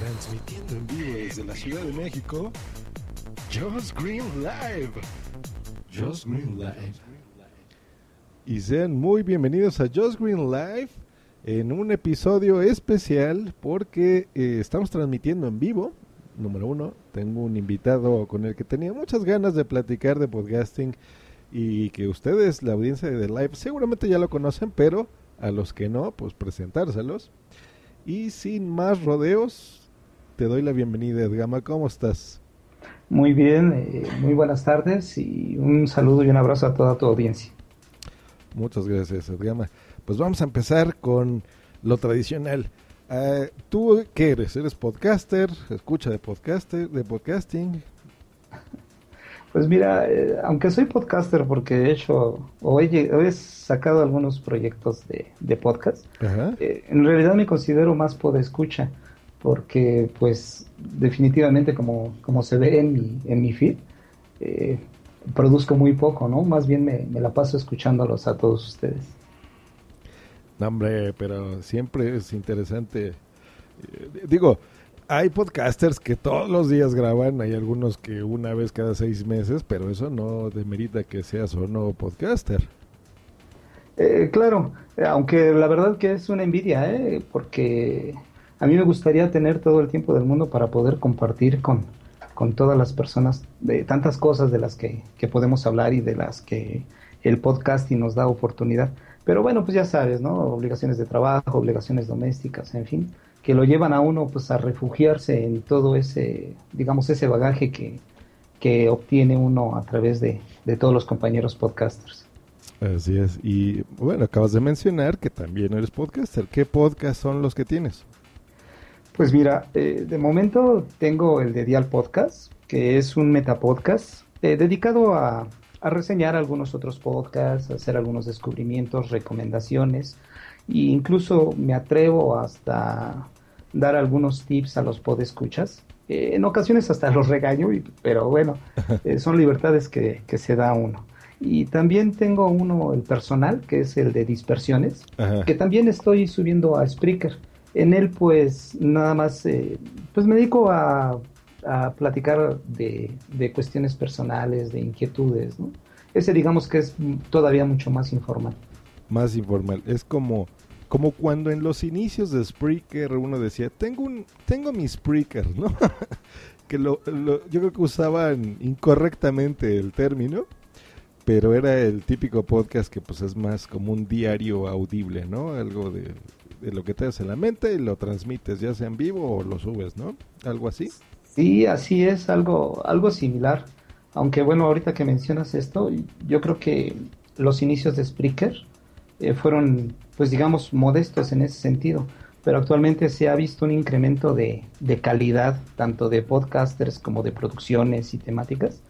Transmitiendo en vivo desde la Ciudad de México, Just Green Live. Just Green Live. Y sean muy bienvenidos a Just Green Live en un episodio especial porque eh, estamos transmitiendo en vivo. Número uno, tengo un invitado con el que tenía muchas ganas de platicar de podcasting y que ustedes, la audiencia de The Live, seguramente ya lo conocen, pero a los que no, pues presentárselos. Y sin más rodeos, te doy la bienvenida, Edgama. ¿Cómo estás? Muy bien, eh, muy buenas tardes y un saludo y un abrazo a toda tu audiencia. Muchas gracias, Edgama. Pues vamos a empezar con lo tradicional. Uh, ¿Tú qué eres? ¿Eres podcaster? ¿Escucha de podcaster, de podcasting? Pues mira, eh, aunque soy podcaster porque he hecho o he, he sacado algunos proyectos de, de podcast, eh, en realidad me considero más podescucha porque pues definitivamente como, como se ve en mi, en mi feed, eh, produzco muy poco, ¿no? Más bien me, me, la paso escuchándolos a todos ustedes. No, hombre, pero siempre es interesante. digo, hay podcasters que todos los días graban, hay algunos que una vez cada seis meses, pero eso no demerita que seas o no podcaster. Eh, claro, aunque la verdad que es una envidia, ¿eh? porque a mí me gustaría tener todo el tiempo del mundo para poder compartir con, con todas las personas de tantas cosas de las que, que podemos hablar y de las que el podcasting nos da oportunidad. Pero bueno, pues ya sabes, ¿no? Obligaciones de trabajo, obligaciones domésticas, en fin que lo llevan a uno pues a refugiarse en todo ese, digamos, ese bagaje que, que obtiene uno a través de, de, todos los compañeros podcasters. Así es. Y bueno, acabas de mencionar que también eres podcaster. ¿Qué podcast son los que tienes? Pues mira, eh, de momento tengo el de Dial Podcast, que es un metapodcast eh, dedicado a, a reseñar algunos otros podcasts, hacer algunos descubrimientos, recomendaciones, e incluso me atrevo hasta dar algunos tips a los podescuchas. Eh, en ocasiones hasta los regaño, pero bueno, eh, son libertades que, que, se da uno. Y también tengo uno, el personal, que es el de dispersiones, que también estoy subiendo a Spreaker. En él, pues, nada más, eh, pues me dedico a, a platicar de, de, cuestiones personales, de inquietudes, ¿no? Ese digamos que es todavía mucho más informal. Más informal. Es como como cuando en los inicios de Spreaker uno decía, tengo un tengo mi Spreaker, ¿no? que lo, lo, yo creo que usaban incorrectamente el término, pero era el típico podcast que pues es más como un diario audible, ¿no? Algo de, lo que te en la mente y lo transmites, ya sea en vivo o lo subes, ¿no? Algo así. Sí, así es, algo, algo similar. Aunque bueno, ahorita que mencionas esto, yo creo que los inicios de Spreaker eh, fueron pues digamos, modestos en ese sentido. Pero actualmente se ha visto un incremento de, de calidad, tanto de podcasters como de producciones y temáticas,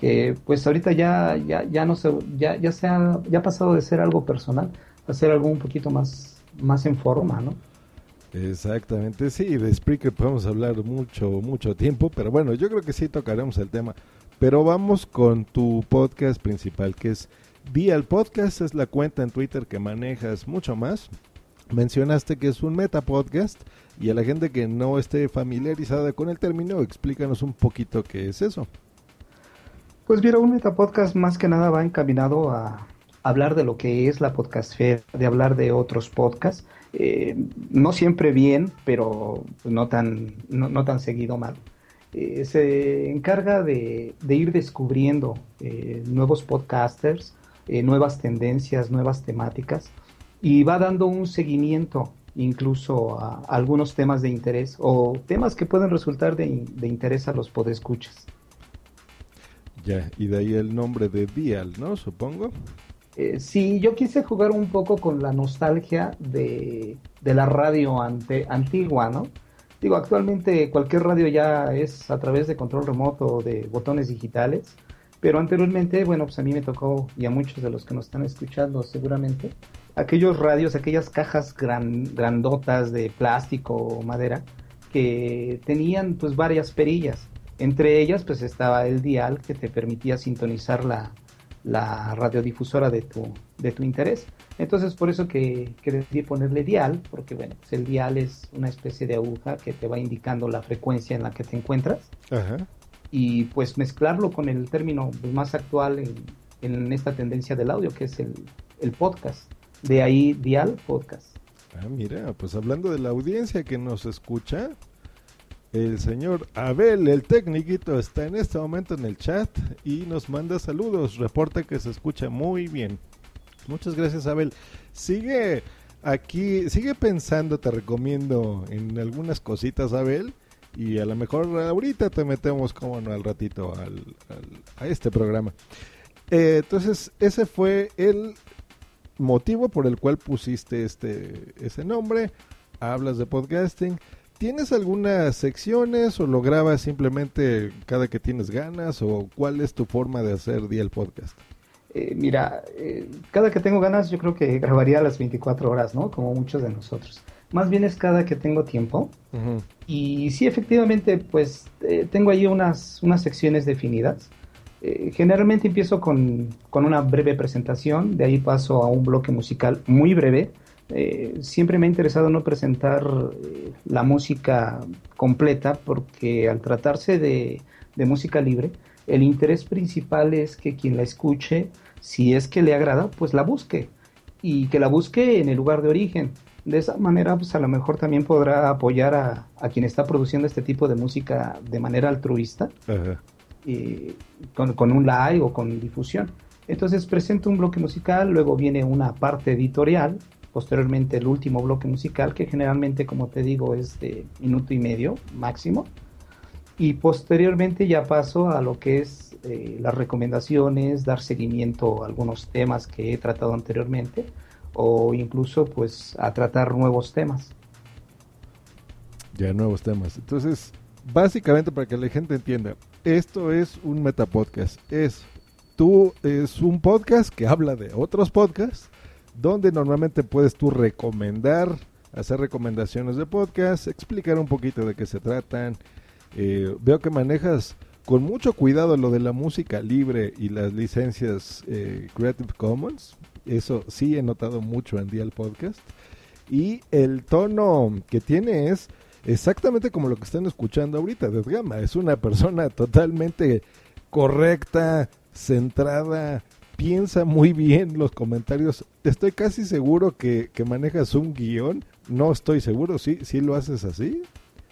que pues ahorita ya, ya, ya no se, ya, ya se ha, ya ha pasado de ser algo personal a ser algo un poquito más, más en forma, ¿no? Exactamente, sí, de Spreaker podemos hablar mucho, mucho tiempo, pero bueno, yo creo que sí tocaremos el tema. Pero vamos con tu podcast principal, que es Vía el podcast es la cuenta en Twitter que manejas mucho más. Mencionaste que es un meta podcast y a la gente que no esté familiarizada con el término, explícanos un poquito qué es eso. Pues mira, un meta podcast más que nada va encaminado a hablar de lo que es la podcastfera, de hablar de otros podcasts, eh, no siempre bien, pero no tan, no, no tan seguido mal. Eh, se encarga de, de ir descubriendo eh, nuevos podcasters, eh, nuevas tendencias, nuevas temáticas y va dando un seguimiento incluso a, algunos temas de interés o temas que pueden resultar de, de interés a los podescuchas. Ya, y de ahí el nombre de Dial, ¿no? Supongo. Eh, sí, yo quise jugar un poco con la nostalgia de, de la radio ante, antigua, ¿no? Digo, actualmente cualquier radio ya es a través de control remoto o de botones digitales, pero anteriormente, bueno, pues a mí me tocó, y a muchos de los que nos están escuchando seguramente, aquellos radios, aquellas cajas grandotas de plástico o madera que tenían pues varias perillas. Entre ellas pues estaba el dial que te permitía sintonizar la, la radiodifusora de tu, de tu interés. Entonces por eso que, que decidí ponerle dial, porque bueno, pues, el dial es una especie de aguja que te va indicando la frecuencia en la que te encuentras. Y pues mezclarlo con el término más actual en, en, esta tendencia del audio, que es el, el podcast. De ahí Dial Podcast. Ah, mira, pues hablando de la audiencia que nos escucha, el señor Abel, el técnico, está en este momento en el chat y nos manda saludos. Reporta que se escucha muy bien. Muchas gracias, Abel. Sigue aquí, sigue pensando, te recomiendo en algunas cositas, Abel. Y a lo mejor ahorita te metemos, como no, al ratito al, a este programa. Eh, entonces, ese fue el motivo por el cual pusiste este ese nombre, hablas de podcasting. ¿Tienes algunas secciones o lo grabas simplemente cada que tienes ganas o cuál es tu forma de hacer día el podcast? Eh, mira, eh, cada que tengo ganas yo creo que grabaría las 24 horas, ¿no? Como muchos de nosotros. Más bien es cada que tengo tiempo. Y sí, efectivamente, pues eh, tengo ahí unas, unas secciones definidas. Eh, generalmente empiezo con, una breve presentación, de ahí paso a un bloque musical muy breve. Eh, siempre me ha interesado no presentar eh, la música completa porque al tratarse de, música libre, el interés principal es que quien la escuche, si es que le agrada, pues la busque y que la busque en el lugar de origen. De esa manera, pues a lo mejor también podrá apoyar a, quien está produciendo este tipo de música de manera altruista con, un live o con difusión. Entonces presento un bloque musical, luego viene una parte editorial, posteriormente el último bloque musical, que generalmente, como te digo, es de minuto y medio máximo. Y posteriormente ya paso a lo que es eh, las recomendaciones, dar seguimiento a algunos temas que he tratado anteriormente o incluso pues a tratar nuevos temas. Ya nuevos temas. Entonces, básicamente para que la gente entienda, esto es un metapodcast. Es tú es un podcast que habla de otros podcasts donde normalmente puedes tú recomendar, hacer recomendaciones de podcast, explicar un poquito de qué se tratan. Eh, veo que manejas con mucho cuidado lo de la música libre y las licencias eh, Creative Commons. Eso sí he notado mucho en día el podcast. Y el tono que tiene es exactamente como lo que están escuchando ahorita de Gama. Es una persona totalmente correcta, centrada, piensa muy bien los comentarios. Estoy casi seguro que, manejas un guion. No estoy seguro, ¿sí, ¿sí lo haces así?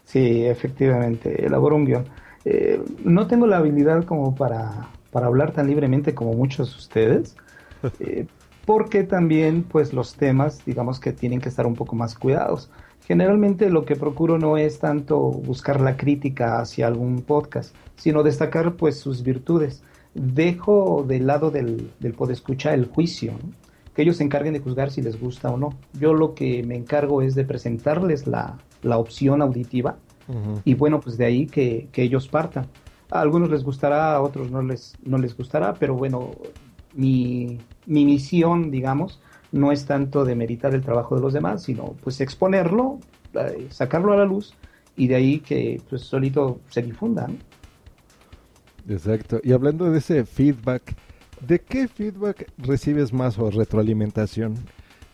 Sí, efectivamente, elaboro un guion. Eh, no tengo la habilidad como para, para hablar tan libremente como muchos de ustedes, eh, porque también pues los temas digamos que tienen que estar un poco más cuidados. Generalmente lo que procuro no es tanto buscar la crítica hacia algún podcast, sino destacar pues sus virtudes. Dejo del lado del, del podescucha el juicio, que ellos se encarguen de juzgar si les gusta o no. Yo lo que me encargo es de presentarles la, la opción auditiva y bueno, pues de ahí que, que, ellos partan. A algunos les gustará, a otros no les, no les gustará, pero bueno, mi, mi misión, digamos, no es tanto de meritar el trabajo de los demás, sino pues exponerlo, eh, sacarlo a la luz y de ahí que pues solito se difunda. Exacto. Y hablando de ese feedback, ¿de qué feedback recibes más o retroalimentación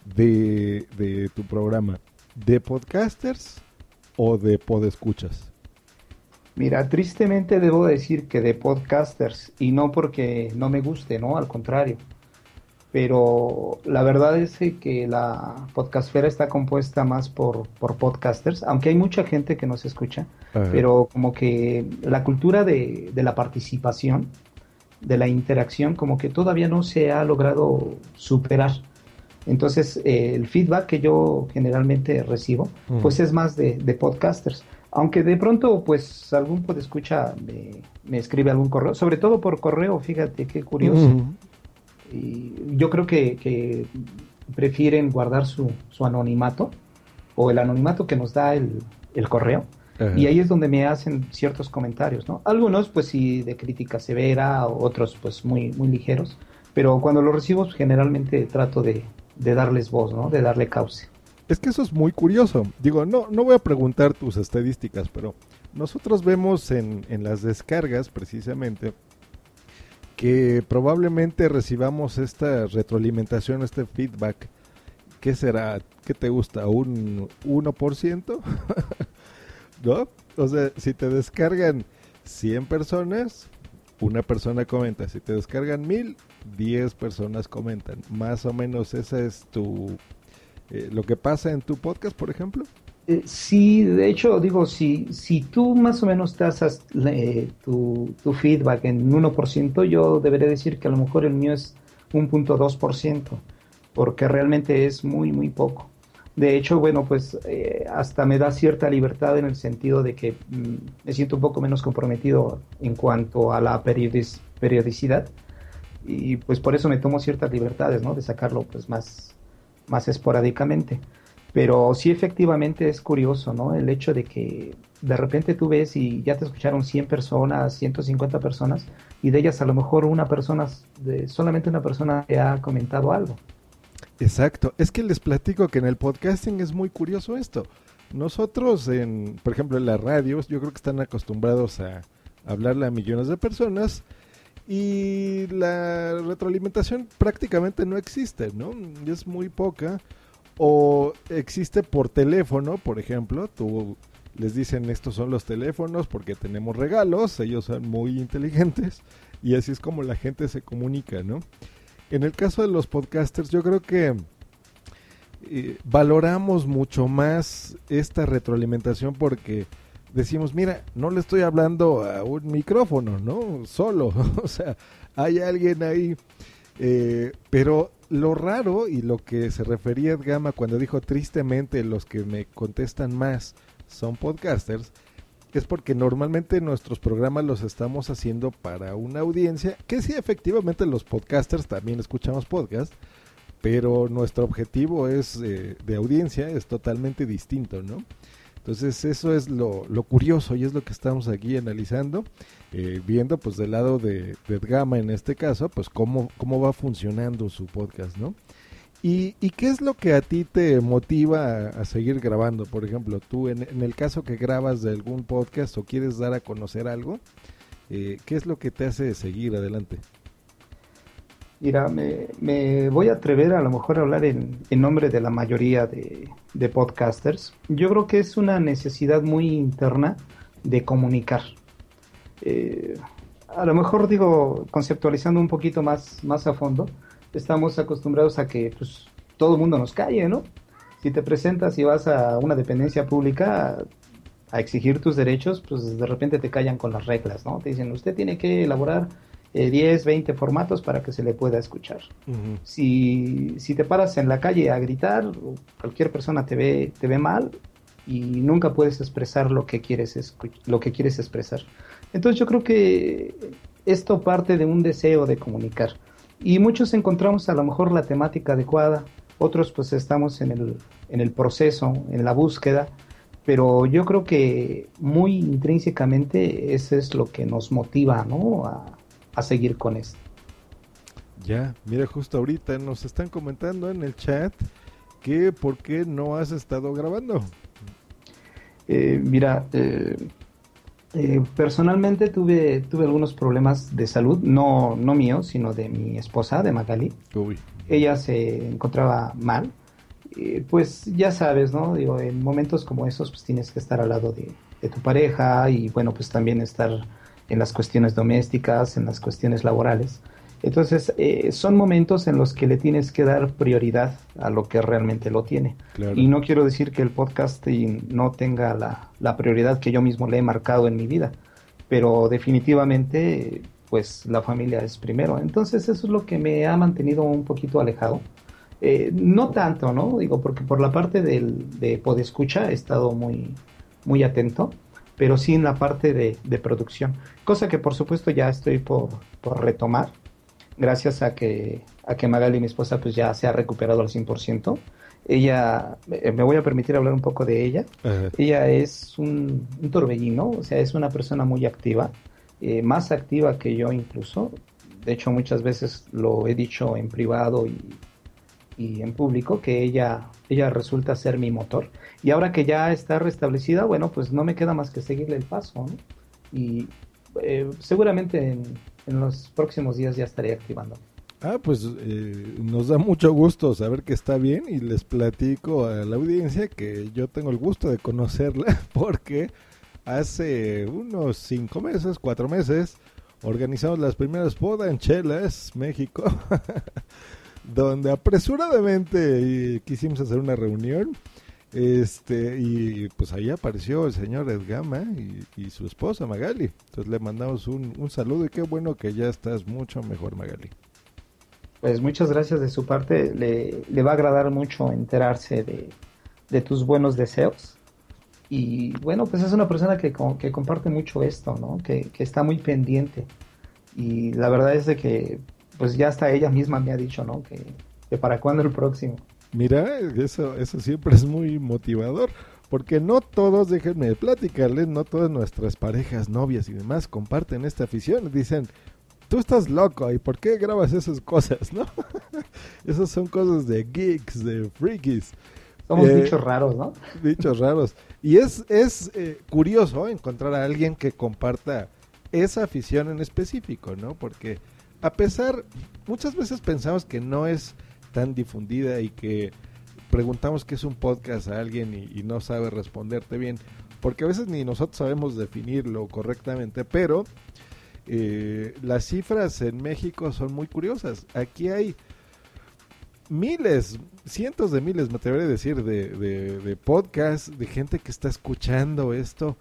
de, de tu programa? ¿De podcasters o de podescuchas? Mira, tristemente debo decir que de podcasters y no porque no me guste, ¿no? Al contrario pero la verdad es que la podcastfera está compuesta más por, por podcasters, aunque hay mucha gente que nos escucha, pero como que la cultura de, de, la participación, de la interacción, como que todavía no se ha logrado superar. Entonces, eh, el feedback que yo generalmente recibo, pues es más de, de, podcasters. Aunque de pronto, pues algún podescucha me, me escribe algún correo, sobre todo por correo, fíjate qué curioso. Y yo creo que, prefieren guardar su, su, anonimato o el anonimato que nos da el, el correo. Y ahí es donde me hacen ciertos comentarios, ¿no? Algunos, pues sí, de crítica severa, otros, pues muy, muy ligeros. Pero cuando los recibo, pues, generalmente trato de, de darles voz, ¿no? De darle cauce. Es que eso es muy curioso. Digo, no, no voy a preguntar tus estadísticas, pero nosotros vemos en, en las descargas, precisamente, que probablemente recibamos esta retroalimentación, este feedback. ¿Qué será? ¿Qué te gusta? ¿Un 1%? ¿No? O sea, si te descargan 100 personas, una persona comenta. Si te descargan 1000, 10 personas comentan. Más o menos esa es tu... Eh, lo que pasa en tu podcast, por ejemplo. Eh, sí, de hecho, digo, si, si tú más o menos tasas eh, tu, feedback en 1%, yo debería decir que a lo mejor el mío es un punto ciento, porque realmente es muy, muy poco. De hecho, bueno, pues eh, hasta me da cierta libertad en el sentido de que mm, me siento un poco menos comprometido en cuanto a la periodicidad y pues por eso me tomo ciertas libertades, ¿no? De sacarlo pues más, más esporádicamente. Pero sí efectivamente es curioso, ¿no? El hecho de que de repente tú ves y ya te escucharon 100 personas, 150 personas, y de ellas a lo mejor una persona, solamente una persona te ha comentado algo. Exacto, es que les platico que en el podcasting es muy curioso esto. Nosotros, en, por ejemplo, en las radios, yo creo que están acostumbrados a hablarle a millones de personas y la retroalimentación prácticamente no existe, ¿no? Es muy poca o existe por teléfono, por ejemplo, tú les dicen estos son los teléfonos porque tenemos regalos, ellos son muy inteligentes y así es como la gente se comunica, ¿no? En el caso de los podcasters yo creo que eh, valoramos mucho más esta retroalimentación porque decimos, mira, no le estoy hablando a un micrófono, ¿no? Solo, o sea, hay alguien ahí, eh, pero lo raro y lo que se refería Gama cuando dijo tristemente los que me contestan más son podcasters, es porque normalmente nuestros programas los estamos haciendo para una audiencia, que sí, efectivamente los podcasters también escuchamos podcast, pero nuestro objetivo es eh, de audiencia es totalmente distinto, ¿no? Entonces eso es lo, curioso y es lo que estamos aquí analizando, eh, viendo pues del lado de, de, Gama en este caso, pues cómo, cómo va funcionando su podcast, ¿no? ¿Y, qué es lo que a ti te motiva a, seguir grabando? Por ejemplo, tú en, el caso que grabas de algún podcast o quieres dar a conocer algo, eh, ¿qué es lo que te hace seguir adelante? Mira, me, voy a atrever a lo mejor a hablar en, nombre de la mayoría de, podcasters. Yo creo que es una necesidad muy interna de comunicar. Eh, a lo mejor digo, conceptualizando un poquito más, más a fondo, estamos acostumbrados a que pues, todo el mundo nos calle, ¿no? Si te presentas y vas a una dependencia pública a exigir tus derechos, pues de repente te callan con las reglas, ¿no? Te dicen, usted tiene que elaborar 10, eh, 20 formatos para que se le pueda escuchar. si, si, te paras en la calle a gritar, cualquier persona te ve, te ve mal y nunca puedes expresar lo que quieres, lo que quieres expresar. Entonces yo creo que esto parte de un deseo de comunicar. Y muchos encontramos a lo mejor la temática adecuada, otros pues estamos en el, en el proceso, en la búsqueda, pero yo creo que muy intrínsecamente eso es lo que nos motiva ¿no? a, a seguir con esto. Ya, mira, justo ahorita nos están comentando en el chat que por qué no has estado grabando. Eh, mira, eh, eh, personalmente tuve, tuve algunos problemas de salud, no, no mío, sino de mi esposa, de Magali. Ella se encontraba mal. pues ya sabes, ¿no? Digo, en momentos como esos, pues tienes que estar al lado de, de tu pareja y bueno, pues también estar en las cuestiones domésticas, en las cuestiones laborales. Entonces, eh, son momentos en los que le tienes que dar prioridad a lo que realmente lo tiene. Y no quiero decir que el podcasting no tenga la, la, prioridad que yo mismo le he marcado en mi vida, pero definitivamente, pues la familia es primero. Entonces, eso es lo que me ha mantenido un poquito alejado. Eh, no tanto, ¿no? Digo, porque por la parte del, de Podescucha he estado muy, muy atento pero sí en la parte de, producción. Cosa que por supuesto ya estoy por, retomar, gracias a que, a que Magali, mi esposa, pues ya se ha recuperado al 100%. Ella, eh, me voy a permitir hablar un poco de ella. Ella es un, torbellino, o sea, es una persona muy activa, eh, más activa que yo incluso. De hecho, muchas veces lo he dicho en privado y, y en público que ella, ella resulta ser mi motor. Y ahora que ya está restablecida, bueno, pues no me queda más que seguirle el paso. ¿no? Y eh, seguramente en, en, los próximos días ya estaré activando. Ah, pues eh, nos da mucho gusto saber que está bien y les platico a la audiencia que yo tengo el gusto de conocerla porque hace unos cinco meses, cuatro meses, organizamos las primeras bodas en Chelas, México, donde apresuradamente quisimos hacer una reunión. Este, y pues ahí apareció el señor Edgama y, y su esposa Magali. Entonces le mandamos un, un saludo y qué bueno que ya estás mucho mejor, Magali. Pues muchas gracias de su parte. Le, le va a agradar mucho enterarse de, de, tus buenos deseos. Y bueno, pues es una persona que, que comparte mucho esto, ¿no? Que, que, está muy pendiente. Y la verdad es de que, pues ya hasta ella misma me ha dicho, ¿no? Que, que para cuándo el próximo. Mira, eso, eso siempre es muy motivador. Porque no todos, déjenme platicarles, no todas nuestras parejas, novias y demás comparten esta afición. Dicen, tú estás loco, ¿y por qué grabas esas cosas, no? esas son cosas de geeks, de freakies. Somos eh, bichos raros, ¿no? Bichos raros. Y es, es eh, curioso encontrar a alguien que comparta esa afición en específico, ¿no? Porque a pesar, muchas veces pensamos que no es tan difundida y que preguntamos qué es un podcast a alguien y, no sabe responderte bien, porque a veces ni nosotros sabemos definirlo correctamente, pero eh, las cifras en México son muy curiosas. Aquí hay miles, cientos de miles, me atrevería a decir, de, de, podcasts, de gente que está escuchando esto,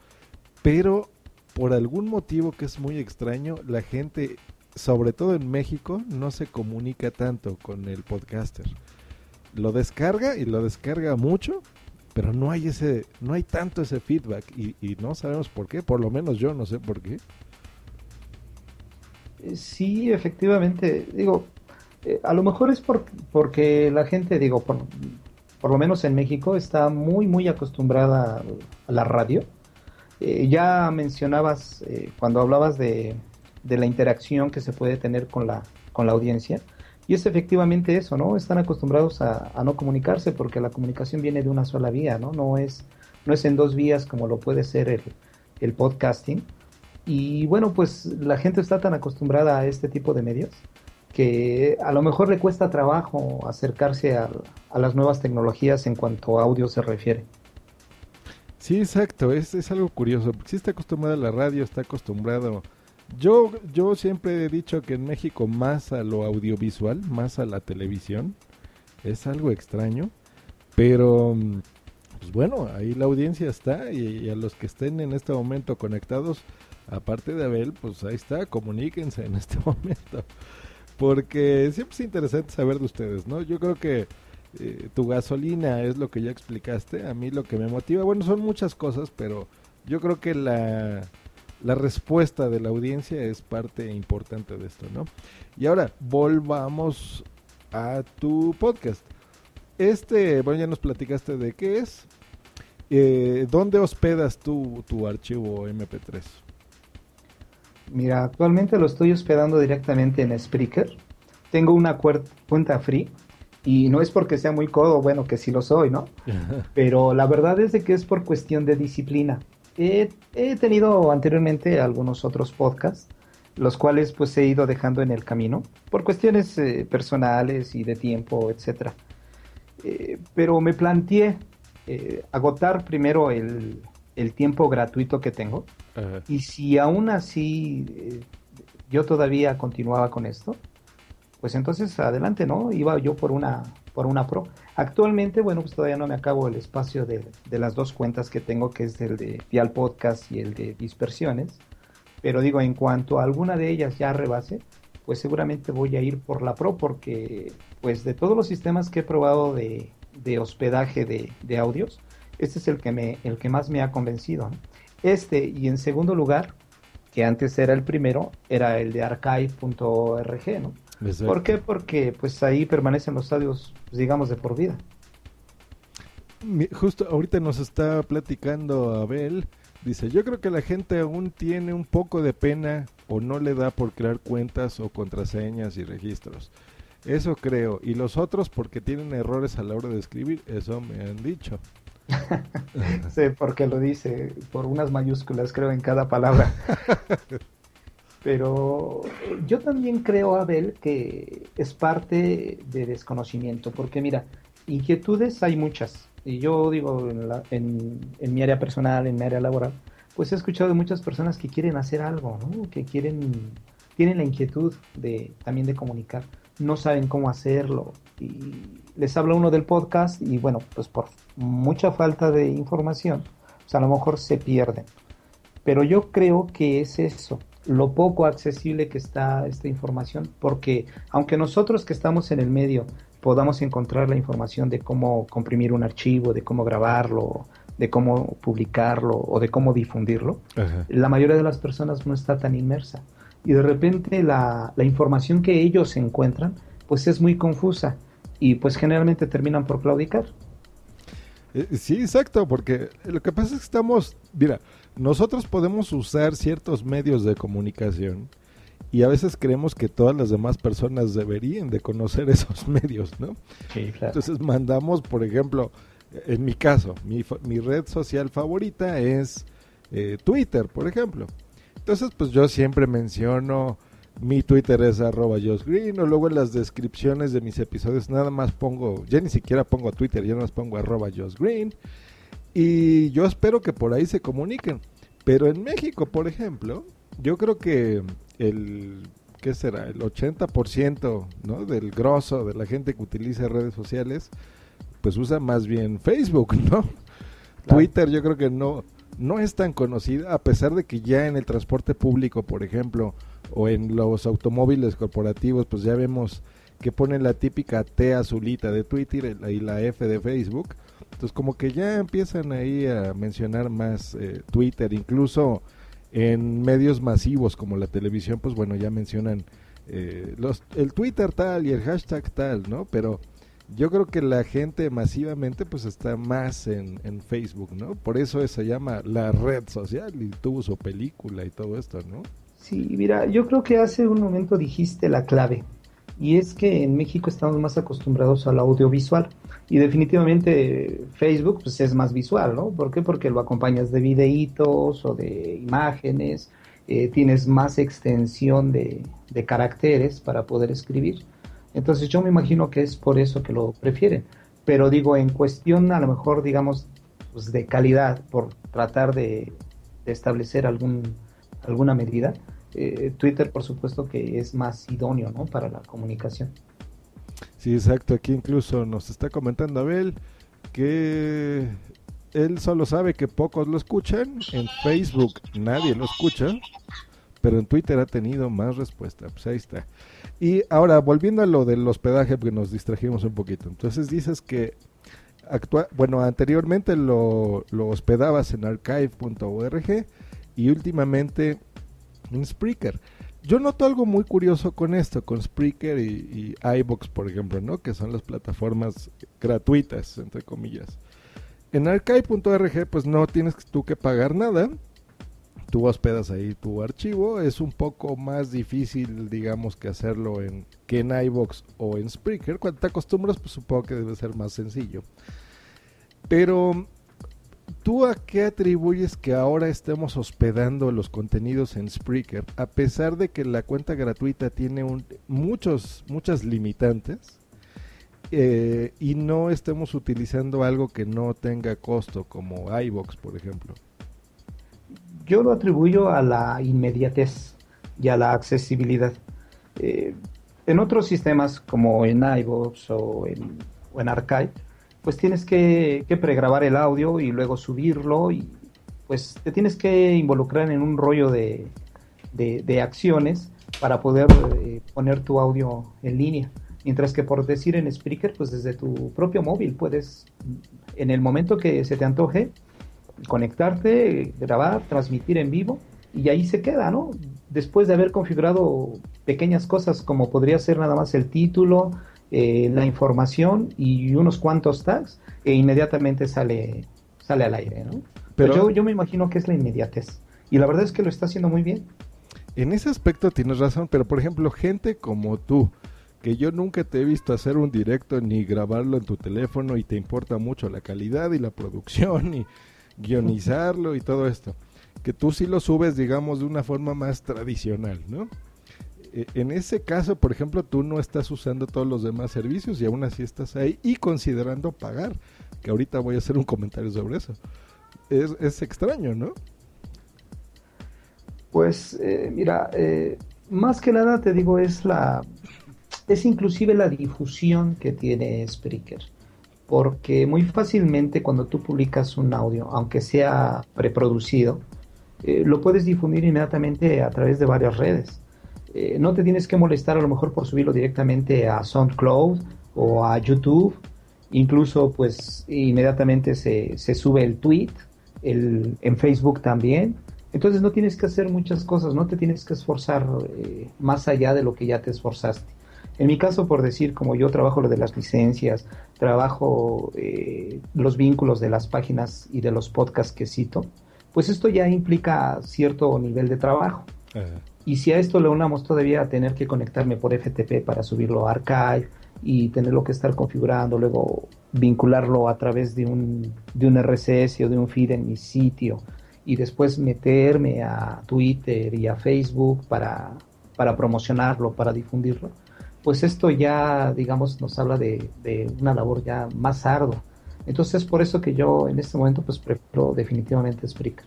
pero por algún motivo que es muy extraño, la gente, sobre todo en México, no se comunica tanto con el podcaster. Lo descarga y lo descarga mucho, pero no hay ese, no hay tanto ese feedback y, no sabemos por qué, por lo menos yo no sé por qué. Sí, efectivamente. Digo, eh, a lo mejor es por, porque la gente, digo, por, por, lo menos en México, está muy, muy acostumbrada a la radio. Eh, ya mencionabas, eh, cuando hablabas de, de, la interacción que se puede tener con la, con la audiencia, y es efectivamente eso, ¿no? Están acostumbrados a, a, no comunicarse porque la comunicación viene de una sola vía, ¿no? No es, no es en dos vías como lo puede ser el, el podcasting. Y bueno, pues la gente está tan acostumbrada a este tipo de medios que a lo mejor le cuesta trabajo acercarse a, las nuevas tecnologías en cuanto a audio se refiere. Sí, exacto, es, es algo curioso, porque si está acostumbrado a la radio, está acostumbrado... Yo, yo siempre he dicho que en México más a lo audiovisual, más a la televisión, es algo extraño, pero pues bueno, ahí la audiencia está y a los que estén en este momento conectados, aparte de Abel, pues ahí está, comuníquense en este momento. Porque siempre es interesante saber de ustedes, ¿no? Yo creo que eh, tu gasolina es lo que ya explicaste. A mí lo que me motiva, bueno, son muchas cosas, pero yo creo que la, la respuesta de la audiencia es parte importante de esto, ¿no? Y ahora, volvamos a tu podcast. Este, bueno, ya nos platicaste de qué es. Eh, ¿Dónde hospedas tu, tu archivo MP3? Mira, actualmente lo estoy hospedando directamente en Spreaker. Tengo una cuenta free y no es porque sea muy codo, bueno, que sí lo soy, ¿no? Pero la verdad es de que es por cuestión de disciplina. He, tenido anteriormente algunos otros podcasts, los cuales pues he ido dejando en el camino por cuestiones eh, personales y de tiempo, etcétera. Eh, pero me planteé eh, agotar primero el, el tiempo gratuito que tengo. Y si aún así yo todavía continuaba con esto, pues entonces adelante, ¿no? Iba yo por una, por una pro. Actualmente, bueno, pues todavía no me acabo el espacio de, de las dos cuentas que tengo, que es el de Dial Podcast y el de Dispersiones. Pero digo, en cuanto a alguna de ellas ya rebase, pues seguramente voy a ir por la pro porque, pues de todos los sistemas que he probado de, de hospedaje de, de audios, este es el que, me, el que más me ha convencido. Este, y en segundo lugar, que antes era el primero, era el de archive.org, ¿no? ¿Por qué? Porque pues ahí permanecen los audios, pues, digamos, de por vida. justo ahorita nos está platicando Abel. Dice, yo creo que la gente aún tiene un poco de pena o no le da por crear cuentas o contraseñas y registros. Eso creo. Y los otros porque tienen errores a la hora de escribir. Eso me han dicho. sí, porque lo dice por unas mayúsculas, creo, en cada palabra. Pero yo también creo, Abel, que es parte de desconocimiento, porque mira, inquietudes hay muchas. Y yo digo, en, mi área personal, en mi área laboral, pues he escuchado de muchas personas que quieren hacer algo, ¿no? que quieren, tienen la inquietud de también de comunicar, no saben cómo hacerlo. Y les habla uno del podcast y bueno, pues por mucha falta de información, pues a lo mejor se pierden. Pero yo creo que es eso, lo poco accesible que está esta información, porque aunque nosotros que estamos en el medio podamos encontrar la información de cómo comprimir un archivo, de cómo grabarlo, de cómo publicarlo o de cómo difundirlo, la mayoría de las personas no está tan inmersa. Y de repente la, la información que ellos encuentran, pues es muy confusa y pues generalmente terminan por claudicar. Eh, sí, exacto, porque lo que pasa es que estamos, mira, nosotros podemos usar ciertos medios de comunicación y a veces creemos que todas las demás personas deberían de conocer esos medios, ¿no? Sí, claro. Entonces mandamos, por ejemplo, en mi caso, mi, mi red social favorita es eh, Twitter, por ejemplo. Entonces, pues yo siempre menciono mi Twitter es arroba Green, o luego en las descripciones de mis episodios nada más pongo, ya ni siquiera pongo Twitter, ya nada más pongo arroba Green. Y yo espero que por ahí se comuniquen. Pero en México, por ejemplo, yo creo que el, ¿qué será? El 80% ¿no? del grosso de la gente que utiliza redes sociales, pues usa más bien Facebook, ¿no? Twitter yo creo que no, no es tan conocida, a pesar de que ya en el transporte público, por ejemplo, o en los automóviles corporativos, pues ya vemos que ponen la típica T azulita de Twitter y la F de Facebook. Entonces como que ya empiezan ahí a mencionar más eh, Twitter, incluso en medios masivos como la televisión, pues bueno, ya mencionan eh, los, el Twitter tal y el hashtag tal, ¿no? Pero yo creo que la gente masivamente pues está más en, en Facebook, ¿no? Por eso se llama la red social y tuvo su película y todo esto, ¿no? Sí, mira, yo creo que hace un momento dijiste la clave. Y es que en México estamos más acostumbrados al audiovisual. Y definitivamente Facebook pues, es más visual, ¿no? ¿Por qué? Porque lo acompañas de videitos o de imágenes, eh, tienes más extensión de, caracteres para poder escribir. Entonces yo me imagino que es por eso que lo prefieren. Pero digo, en cuestión a lo mejor, digamos, pues, de calidad, por tratar de, establecer alguna medida, eh, Twitter por supuesto que es más idóneo ¿no? para la comunicación. Sí, exacto. Aquí incluso nos está comentando Abel que él solo sabe que pocos lo escuchan. En Facebook nadie lo escucha. Pero en Twitter ha tenido más respuesta. Pues ahí está. Y ahora, volviendo a lo del hospedaje, porque nos distrajimos un poquito. Entonces dices que bueno, anteriormente lo hospedabas en archive.org y últimamente en Spreaker. Yo noto algo muy curioso con esto, con Spreaker y, y iBox, por ejemplo, ¿no? Que son las plataformas gratuitas, entre comillas. En archive.org, pues no tienes tú que pagar nada. Tú hospedas ahí tu archivo. Es un poco más difícil, digamos, que hacerlo en, que en iBox o en Spreaker. Cuando te acostumbras, pues supongo que debe ser más sencillo. Pero ¿Tú a qué atribuyes que ahora estemos hospedando los contenidos en Spreaker, a pesar de que la cuenta gratuita tiene muchos, muchas limitantes eh, y no estemos utilizando algo que no tenga costo, como iBox, por ejemplo? Yo lo atribuyo a la inmediatez y a la accesibilidad. Eh, en otros sistemas, como en iBox o en, o en Archive, pues tienes que, pregrabar el audio y luego subirlo y pues te tienes que involucrar en un rollo de, acciones para poder eh, poner tu audio en línea. Mientras que por decir en Spreaker, pues desde tu propio móvil puedes, en el momento que se te antoje, conectarte, grabar, transmitir en vivo y ahí se queda, ¿no? Después de haber configurado pequeñas cosas como podría ser nada más el título, eh, la información y unos cuantos tags e inmediatamente sale, sale al aire, ¿no? Pero yo, yo me imagino que es la inmediatez. Y la verdad es que lo está haciendo muy bien. En ese aspecto tienes razón, pero por ejemplo, gente como tú, que yo nunca te he visto hacer un directo ni grabarlo en tu teléfono y te importa mucho la calidad y la producción y guionizarlo y todo esto, que tú sí lo subes, digamos, de una forma más tradicional, ¿no? E, en ese caso, por ejemplo, tú no estás usando todos los demás servicios y aún así estás ahí y considerando pagar, que ahorita voy a hacer un comentario sobre eso. Es, extraño, ¿no? Pues eh, mira, eh, más que nada te digo es la es inclusive la difusión que tiene Spreaker, porque muy fácilmente cuando tú publicas un audio, aunque sea preproducido, eh, lo puedes difundir inmediatamente a través de varias redes. No te tienes que molestar a lo mejor por subirlo directamente a SoundCloud o a YouTube, incluso pues inmediatamente se, se sube el tweet, el, en Facebook también entonces no tienes que hacer muchas cosas, no te tienes que esforzar eh, más allá de lo que ya te esforzaste. En mi caso, por decir, como yo trabajo lo de las licencias, trabajo eh, los vínculos de las páginas y de los podcasts que cito, pues esto ya implica cierto nivel de trabajo. Y si a esto le unamos todavía tener que conectarme por FTP para subirlo a Archive y tenerlo que estar configurando, luego vincularlo a través de un, de un RSS o de un feed en mi sitio, y después meterme a Twitter y a Facebook para, para promocionarlo, para difundirlo, pues esto ya, digamos, nos habla de, una labor ya más ardua. Entonces, por eso que yo en este momento, pues prefiero definitivamente Spreaker.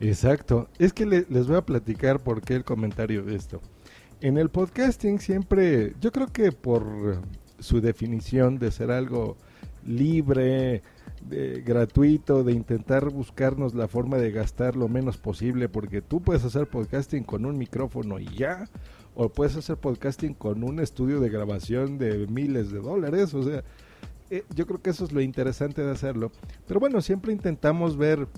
Exacto. Es que les voy a platicar por qué el comentario de esto. En el podcasting siempre, yo creo que por su definición de ser algo libre, de, gratuito, de intentar buscarnos la forma de gastar lo menos posible, porque tú puedes hacer podcasting con un micrófono y ya, o puedes hacer podcasting con un estudio de grabación de miles de dólares, o sea, eh, yo creo que eso es lo interesante de hacerlo. Pero bueno, siempre intentamos ver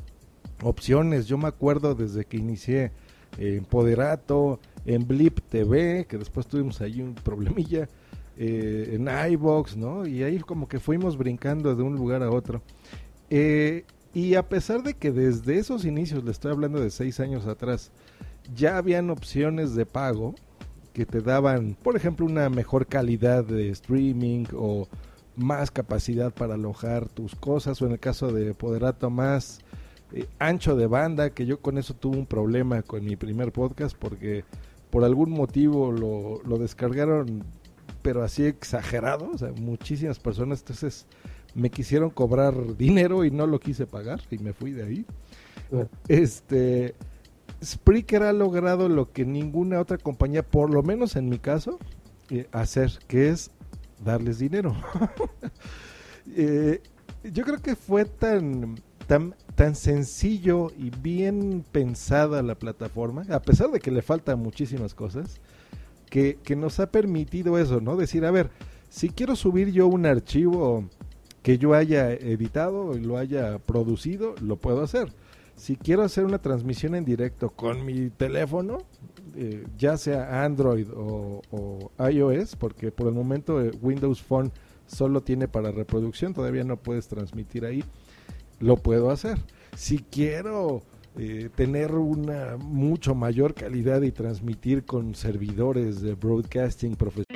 opciones, yo me acuerdo desde que inicié en Poderato, en Blip TV, que después tuvimos ahí un problemilla, eh, en iBox, ¿no? Y ahí como que fuimos brincando de un lugar a otro. Eh, y a pesar de que desde esos inicios, le estoy hablando de seis años atrás, ya habían opciones de pago que te daban, por ejemplo, una mejor calidad de streaming o más capacidad para alojar tus cosas, o en el caso de Poderato, más eh, ancho de banda, que yo con eso tuve un problema con mi primer podcast porque por algún motivo lo, lo descargaron pero así exagerado, o sea, muchísimas personas, entonces me quisieron cobrar dinero y no lo quise pagar y me fui de ahí. Este Spreaker ha logrado lo que ninguna otra compañía, por lo menos en mi caso, eh, hacer, que es darles dinero. Eh, yo creo que fue tan, tan, tan sencillo y bien pensada la plataforma, a pesar de que le faltan muchísimas cosas, que, nos ha permitido eso, ¿no? Decir, a ver, si quiero subir yo un archivo que yo haya editado y lo haya producido, lo puedo hacer. Si quiero hacer una transmisión en directo con mi teléfono, eh, ya sea Android o, iOS, porque por el momento eh, Windows Phone solo tiene para reproducción, todavía no puedes transmitir ahí, lo puedo hacer. Si quiero eh, tener una mucho mayor calidad y transmitir con servidores de broadcasting profesional.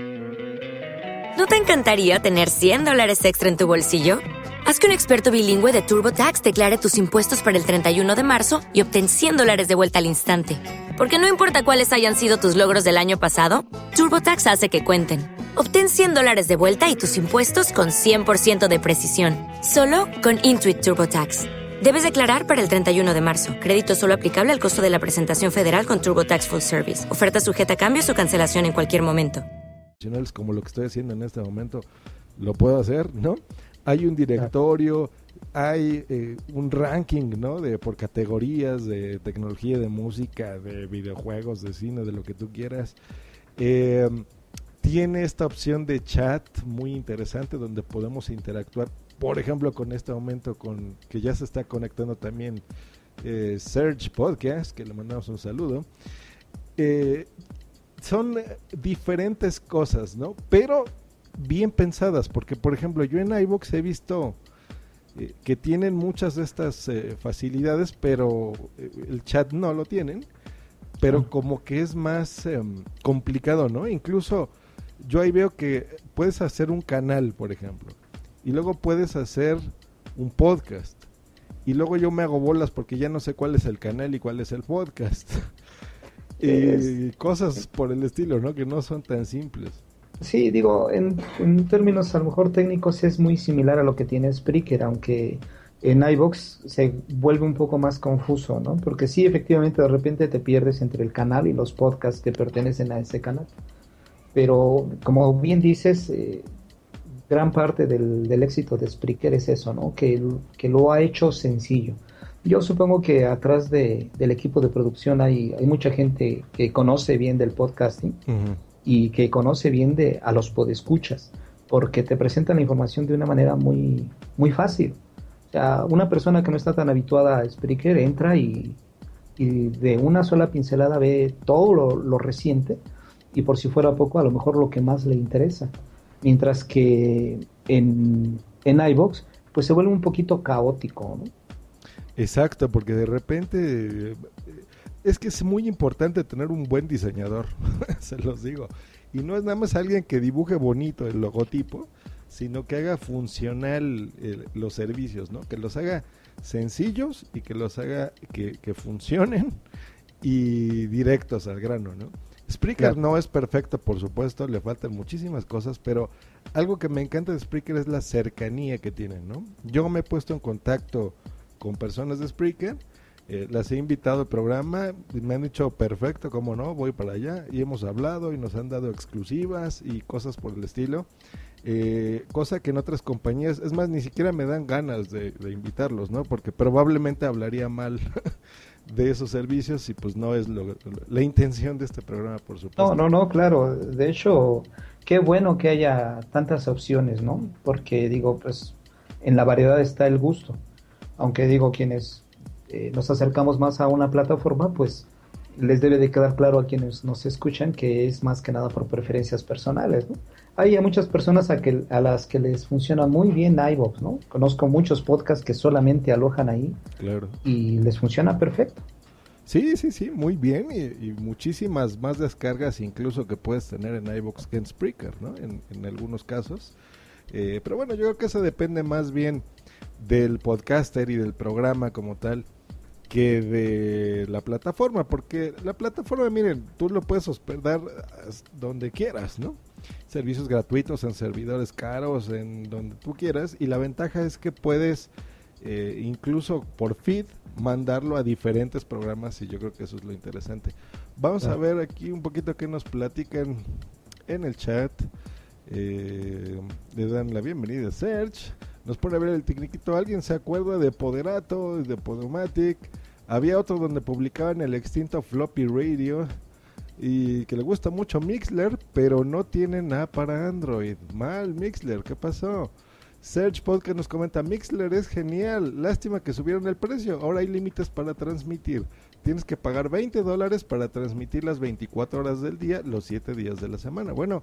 ¿No te encantaría tener 100 dólares extra en tu bolsillo? Haz que un experto bilingüe de TurboTax declare tus impuestos para el 31 de marzo y obtén 100 dólares de vuelta al instante. Porque no importa cuáles hayan sido tus logros del año pasado, TurboTax hace que cuenten. Obtén 100 dólares de vuelta y tus impuestos con 100% de precisión, solo con Intuit TurboTax. Debes declarar para el 31 de marzo. Crédito solo aplicable al costo de la presentación federal con Turbo Tax Full Service. Oferta sujeta a cambios o cancelación en cualquier momento. Como lo que estoy haciendo en este momento, lo puedo hacer, ¿no? Hay un directorio, hay eh, un ranking, ¿no? De por categorías de tecnología, de música, de videojuegos, de cine, de lo que tú quieras. Eh, tiene esta opción de chat muy interesante donde podemos interactuar por ejemplo, con este momento con que ya se está conectando también eh, Serge Podcast, que le mandamos un saludo. Eh, son diferentes cosas, ¿no? Pero bien pensadas, porque por ejemplo yo en iVoox he visto eh, que tienen muchas de estas eh, facilidades, pero eh, el chat no lo tienen, pero como que es más em, complicado, ¿no? Incluso yo ahí veo que puedes hacer un canal, por ejemplo, y luego puedes hacer un podcast. Y luego yo me hago bolas porque ya no sé cuál es el canal y cuál es el podcast. y cosas por el estilo, ¿no? Que no son tan simples. Sí, digo, en, términos a lo mejor técnicos es muy similar a lo que tiene Spreaker, aunque en iBox se vuelve un poco más confuso, ¿no? Porque sí, efectivamente, de repente te pierdes entre el canal y los podcasts que pertenecen a ese canal. Pero, como bien dices, eh, gran parte del, éxito de Spreaker es eso, ¿no? Que, que lo ha hecho sencillo. Yo supongo que atrás de, del equipo de producción hay, hay mucha gente que conoce bien del podcasting y que conoce bien de, a los podescuchas, porque te presentan la información de una manera muy, muy fácil. O sea, una persona que no está tan habituada a Spreaker entra y, y de una sola pincelada ve todo lo, lo, reciente y por si fuera poco, a lo mejor lo que más le interesa. Mientras que en, en iVox, pues se vuelve un poquito caótico, ¿no? Exacto, porque de repente es que es muy importante tener un buen diseñador, se los digo. Y no es nada más alguien que dibuje bonito el logotipo, sino que haga funcional eh, los servicios, ¿no? Que los haga sencillos y que los haga que, funcionen y directos al grano, ¿no? Spreaker no es perfecto, por supuesto, le faltan muchísimas cosas, pero algo que me encanta de Spreaker es la cercanía que tienen, ¿no? Yo me he puesto en contacto con personas de Spreaker eh, las he invitado al programa, y me han dicho perfecto, como no, voy para allá y hemos hablado y nos han dado exclusivas y cosas por el estilo. Eh, cosa que en otras compañías, es más, ni siquiera me dan ganas de, invitarlos, ¿no? Porque probablemente hablaría mal de esos servicios y pues no es la intención de este programa, por supuesto. No, no, no, claro. De hecho, qué bueno que haya tantas opciones, ¿no? Porque digo, pues en la variedad está el gusto. Aunque digo, quienes eh, nos acercamos más a una plataforma, pues les debe de quedar claro a quienes nos escuchan que es más que nada por preferencias personales. Hay muchas personas a, que, a las que les funciona muy bien iVoox, ¿no? Conozco muchos podcasts que solamente alojan ahí claro. y les funciona perfecto. Sí, sí, sí, muy bien y, muchísimas más descargas incluso que puedes tener en iVoox que en Spreaker, ¿no? En, en algunos casos. Eh, pero bueno, yo creo que eso depende más bien del podcaster y del programa como tal que de la plataforma, porque la plataforma, miren, tú lo puedes hospedar donde quieras, ¿no? Servicios gratuitos en servidores caros, en donde tú quieras, y la ventaja es que puedes eh, incluso por feed mandarlo a diferentes programas y yo creo que eso es lo interesante. Vamos a ver aquí un poquito que nos platican en el chat. Eh, le dan la bienvenida a Serge. Nos pone a ver el tecniquito. ¿Alguien se acuerda de Poderato, de Podomatic? Había otro donde publicaban el extinto Floppy Radio y que le gusta mucho Mixler, pero no tiene nada para Android. Mal Mixler, ¿qué pasó? Search Podcast nos comenta, Mixler es genial, lástima que subieron el precio, ahora hay límites para transmitir. Tienes que pagar 20 dólares para transmitir las 24 horas del día, los 7 días de la semana. Bueno,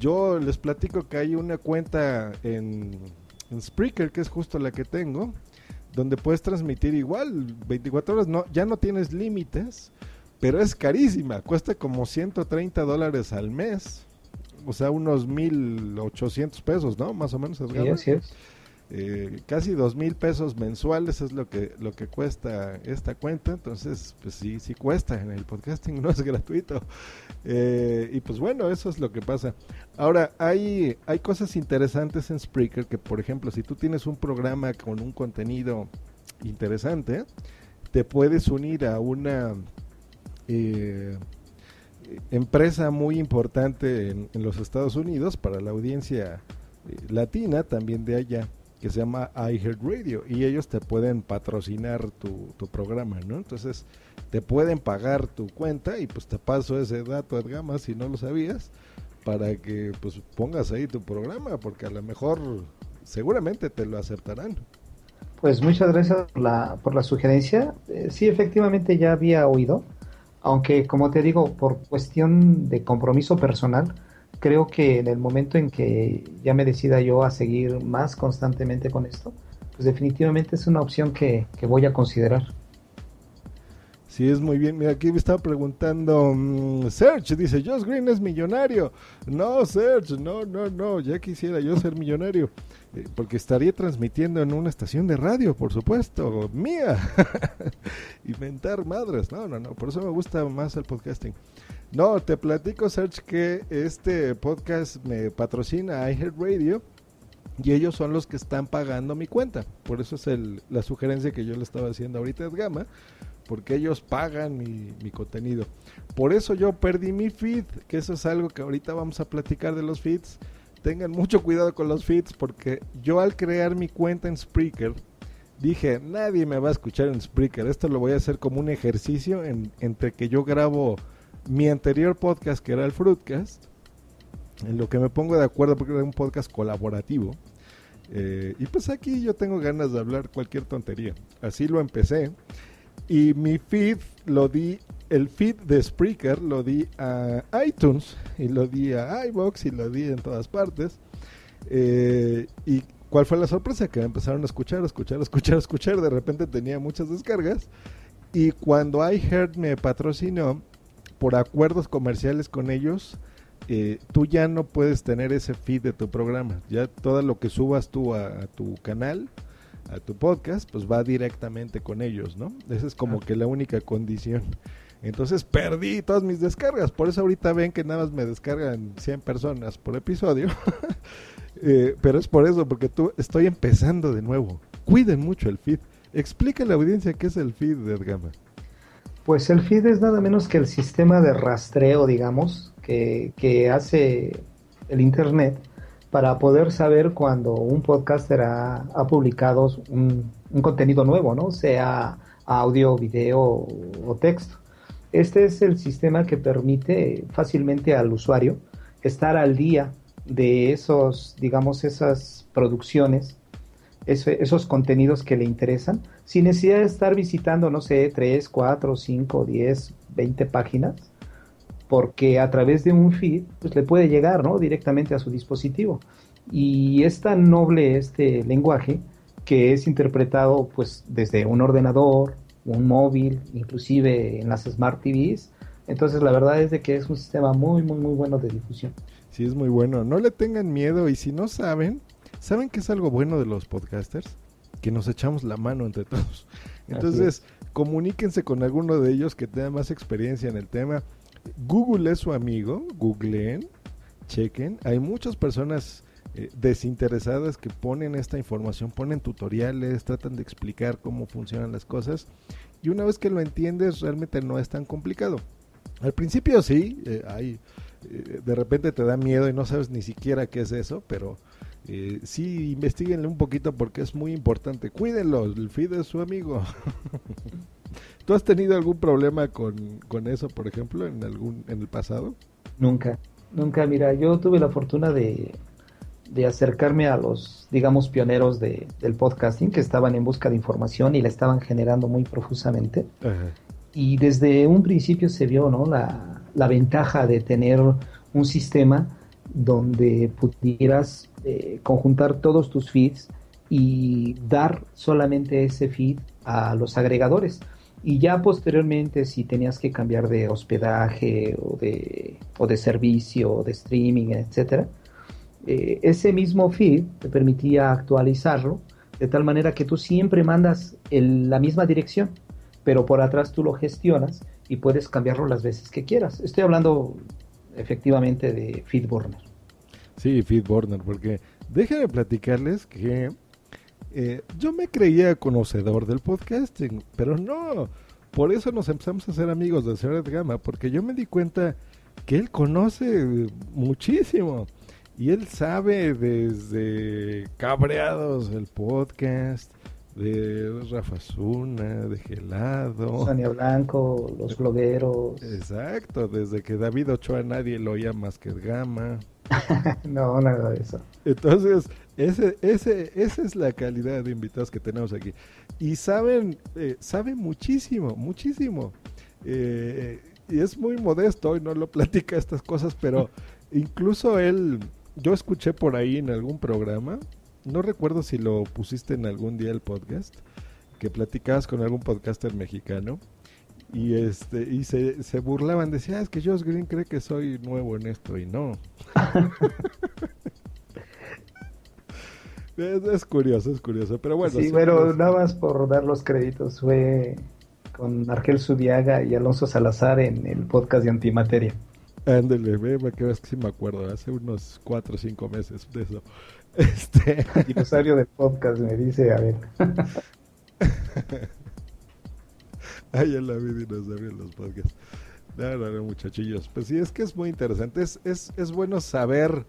yo les platico que hay una cuenta en, en Spreaker, que es justo la que tengo, donde puedes transmitir igual 24 horas, no, ya no tienes límites, pero es carísima, cuesta como 130 dólares al mes, o sea, unos 1.800 pesos, ¿no? Más o menos. Sí, es. Eh, casi dos mil pesos mensuales es lo que lo que cuesta esta cuenta. Entonces pues sí sí cuesta en el podcasting no es gratuito. Eh, y pues bueno eso es lo que pasa. Ahora hay hay cosas interesantes en Spreaker que por ejemplo si tú tienes un programa con un contenido interesante te puedes unir a una eh, empresa muy importante en, en, los Estados Unidos para la audiencia latina también de allá que se llama iHeartRadio y ellos te pueden patrocinar tu, programa, ¿no? Entonces te pueden pagar tu cuenta y pues te paso ese dato, Edgama, si no lo sabías, para que pues pongas ahí tu programa, porque a lo mejor seguramente te lo aceptarán. Pues muchas gracias por la, por la sugerencia. Eh, sí, efectivamente ya había oído, aunque como te digo, por cuestión de compromiso personal, creo que en el momento en que ya me decida yo a seguir más constantemente con esto, pues definitivamente es una opción que, que voy a considerar. Sí, es muy bien. Mira, aquí me estaba preguntando, mm, Serge dice, Josh Green es millonario. No, Serge, no, no, no, ya quisiera yo ser millonario. Eh, porque estaría transmitiendo en una estación de radio, por supuesto, mía. Inventar madres. No, no, no, por eso me gusta más el podcasting. No, te platico, Serge, que este podcast me patrocina iHeartRadio y ellos son los que están pagando mi cuenta. Por eso es la sugerencia que yo le estaba haciendo ahorita a Gama porque ellos pagan mi, contenido. Por eso yo perdí mi feed, que eso es algo que ahorita vamos a platicar de los feeds. Tengan mucho cuidado con los feeds porque yo al crear mi cuenta en Spreaker dije, nadie me va a escuchar en Spreaker. Esto lo voy a hacer como un ejercicio entre que yo grabo mi anterior podcast que era el Fruitcast, en lo que me pongo de acuerdo porque era un podcast colaborativo. Eh, y pues aquí yo tengo ganas de hablar cualquier tontería. Así lo empecé. Y mi feed lo di, el feed de Spreaker lo di a iTunes y lo di a iBox y lo di en todas partes. Eh, y cuál fue la sorpresa que me empezaron a escuchar, escuchar, escuchar, escuchar. De repente tenía muchas descargas. Y cuando iHeart me patrocinó, por acuerdos comerciales con ellos, eh, tú ya no puedes tener ese feed de tu programa. Ya todo lo que subas tú a tu canal a tu podcast, pues va directamente con ellos, ¿no? Esa es como que la única condición. Entonces perdí todas mis descargas, por eso ahorita ven que nada más me descargan 100 personas por episodio. Eh, pero es por eso, porque tú estoy empezando de nuevo. Cuiden mucho el feed. Explica a la audiencia qué es el feed de Gama. Pues el feed es nada menos que el sistema de rastreo, digamos, que, que hace el Internet para poder saber cuando un podcaster ha, publicado un, contenido nuevo, ¿no? Sea audio, video o, texto. Este es el sistema que permite fácilmente al usuario estar al día de esos, digamos, esas producciones, esos contenidos que le interesan, sin necesidad de estar visitando, no sé, 3, 4, 5, 10, 20 páginas, porque a través de un feed pues le puede llegar ¿no? directamente a su dispositivo. Y es tan noble este lenguaje que es interpretado pues desde un ordenador, un móvil, inclusive en las Smart TVs. Entonces la verdad es de que es un sistema muy, muy, muy bueno de difusión. Sí, es muy bueno. No le tengan miedo y si no saben, ¿saben qué es algo bueno de los podcasters? Que nos echamos la mano entre todos. Entonces, comuníquense con alguno de ellos que tenga más experiencia en el tema Google es su amigo, googleen, chequen. Hay muchas personas eh, desinteresadas que ponen esta información, ponen tutoriales, tratan de explicar cómo funcionan las cosas. Y una vez que lo entiendes, realmente no es tan complicado. Al principio sí, eh, hay, eh, de repente te da miedo y no sabes ni siquiera qué es eso, pero sí investiguenle un poquito porque es muy importante. Cuídenlo, el feed es su amigo. ¿Tú has tenido algún problema con, eso, por ejemplo, en algún en el pasado? Nunca, nunca. Mira, yo tuve la fortuna de, acercarme a los, digamos, pioneros de, del podcasting que estaban en busca de información y la estaban generando muy profusamente. Y desde un principio se vio ¿no? la, la ventaja de tener un sistema donde pudieras eh, conjuntar todos tus feeds y dar solamente ese feed a los agregadores. Y ya posteriormente, si tenías que cambiar de hospedaje o de, o de servicio o de streaming, etcétera, eh, ese mismo feed te permitía actualizarlo de tal manera que tú siempre mandas la misma dirección, pero por atrás tú lo gestionas y puedes cambiarlo las veces que quieras. Estoy hablando efectivamente de FeedBurner. Sí, FeedBurner, porque déjenme platicarles que eh, yo me creía conocedor del podcasting, pero no. Por eso nos empezamos a hacer amigos de Señor Gama, porque yo me di cuenta que él conoce muchísimo. Y él sabe desde Cabreados, el podcast, de Rafa Zuna, de Gelado. Sonia Blanco, los blogueros. Exacto, desde que David Ochoa nadie lo oía más que Gama. no, nada de eso. Entonces, ese, ese, esa es la calidad de invitados que tenemos aquí. Y saben, eh, saben muchísimo, muchísimo. Eh, y es muy modesto y no lo platica estas cosas, pero incluso él, yo escuché por ahí en algún programa, no recuerdo si lo pusiste en algún día el podcast, que platicabas con algún podcaster mexicano y este y se, se burlaban, decía, ah, es que Josh Green cree que soy nuevo en esto y no. es, curioso, es curioso, pero bueno. Sí, pero nada más por dar los créditos, fue con Argel Sudiaga y Alonso Salazar en el podcast de Antimateria. Ándale, ve, me quedas que sí me acuerdo, hace unos cuatro o cinco meses de eso. Este... Aniversario del podcast, me dice, a ver. Ay, ya la vi dinosaurio en los podcasts. No, no, no, muchachillos. Pues sí, es que es muy interesante. Es, es, es bueno saber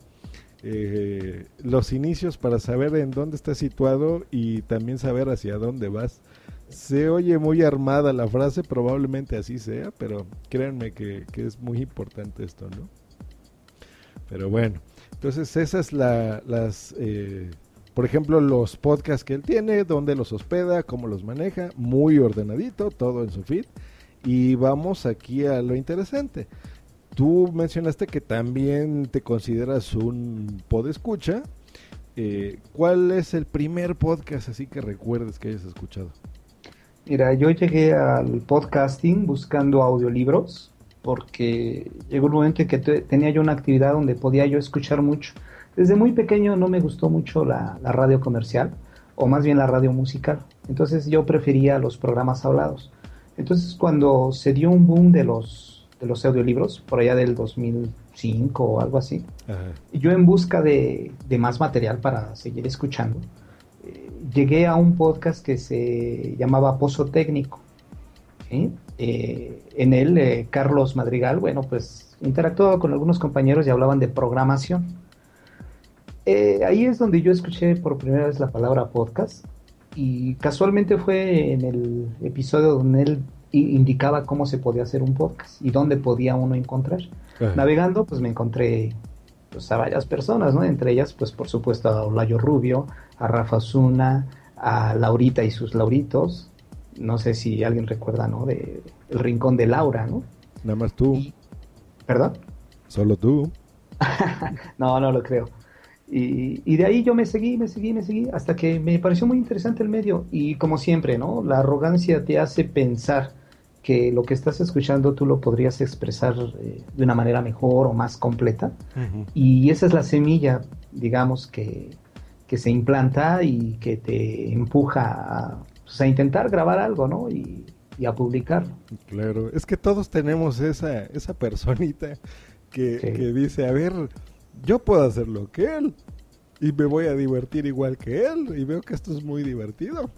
eh, los inicios para saber en dónde estás situado y también saber hacia dónde vas. Se oye muy armada la frase, probablemente así sea, pero créanme que, que es muy importante esto, ¿no? Pero bueno, entonces esas la, las, eh, por ejemplo, los podcasts que él tiene, dónde los hospeda, cómo los maneja, muy ordenadito, todo en su feed. Y vamos aquí a lo interesante. Tú mencionaste que también te consideras un podescucha. Eh, ¿Cuál es el primer podcast así que recuerdes que hayas escuchado? Mira, yo llegué al podcasting buscando audiolibros porque llegó un momento en que tenía yo una actividad donde podía yo escuchar mucho. Desde muy pequeño no me gustó mucho la, la radio comercial, o más bien la radio musical. Entonces yo prefería los programas hablados. Entonces cuando se dio un boom de los de los audiolibros, por allá del 2005 o algo así. Yo en busca de, más material para seguir escuchando, eh, llegué a un podcast que se llamaba Pozo Técnico. Eh, en él, eh, Carlos Madrigal, bueno, pues interactuaba con algunos compañeros y hablaban de programación. ahí es donde yo escuché por primera vez la palabra podcast y casualmente fue en el episodio donde él indicaba cómo se podía hacer un podcast y dónde podía uno encontrar. Navegando, pues me encontré pues, a varias personas, ¿no? Entre ellas, pues por supuesto a Olayo Rubio, a Rafa Zuna, a Laurita y sus Lauritos. No sé si alguien recuerda, ¿no? De El Rincón de Laura, ¿no? Nada más tú. ¿Perdón? Solo tú. no, no lo creo. Y, y, de ahí yo me seguí, me seguí, me seguí, hasta que me pareció muy interesante el medio. Y como siempre, ¿no? La arrogancia te hace pensar que lo que estás escuchando tú lo podrías expresar eh, de una manera mejor o más completa. Y esa es la semilla, digamos, que, que, se implanta y que te empuja a, pues, a intentar grabar algo, ¿no? Y, y, a publicarlo. Claro, es que todos tenemos esa, esa personita que, que dice, a ver yo puedo hacer lo que él y me voy a divertir igual que él y veo que esto es muy divertido.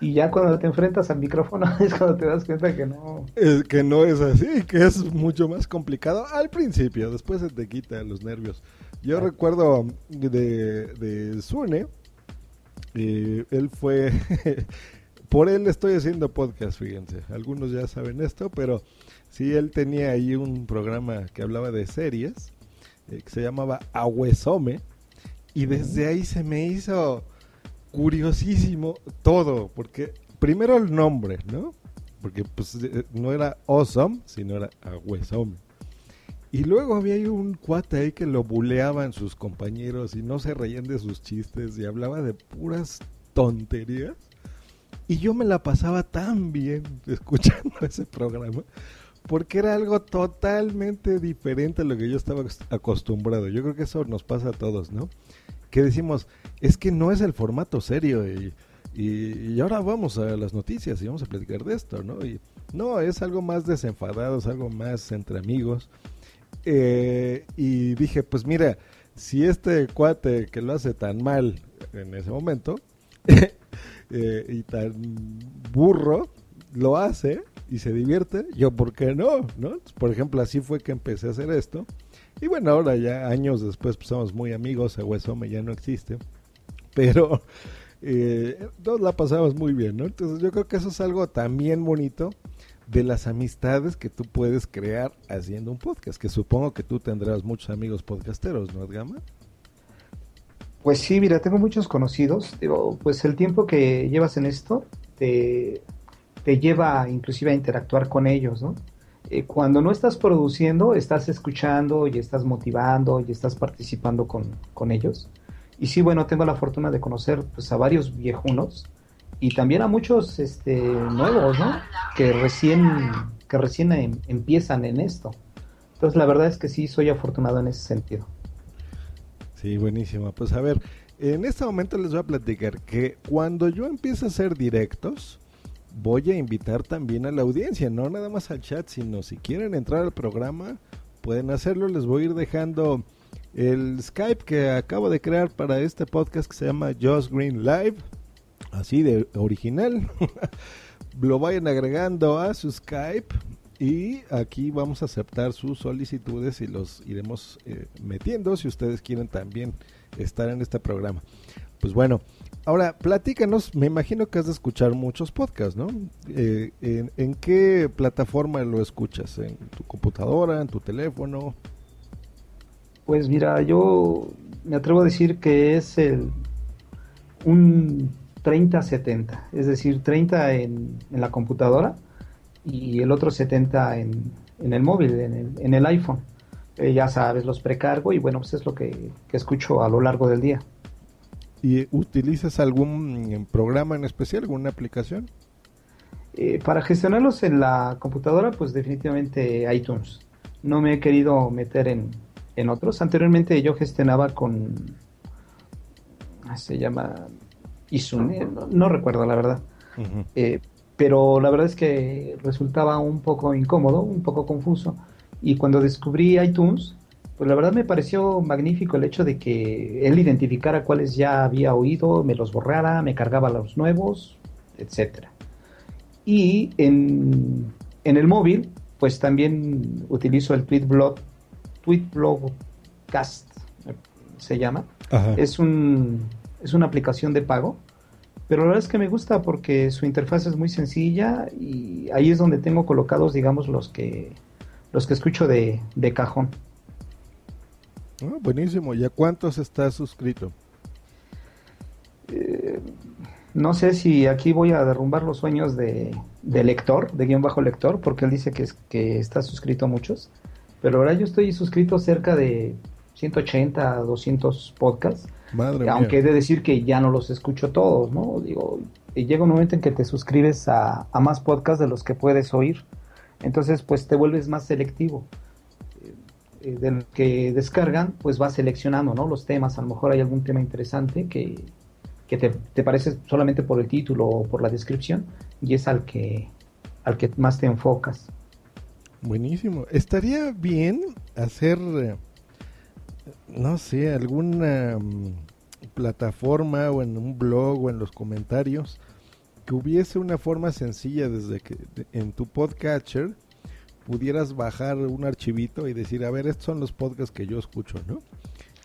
Y ya cuando te enfrentas al micrófono es cuando te das cuenta que no... Es que no es así, que es mucho más complicado al principio, después se te quita los nervios. Yo recuerdo de, de Sune, y él fue... por él estoy haciendo podcast, fíjense. Algunos ya saben esto, pero sí, él tenía ahí un programa que hablaba de series eh, que se llamaba Ahuesome. Y desde ahí se me hizo curiosísimo todo, porque primero el nombre, ¿no? Porque pues eh, no era Awesome, sino era Ahuesome. Y luego había un cuate ahí que lo buleaban sus compañeros y no se reían de sus chistes y hablaba de puras tonterías. Y yo me la pasaba tan bien escuchando ese programa porque era algo totalmente diferente a lo que yo estaba acostumbrado. Yo creo que eso nos pasa a todos, ¿no? Que decimos, es que no es el formato serio y, y, ahora vamos a las noticias y vamos a platicar de esto, ¿no? Y no, es algo más desenfadado, es algo más entre amigos. Eh, y dije, pues mira, si este cuate que lo hace tan mal en ese momento eh, y tan burro lo hace, y se divierte, yo por qué no, ¿no? Por ejemplo, así fue que empecé a hacer esto. Y bueno, ahora ya años después pues, somos muy amigos, Huesome ya no existe, pero eh, la pasamos muy bien, ¿no? Entonces yo creo que eso es algo también bonito de las amistades que tú puedes crear haciendo un podcast, que supongo que tú tendrás muchos amigos podcasteros, ¿no, Gama? Pues sí, mira, tengo muchos conocidos, digo, pues el tiempo que llevas en esto te, lleva inclusive a interactuar con ellos, ¿no? eh, cuando no estás produciendo, estás escuchando y estás motivando y estás participando con, ellos. Y sí, bueno, tengo la fortuna de conocer pues, a varios viejunos y también a muchos este, nuevos, ¿no? Que recién, que recién em, empiezan en esto. Entonces, la verdad es que sí, soy afortunado en ese sentido. Sí, buenísimo. Pues a ver, en este momento les voy a platicar que cuando yo empiezo a hacer directos, voy a invitar también a la audiencia, no nada más al chat, sino si quieren entrar al programa, pueden hacerlo. Les voy a ir dejando el Skype que acabo de crear para este podcast que se llama Just Green Live, así de original. Lo vayan agregando a su Skype y aquí vamos a aceptar sus solicitudes y los iremos eh, metiendo si ustedes quieren también estar en este programa. Pues bueno, ahora platícanos, me imagino que has de escuchar muchos podcasts, ¿no? Eh, en, qué plataforma lo escuchas? ¿En tu computadora, en tu teléfono? Pues mira, yo me atrevo a decir que es el un 30-70, es decir, 30 en, en la computadora y el otro 70 en, en el móvil, en el, en el iPhone. Eh, ya sabes, los precargo y bueno, pues es lo que, escucho a lo largo del día. ¿Y utilizas algún programa en especial, alguna aplicación? Eh, para gestionarlos en la computadora, pues definitivamente iTunes. No me he querido meter en, en otros. Anteriormente yo gestionaba con... Se llama Isune, no, recuerdo la verdad pero la verdad es que resultaba un poco incómodo, un poco confuso. Y cuando descubrí iTunes, pues la verdad me pareció magnífico el hecho de que él identificara cuáles ya había oído, me los borrara, me cargaba los nuevos, etcétera. Y en, el móvil, pues también utilizo el TweetBlog, TweetBlogcast se llama. Es, un, es una aplicación de pago pero la verdad es que me gusta porque su interfaz es muy sencilla y ahí es donde tengo colocados, digamos, los que los que escucho de, cajón. Ah, buenísimo. ¿Y a cuántos estás suscrito? Eh, no sé si aquí voy a derrumbar los sueños de, lector, de guion bajo lector, porque él dice que, es, que está suscrito a muchos. Pero ahora yo estoy suscrito cerca de 180 a 200 podcasts. Aunque he de decir que ya no los escucho todos, ¿no? Digo, llega un momento en que te suscribes a, más podcasts de los que puedes oír. Entonces, pues te vuelves más selectivo. Eh, del que descargan, pues vas seleccionando, ¿no? Los temas. A lo mejor hay algún tema interesante que, te, te, parece solamente por el título o por la descripción y es al que, al que más te enfocas. Buenísimo. Estaría bien hacer eh, no sé, alguna mm, plataforma o en un blog o en los comentarios que hubiese una forma sencilla desde que en tu podcatcher pudieras bajar un archivito y decir, a ver, estos son los podcasts que yo escucho, ¿no?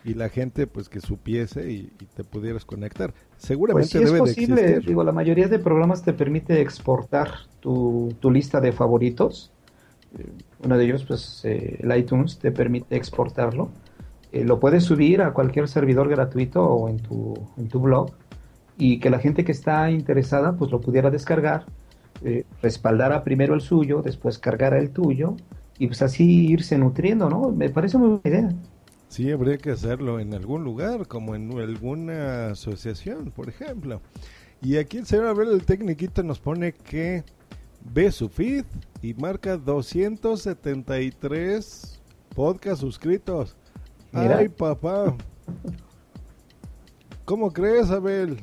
Y la gente pues que supiese y, te pudieras conectar. Seguramente pues sí es posible, digo, la mayoría de programas te permite exportar tu, tu lista de favoritos. Eh, uno de ellos, pues eh, el iTunes te permite exportarlo eh, lo puedes subir a cualquier servidor gratuito o en tu, en tu blog y que la gente que está interesada pues lo pudiera descargar, eh, respaldara primero el suyo, después cargara el tuyo y pues así irse nutriendo, ¿no? Me parece muy buena idea. Sí, habría que hacerlo en algún lugar, como en alguna asociación, por ejemplo. Y aquí el señor Abel, el tecniquito, nos pone que ve su feed y marca 273 podcast suscritos. Ay, papá. ¿Cómo crees, Abel?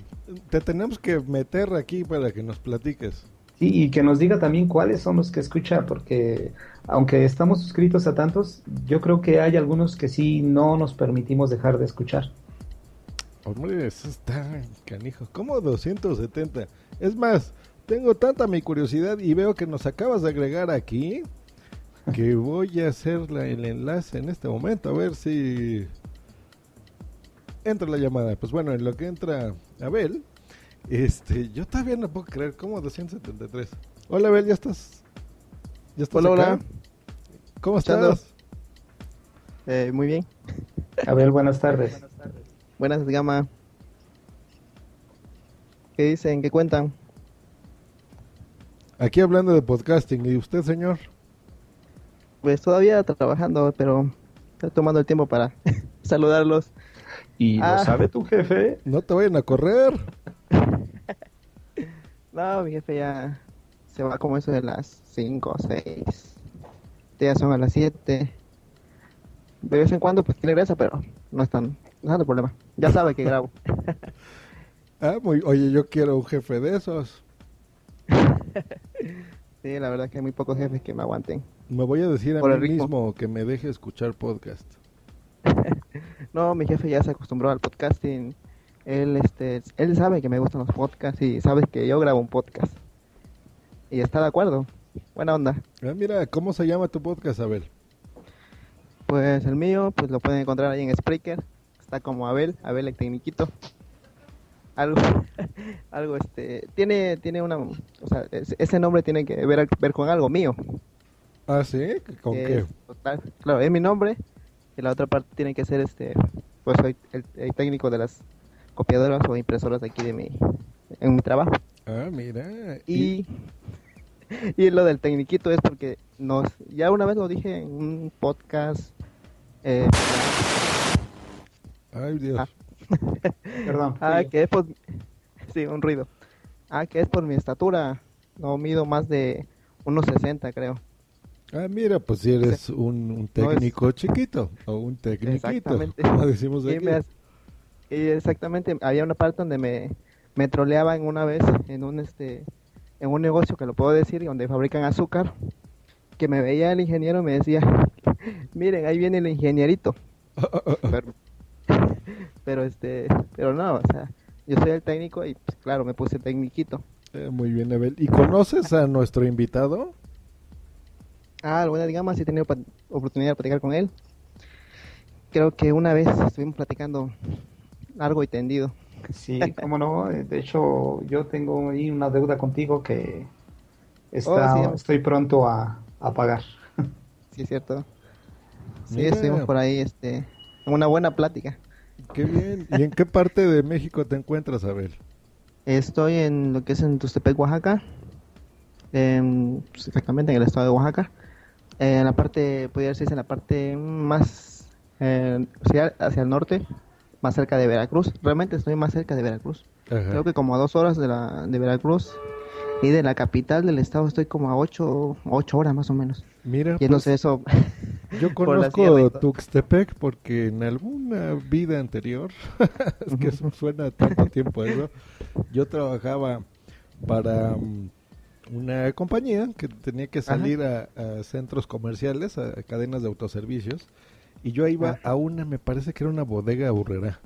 Te tenemos que meter aquí para que nos platiques. Sí, y que nos diga también cuáles son los que escucha, porque aunque estamos suscritos a tantos, yo creo que hay algunos que sí no nos permitimos dejar de escuchar. Hombre, eso está canijo. ¿Cómo 270? Es más, tengo tanta mi curiosidad y veo que nos acabas de agregar aquí que voy a hacer el enlace en este momento, a ver si entra la llamada. Pues bueno, en lo que entra Abel, este, yo todavía no puedo creer, ¿cómo 273? Hola Abel, ¿ya estás? ¿Ya estás hola, hola. ¿Cómo estás? Eh, muy bien. Abel, buenas tardes. Buenas, Gama. ¿Qué dicen? ¿Qué cuentan? Aquí hablando de podcasting. ¿Y usted, señor? Pues todavía trabajando, pero estoy tomando el tiempo para saludarlos. ¿Y lo Ah. sabe tu jefe? No te vayan a correr. No, mi jefe ya se va como eso de las 5 o 6. Ya son a las 7. De vez en cuando pues regresa, pero no es tan, no es tanto problema. Ya sabe que grabo. Ah, muy, oye, yo quiero un jefe de esos. Sí, la verdad que hay muy pocos jefes que me aguanten. Me voy a decir a mí ritmo. mismo que me deje escuchar podcast. No, mi jefe ya se acostumbró al podcasting. Él, este, él sabe que me gustan los podcasts y sabe que yo grabo un podcast. Y está de acuerdo. Buena onda. Ah, mira, ¿cómo se llama tu podcast, Abel? Pues el mío, pues lo pueden encontrar ahí en Spreaker. Está como Abel, Abel el tecniquito. Algo, algo este, tiene, tiene una, o sea, es- ese nombre tiene que ver, ver con algo mío. Ah, ¿sí? ¿Con que qué? es claro, es mi nombre. Y la otra parte tiene que ser este, pues soy el, el técnico de las copiadoras o impresoras aquí de mi, en mi trabajo. Ah, mira. Y, y lo del tecniquito es porque nos, ya una vez lo dije en un podcast, eh, Ay, Dios. Ah. Perdón. Ah, que es por... Sí, un ruido. Ah, que es por mi estatura. No mido más de unos 60, creo. Ah, mira, pues si eres un, un No es- técnico chiquito o un Exactamente. como decimos Y, aquí. me hace- y exactamente, había una parte donde me, me troleaban una vez en un este en un negocio que lo puedo decir, donde fabrican azúcar, que me veía el ingeniero y me decía, miren, ahí viene el ingenierito. pero, pero este, pero no, o sea, yo soy el técnico y pues, claro, me puse tecniquito. Eh, muy bien, Abel. ¿Y conoces a nuestro invitado? Ah, alguna digamos, sí he tenido oportunidad de platicar con él. Creo que una vez estuvimos platicando largo y tendido. Sí, cómo no. De hecho, yo tengo ahí una deuda contigo que está, Oh, sí. estoy pronto a, a pagar. Sí, es cierto. Sí, Mira. estuvimos por ahí, este, en una buena plática. Qué bien. ¿Y en qué parte de México te encuentras, Abel? Estoy en lo que es en Tustepec, Oaxaca. En- pues, exactamente en el estado de Oaxaca. En la parte, podría decirse en la parte más eh, hacia, hacia el norte, más cerca de Veracruz. Realmente estoy más cerca de Veracruz. Ajá. Creo que como a dos horas de, la, de Veracruz. Y de la capital del estado estoy como a ocho, ocho horas más o menos. Mira, Y no pues, sé eso. yo conozco. Tuxtepec porque en alguna vida anterior, es que eso suena tanto tiempo eso, yo trabajaba para mm, una compañía que tenía que salir a, a centros comerciales, a, a cadenas de autoservicios, y yo iba a una, me parece que era una bodega burrera.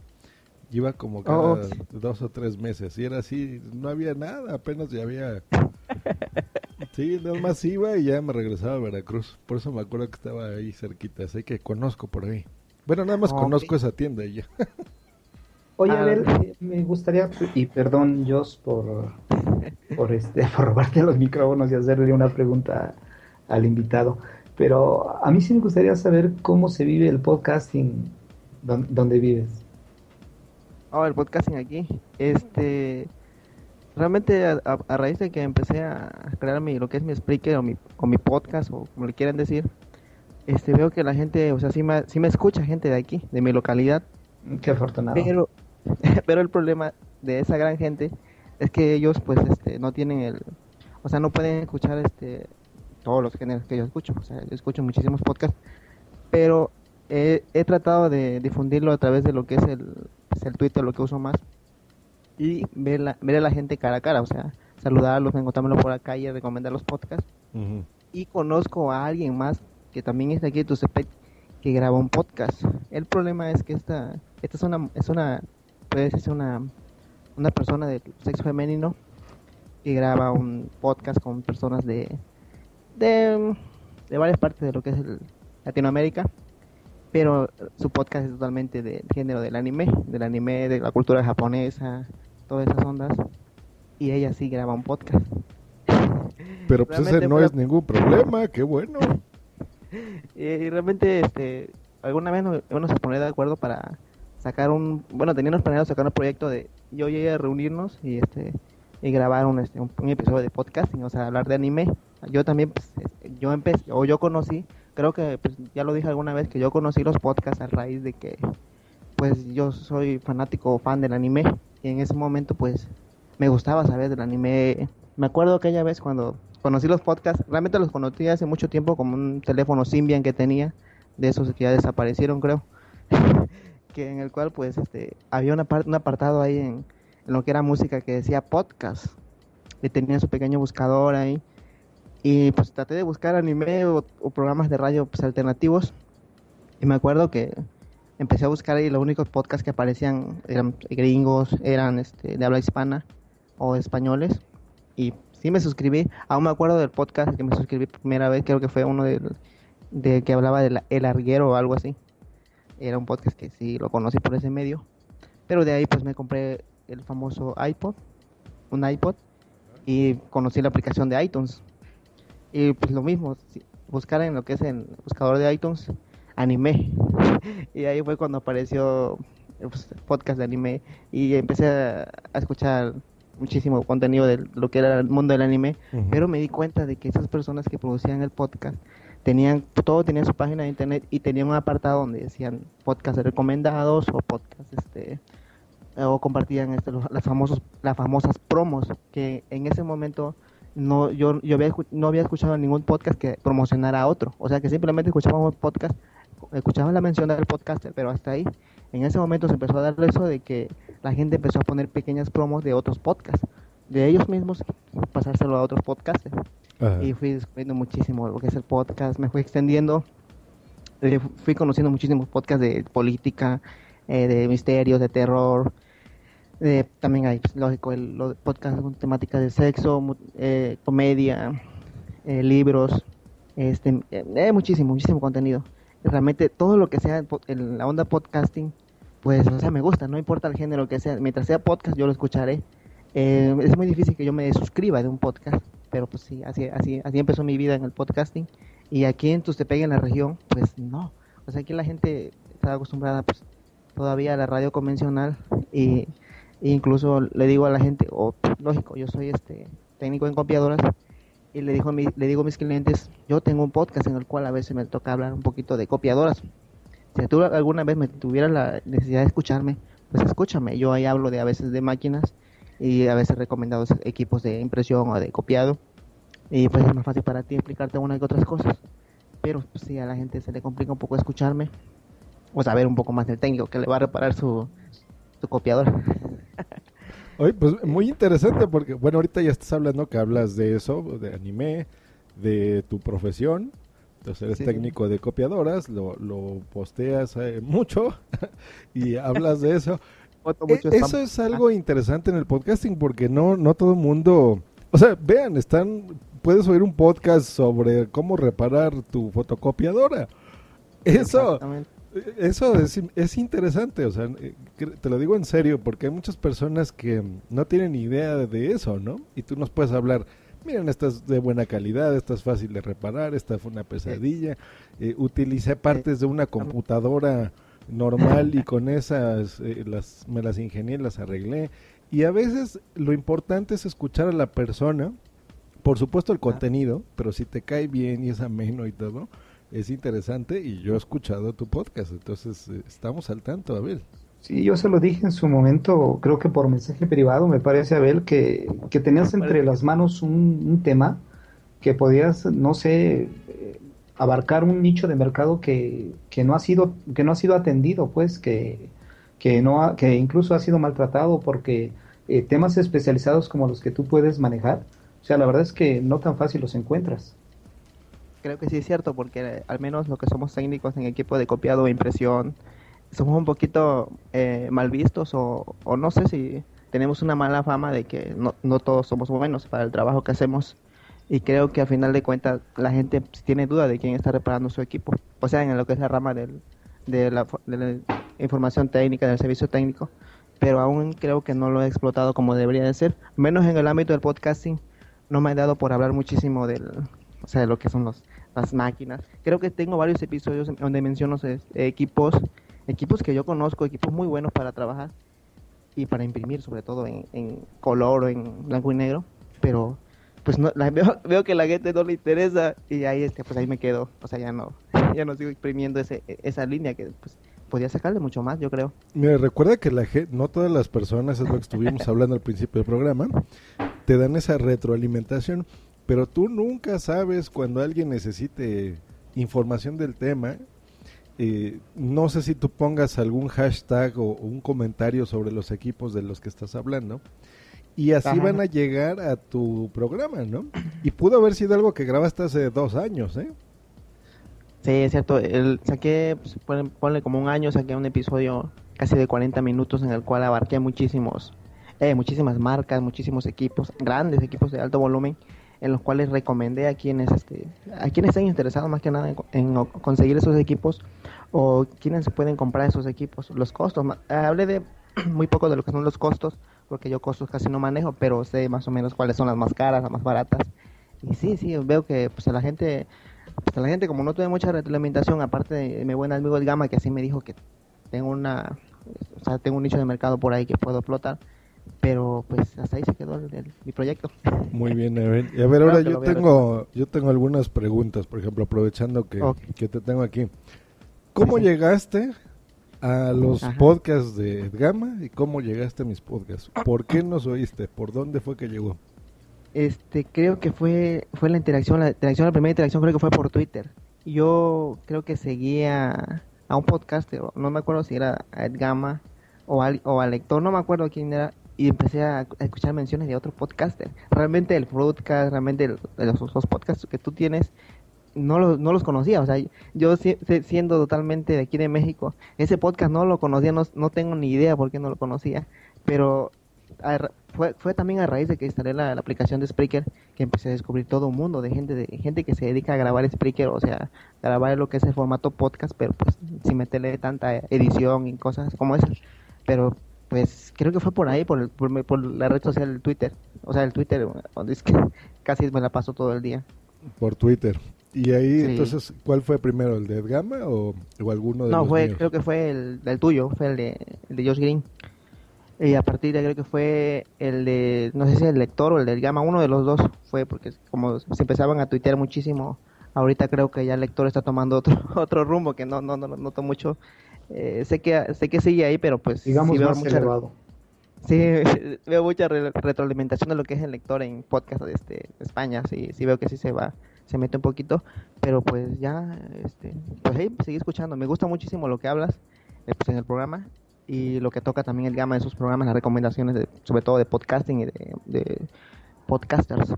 Iba como cada Oh. dos o tres meses y era así, no había nada, apenas ya había... Sí, nada más iba y ya me regresaba a Veracruz. Por eso me acuerdo que estaba ahí cerquita, así que conozco por ahí. Bueno, nada más conozco esa tienda y ya. Oye, Ah. Abel, eh, me gustaría, y perdón, Jos, por, por, este, por robarte los micrófonos y hacerle una pregunta al invitado, pero a mí sí me gustaría saber cómo se vive el podcasting don- donde vives. Oh, el podcasting aquí. Este, realmente a, a- a raíz de que empecé a crear mi, lo que es mi Spreaker o mi, o mi podcast o como le quieran decir, este, veo que la gente, o sea, sí me, sí me escucha gente de aquí, de mi localidad, Qué afortunado. pero, pero el problema de esa gran gente es que ellos, pues, este, no tienen el, o sea, no pueden escuchar, este, todos los géneros que yo escucho, o sea, yo escucho muchísimos podcasts, pero he, he tratado de difundirlo a través de lo que es el, pues, el Twitter, lo que uso más, y ver, la, ver a la gente cara a cara, o sea, saludarlos, encontrármelo por la calle, recomendar los podcasts, y conozco a alguien más que también es de aquí de Tuxtepec que graba un podcast. El problema es que esta, esta es una, es una, puede decirse una, una persona de sexo femenino que graba un podcast con personas de, de, de varias partes de lo que es el Latinoamérica, pero su podcast es totalmente del género del anime, del anime, de la cultura japonesa, todas esas ondas, y ella sí graba un podcast. Pero pues ese no fue- es ningún problema, qué bueno. Y, y realmente, este, alguna vez nos íbamos a poner de acuerdo para sacar un, bueno, teníamos planeado sacar un proyecto de yo y ella reunirnos y este y grabar un, este, un episodio de podcasting, o sea, hablar de anime. Yo también, pues, este, yo empecé, o yo conocí creo que pues, ya lo dije alguna vez que yo conocí los podcasts a raíz de que pues yo soy fanático o fan del anime y en ese momento pues me gustaba saber del anime. Me acuerdo aquella vez cuando conocí los podcasts, realmente los conocí hace mucho tiempo como un teléfono Symbian que tenía, de esos que ya desaparecieron creo, que en el cual pues este había una un apartado ahí en, lo que era música que decía podcast y tenía su pequeño buscador ahí y pues traté de buscar anime o, programas de radio pues, alternativos y me acuerdo que empecé a buscar y los únicos podcasts que aparecían eran gringos, eran este, de habla hispana o españoles y sí me suscribí. Aún me acuerdo del podcast que me suscribí primera vez, creo que fue uno de, que hablaba de El Arguero o algo así. Era un podcast que sí lo conocí por ese medio. Pero de ahí pues me compré el famoso iPod, un iPod, y conocí la aplicación de iTunes. Y pues lo mismo, buscar en lo que es el buscador de iTunes, anime. y ahí fue cuando apareció el pues, podcast de anime y empecé a escuchar muchísimo contenido de lo que era el mundo del anime, pero me di cuenta de que esas personas que producían el podcast tenían todo tenían su página de internet y tenían un apartado donde decían podcast recomendados o podcast este o compartían este, los, las famosos las famosas promos que en ese momento no yo yo había, no había escuchado ningún podcast que promocionara a otro. O sea que simplemente escuchábamos podcast escuchábamos la mención del podcast pero hasta ahí. En ese momento se empezó a dar eso de que la gente empezó a poner pequeñas promos de otros podcasts, de ellos mismos pasárselo a otros podcasts. Y fui descubriendo muchísimo lo que es el podcast, me fui extendiendo, eh, fui conociendo muchísimos podcasts de política, eh, de misterios, de terror. también hay, pues, lógico, el, los podcasts con temática de sexo, eh, comedia, libros, este, muchísimo, muchísimo contenido. Realmente todo lo que sea en la onda podcasting pues, o sea, me gusta, no importa el género que sea, mientras sea podcast yo lo escucharé. Eh, es muy difícil que yo me suscriba de un podcast, pero pues sí, así, así, así empezó mi vida en el podcasting. Y aquí en Tustepegue, en la región, pues no. O sea, aquí la gente está acostumbrada pues todavía a la radio convencional y e incluso le digo a la gente, o lógico, yo soy este técnico en copiadoras y le digo a mi, le digo a mis clientes, yo tengo un podcast en el cual a veces me toca hablar un poquito de copiadoras si tú alguna vez me tuvieras la necesidad de escucharme, pues escúchame. Yo ahí hablo de a veces de máquinas y a veces recomendados equipos de impresión o de copiado. Y pues es más fácil para ti explicarte una que otras cosas. Pero pues, si a la gente se le complica un poco escucharme o saber un poco más del técnico que le va a reparar su, su copiador. Oye, pues muy interesante porque, bueno, ahorita ya estás hablando que hablas de eso, de anime, de tu profesión, entonces eres técnico de copiadoras, lo, lo posteas eh, mucho y hablas de eso. E, eso es algo interesante en el podcasting porque no, no todo el mundo... O sea, vean, están puedes oír un podcast sobre cómo reparar tu fotocopiadora. Eso, eso es, es, interesante, o sea, eh, te lo digo en serio, porque hay muchas personas que no tienen idea de eso, ¿no? Y tú nos puedes hablar, miren, esta es de buena calidad, esta es fácil de reparar, esta fue una pesadilla. Eh, utilicé partes de una computadora normal y con esas eh, las, me las ingenié, las arreglé. Y a veces lo importante es escuchar a la persona, por supuesto el contenido, pero si te cae bien y es ameno y todo, es interesante y yo he escuchado tu podcast, entonces eh, estamos al tanto, Abel. Sí, yo se lo dije en su momento, creo que por mensaje privado, me parece, Abel, que, que tenías entre las manos un, tema que podías, no sé, abarcar un nicho de mercado que, que, no ha sido que no ha sido atendido, pues, que, que no que incluso ha sido maltratado porque eh, temas especializados como los que tú puedes manejar, o sea, la verdad es que no tan fácil los encuentras. Creo que sí es cierto, porque eh, al menos lo que somos técnicos en equipo de copiado e impresión, somos un poquito eh, mal vistos o, o, no sé si tenemos una mala fama de que no, no todos somos buenos para el trabajo que hacemos y creo que a final de cuentas la gente tiene duda de quién está reparando su equipo, o sea, en lo que es la rama del, de, la, información técnica, del servicio técnico, pero aún creo que no lo he explotado como debería de ser, menos en el ámbito del podcasting, no me he dado por hablar muchísimo del, o sea, de lo que son los, las máquinas. Creo que tengo varios episodios donde menciono eh, equipos equipos que yo conozco, equipos muy buenos para trabajar y para imprimir, sobre todo en, color o en blanco y negro, pero pues no, veo, veo, que la gente no le interesa. Y ahí este pues ahí me quedo. O sea ya no ya no sigo exprimiendo ese, esa línea que pues podía sacarle mucho más yo creo. Mira recuerda que la no todas las personas es lo que estuvimos hablando al principio del programa te dan esa retroalimentación pero tú nunca sabes cuando alguien necesite información del tema. Eh, no sé si tú pongas algún hashtag o, un comentario sobre los equipos de los que estás hablando y así van a llegar a tu programa, ¿no? Y pudo haber sido algo que grabaste hace dos años, ¿eh? Sí, es cierto. El, saqué, pues, ponle, como un año, saqué un episodio casi de 40 minutos en el cual abarqué muchísimos, eh, muchísimas marcas, muchísimos equipos, grandes equipos de alto volumen, en los cuales recomendé a quienes, este, a quienes estén interesados más que nada en, conseguir esos equipos o quienes pueden comprar esos equipos, los costos. Hablé de muy poco de lo que son los costos, porque yo costos casi no manejo, pero sé más o menos cuáles son las más caras, las más baratas. Y sí, sí, veo que pues a la gente, pues a la gente como no tuve mucha reglamentación, aparte de mi buen amigo el Gama que así me dijo que tengo una, o sea, tengo un nicho de mercado por ahí que puedo explotar, pero pues hasta ahí se quedó mi proyecto. Muy bien, Evan. Y a ver, ahora yo tengo, yo tengo algunas preguntas, por ejemplo, aprovechando que, que te tengo aquí. ¿Cómo llegaste a los podcasts de Edgama y cómo llegaste a mis podcasts. ¿Por qué nos oíste? ¿Por dónde fue que llegó? Este, creo que fue fue la interacción, la interacción, la primera interacción creo que fue por Twitter. Yo creo que seguía a un podcaster, no me acuerdo si era a Edgama o al, o al lector, no me acuerdo quién era, y empecé a, escuchar menciones de otro podcaster. Realmente el podcast, realmente los, los podcasts que tú tienes no, no los conocía, o sea, yo siendo totalmente de aquí de México, ese podcast no lo conocía, no, no tengo ni idea por qué no lo conocía, pero fue, fue también a raíz de que instalé la, aplicación de Spreaker que empecé a descubrir todo un mundo de gente de gente que se dedica a grabar Spreaker, o sea, grabar lo que es el formato podcast, pero pues sin meterle tanta edición y cosas como esas. Pero pues creo que fue por ahí, por, por, por la red social Twitter. O sea, el Twitter, es que casi me la paso todo el día. Por Twitter. Y ahí, entonces, ¿cuál fue primero? ¿El de Edgama o, o alguno de no, los fue, creo que fue el, el tuyo, fue el de, el de Josh Green. Y a partir de ahí creo que fue el de, no sé si el lector o el del Gama, uno de los dos fue, porque como se empezaban a tuitear muchísimo, ahorita creo que ya el lector está tomando otro otro rumbo que no no no noto mucho. Eh, sé que sé que sigue ahí, pero pues digamos sí veo más elevado. Sí, veo mucha retroalimentación de lo que es el lector en podcast de este, España, sí, sí veo que sí se va se mete un poquito, pero pues ya, este, pues ahí seguí escuchando, me gusta muchísimo lo que hablas eh, pues, en el programa y lo que toca también el gama de esos programas, las recomendaciones, de, sobre todo de podcasting y de, podcasters.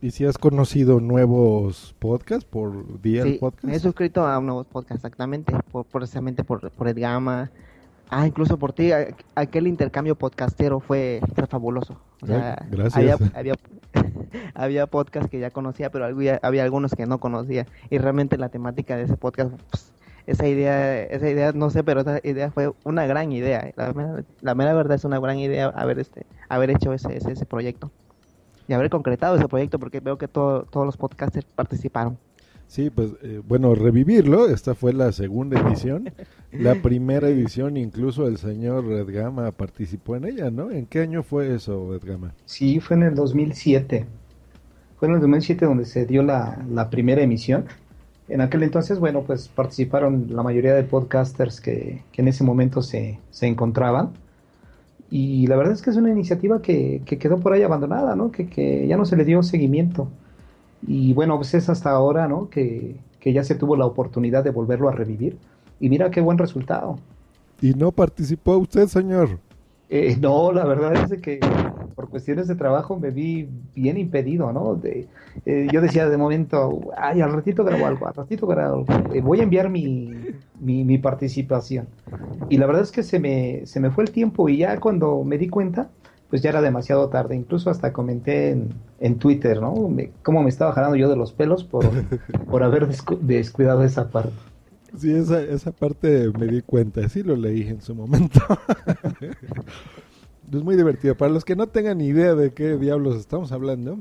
¿Y si has conocido nuevos podcasts por día sí, podcast? Me he suscrito a nuevos podcasts, exactamente, por, precisamente por, por el gama. Ah, incluso por ti, aquel intercambio podcastero fue, fue fabuloso. O sea, Gracias. Había, había, podcasts que ya conocía, pero había, había, algunos que no conocía. Y realmente la temática de ese podcast, pues, esa idea, esa idea, no sé, pero esa idea fue una gran idea. La, la mera verdad es una gran idea haber, este, haber hecho ese, ese, ese proyecto. Y haber concretado ese proyecto, porque veo que todos los podcasters participaron. Sí, pues eh, bueno, revivirlo, esta fue la segunda edición, la primera edición incluso el señor Edgama participó en ella, ¿no? ¿En qué año fue eso, Edgama? Sí, fue en el 2007, fue en el 2007 donde se dio la, la primera emisión. En aquel entonces, bueno, pues participaron la mayoría de podcasters que, que en ese momento se, se, encontraban. Y la verdad es que es una iniciativa que, que quedó por ahí abandonada, ¿no? Que, que ya no se le dio seguimiento. Y bueno, pues es hasta ahora, ¿no? Que, que ya se tuvo la oportunidad de volverlo a revivir. Y mira qué buen resultado. ¿Y no participó usted, señor? Eh, no, la verdad es que por cuestiones de trabajo me vi bien impedido, ¿no? De, eh, yo decía de momento, ay, al ratito grabo algo, al ratito grabo algo, eh, voy a enviar mi, mi, mi, participación. Y la verdad es que se me, se me fue el tiempo y ya cuando me di cuenta, pues ya era demasiado tarde. Incluso hasta comenté en, en Twitter, ¿no? Me, cómo me estaba jalando yo de los pelos por, por haber descuidado esa parte. Sí, esa, esa parte me di cuenta, sí lo leí en su momento. es muy divertido. Para los que no tengan idea de qué diablos estamos hablando,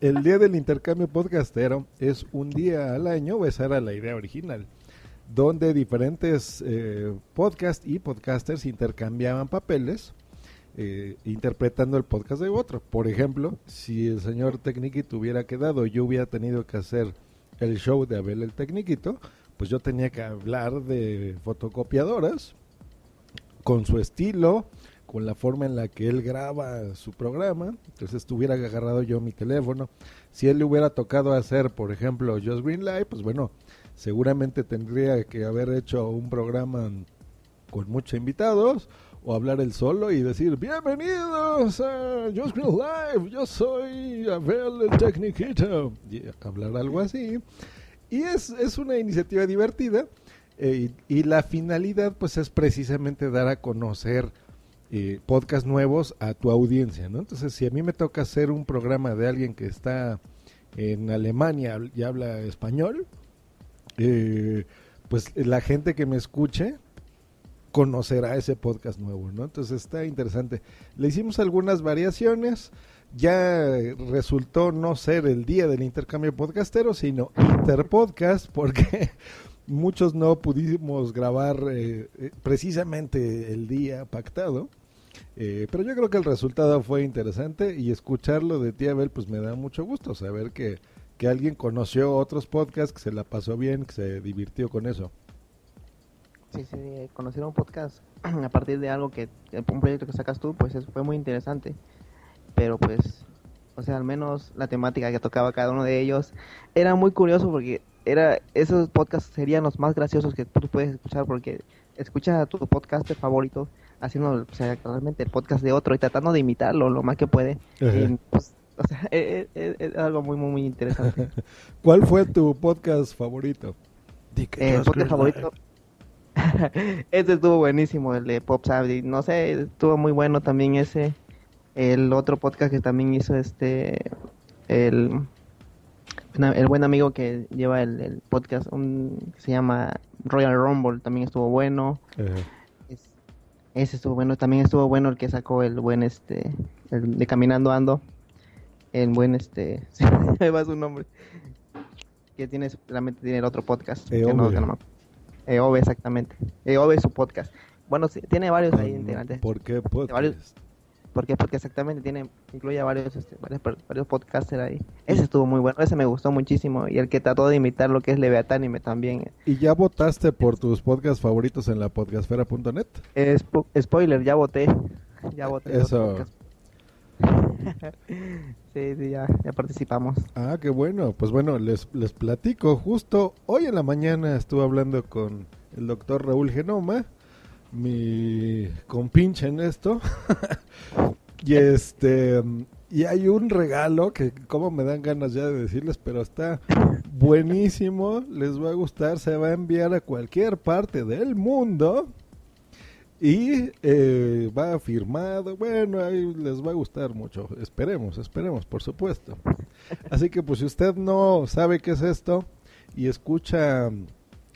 el día del intercambio podcastero es un día al año, esa era la idea original, donde diferentes eh, podcasts y podcasters intercambiaban papeles eh, interpretando el podcast de otro. Por ejemplo, si el señor Tecniquito hubiera quedado, yo hubiera tenido que hacer el show de Abel el Tecniquito, pues yo tenía que hablar de fotocopiadoras con su estilo, con la forma en la que él graba su programa. Entonces estuviera agarrado yo mi teléfono. Si él le hubiera tocado hacer, por ejemplo, Just Green Live, pues bueno, seguramente tendría que haber hecho un programa con muchos invitados o hablar el solo y decir bienvenidos a Just Live, yo soy Abel el Tecniquito y hablar algo así y es, es una iniciativa divertida eh, y, la finalidad pues es precisamente dar a conocer eh, podcasts nuevos a tu audiencia, ¿no? Entonces si a mí me toca hacer un programa de alguien que está en Alemania y habla español, eh, pues la gente que me escuche conocerá ese podcast nuevo, ¿no? Entonces está interesante. Le hicimos algunas variaciones, ya resultó no ser el día del intercambio podcastero, sino interpodcast, porque muchos no pudimos grabar eh, eh, precisamente el día pactado. Eh, pero yo creo que el resultado fue interesante y escucharlo de ti, Abel, pues me da mucho gusto saber que, que alguien conoció otros podcasts, que se la pasó bien, que se divirtió con eso. Sí, sí, conocer un podcast a partir de algo que, un proyecto que sacas tú, pues fue muy interesante. Pero pues, o sea, al menos la temática que tocaba cada uno de ellos era muy curioso porque era esos podcasts serían los más graciosos que tú puedes escuchar porque escuchas a tu podcaster favorito haciendo o sea, realmente el podcast de otro y tratando de imitarlo lo más que puede. Pues, o sea, es, e, e, es, algo muy, muy, muy interesante. ¿Cuál fue tu podcast favorito? El podcast favorito ese estuvo buenísimo, el de Pop Savvy. No sé, estuvo muy bueno también ese. El otro podcast que también hizo este. El, el buen amigo que lleva el, podcast un, que se llama Royal Rumble también estuvo bueno. ese estuvo bueno. También estuvo bueno el que sacó el buen este. El de Caminando Ando. El buen este. me va su nombre. Que tiene, realmente tiene el otro podcast. Eh, que no, que no EOB, exactamente. EOB es su podcast. Bueno, tiene varios ahí integrantes. ¿Por qué podcast? ¿Por qué? Porque exactamente tiene, incluye varios, este, varios, varios podcasters ahí. Ese estuvo muy bueno, ese me gustó muchísimo. Y el que trató de imitar lo que es Leviatánime también. ¿Y ya votaste por tus podcasts favoritos en la podcastfera.net? Es, spoiler, ya voté. Ya voté. Eso. sí, sí, ya, ya participamos. Ah, qué bueno. Pues bueno, les, les platico. Justo hoy en la mañana estuve hablando con el doctor Raúl Genoma, mi compinche en esto. y este y hay un regalo que como me dan ganas ya de decirles, pero está buenísimo, les va a gustar, se va a enviar a cualquier parte del mundo y eh, va firmado, bueno, ahí les va a gustar mucho, esperemos, esperemos, por supuesto. Así que pues si usted no sabe qué es esto y escucha,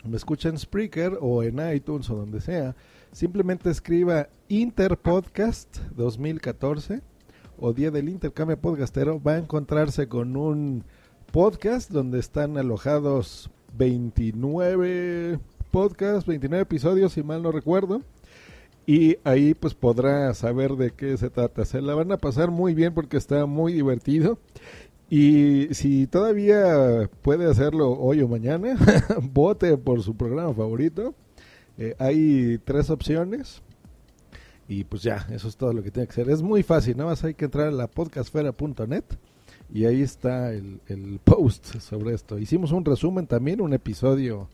me escucha en Spreaker o en iTunes o donde sea, simplemente escriba Interpodcast 2014 o Día del Intercambio Podcastero, va a encontrarse con un podcast donde están alojados 29 podcasts, 29 episodios, si mal no recuerdo y ahí pues podrá saber de qué se trata. Se la van a pasar muy bien porque está muy divertido. Y si todavía puede hacerlo hoy o mañana, vote por su programa favorito. Eh, hay tres opciones. Y pues ya, eso es todo lo que tiene que hacer. Es muy fácil, nada más hay que entrar a la podcastfera.net y ahí está el, el post sobre esto. Hicimos un resumen también, un episodio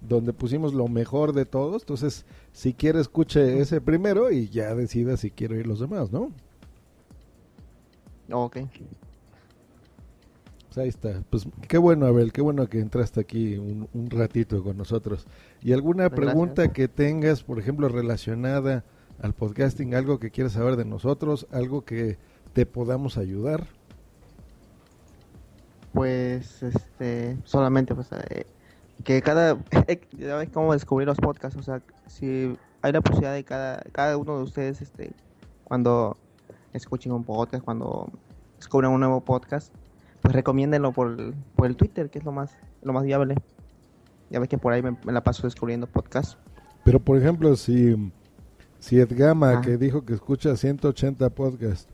donde pusimos lo mejor de todos. Entonces, si quiere, escuche ese primero y ya decida si quiere oír los demás, ¿no? Ok. Pues ahí está. Pues qué bueno, Abel, qué bueno que entraste aquí un, un ratito con nosotros. ¿Y alguna pregunta que tengas, por ejemplo, relacionada al podcasting, algo que quieras saber de nosotros, algo que te podamos ayudar? Pues, este, solamente, pues, eh, que cada ya ves cómo descubrir los podcasts o sea si hay la posibilidad de cada cada uno de ustedes este cuando escuchen un podcast cuando descubren un nuevo podcast pues recomiéndenlo por el, por el Twitter que es lo más lo más viable ya ves que por ahí me, la paso descubriendo podcasts pero por ejemplo si Siet Gama, ah. que dijo que escucha 180 podcasts.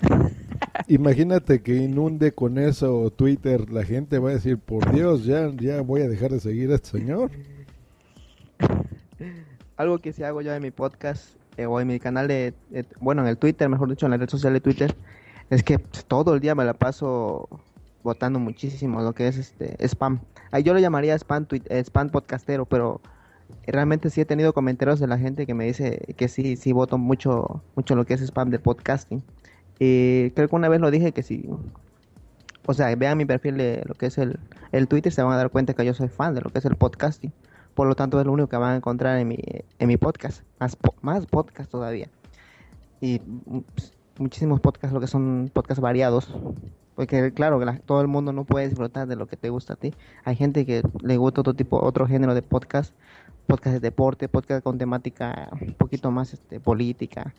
Imagínate que inunde con eso Twitter, la gente va a decir, por Dios, ya, ya voy a dejar de seguir a este señor. Algo que sí hago yo en mi podcast eh, o en mi canal de, bueno, en el Twitter, mejor dicho, en la red social de Twitter, es que todo el día me la paso votando muchísimo lo que es este spam. yo lo llamaría spam, eh, spam podcastero, pero realmente sí he tenido comentarios de la gente que me dice que sí, sí voto mucho, mucho lo que es spam de podcasting. Y creo que una vez lo dije que sí. O sea, vean mi perfil de lo que es el, el Twitter, se van a dar cuenta que yo soy fan de lo que es el podcasting. Por lo tanto, es lo único que van a encontrar en mi, en mi podcast. Más, más podcast todavía. Y pues, muchísimos podcasts, lo que son podcasts variados. Porque claro, que todo el mundo no puede disfrutar de lo que te gusta a ti. Hay gente que le gusta otro tipo, otro género de podcast, podcast de deporte, podcast con temática un poquito más este, política.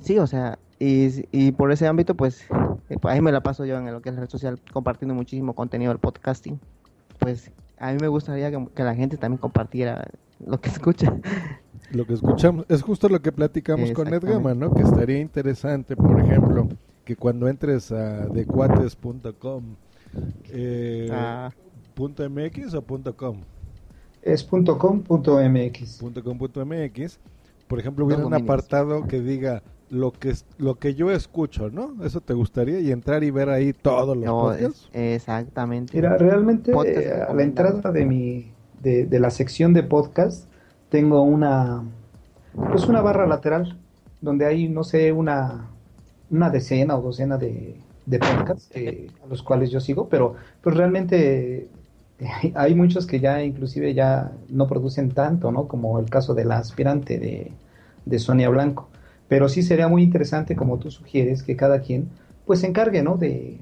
Sí, o sea, y, y por ese ámbito, pues, eh, pues, ahí me la paso yo en lo que es la red social compartiendo muchísimo contenido del podcasting. Pues a mí me gustaría que, la gente también compartiera lo que escucha. Lo que escuchamos es justo lo que platicamos con Edgama, ¿no? Que estaría interesante, por ejemplo, que cuando entres a decuates.com, eh, ah. .mx o .com? Es .com.mx. .com.mx. Por ejemplo, hubiera un apartado que diga lo que lo que yo escucho, ¿no? Eso te gustaría y entrar y ver ahí todos los podcasts. exactamente. Mira, realmente eh, a la entrada de mi de, de, la sección de podcast tengo una pues una barra lateral donde hay no sé una una decena o docena de, de podcasts a los cuales yo sigo, pero pues realmente hay muchos que ya inclusive ya no producen tanto, ¿no? Como el caso de la aspirante de, de Sonia Blanco. Pero sí sería muy interesante, como tú sugieres, que cada quien pues se encargue, ¿no? De,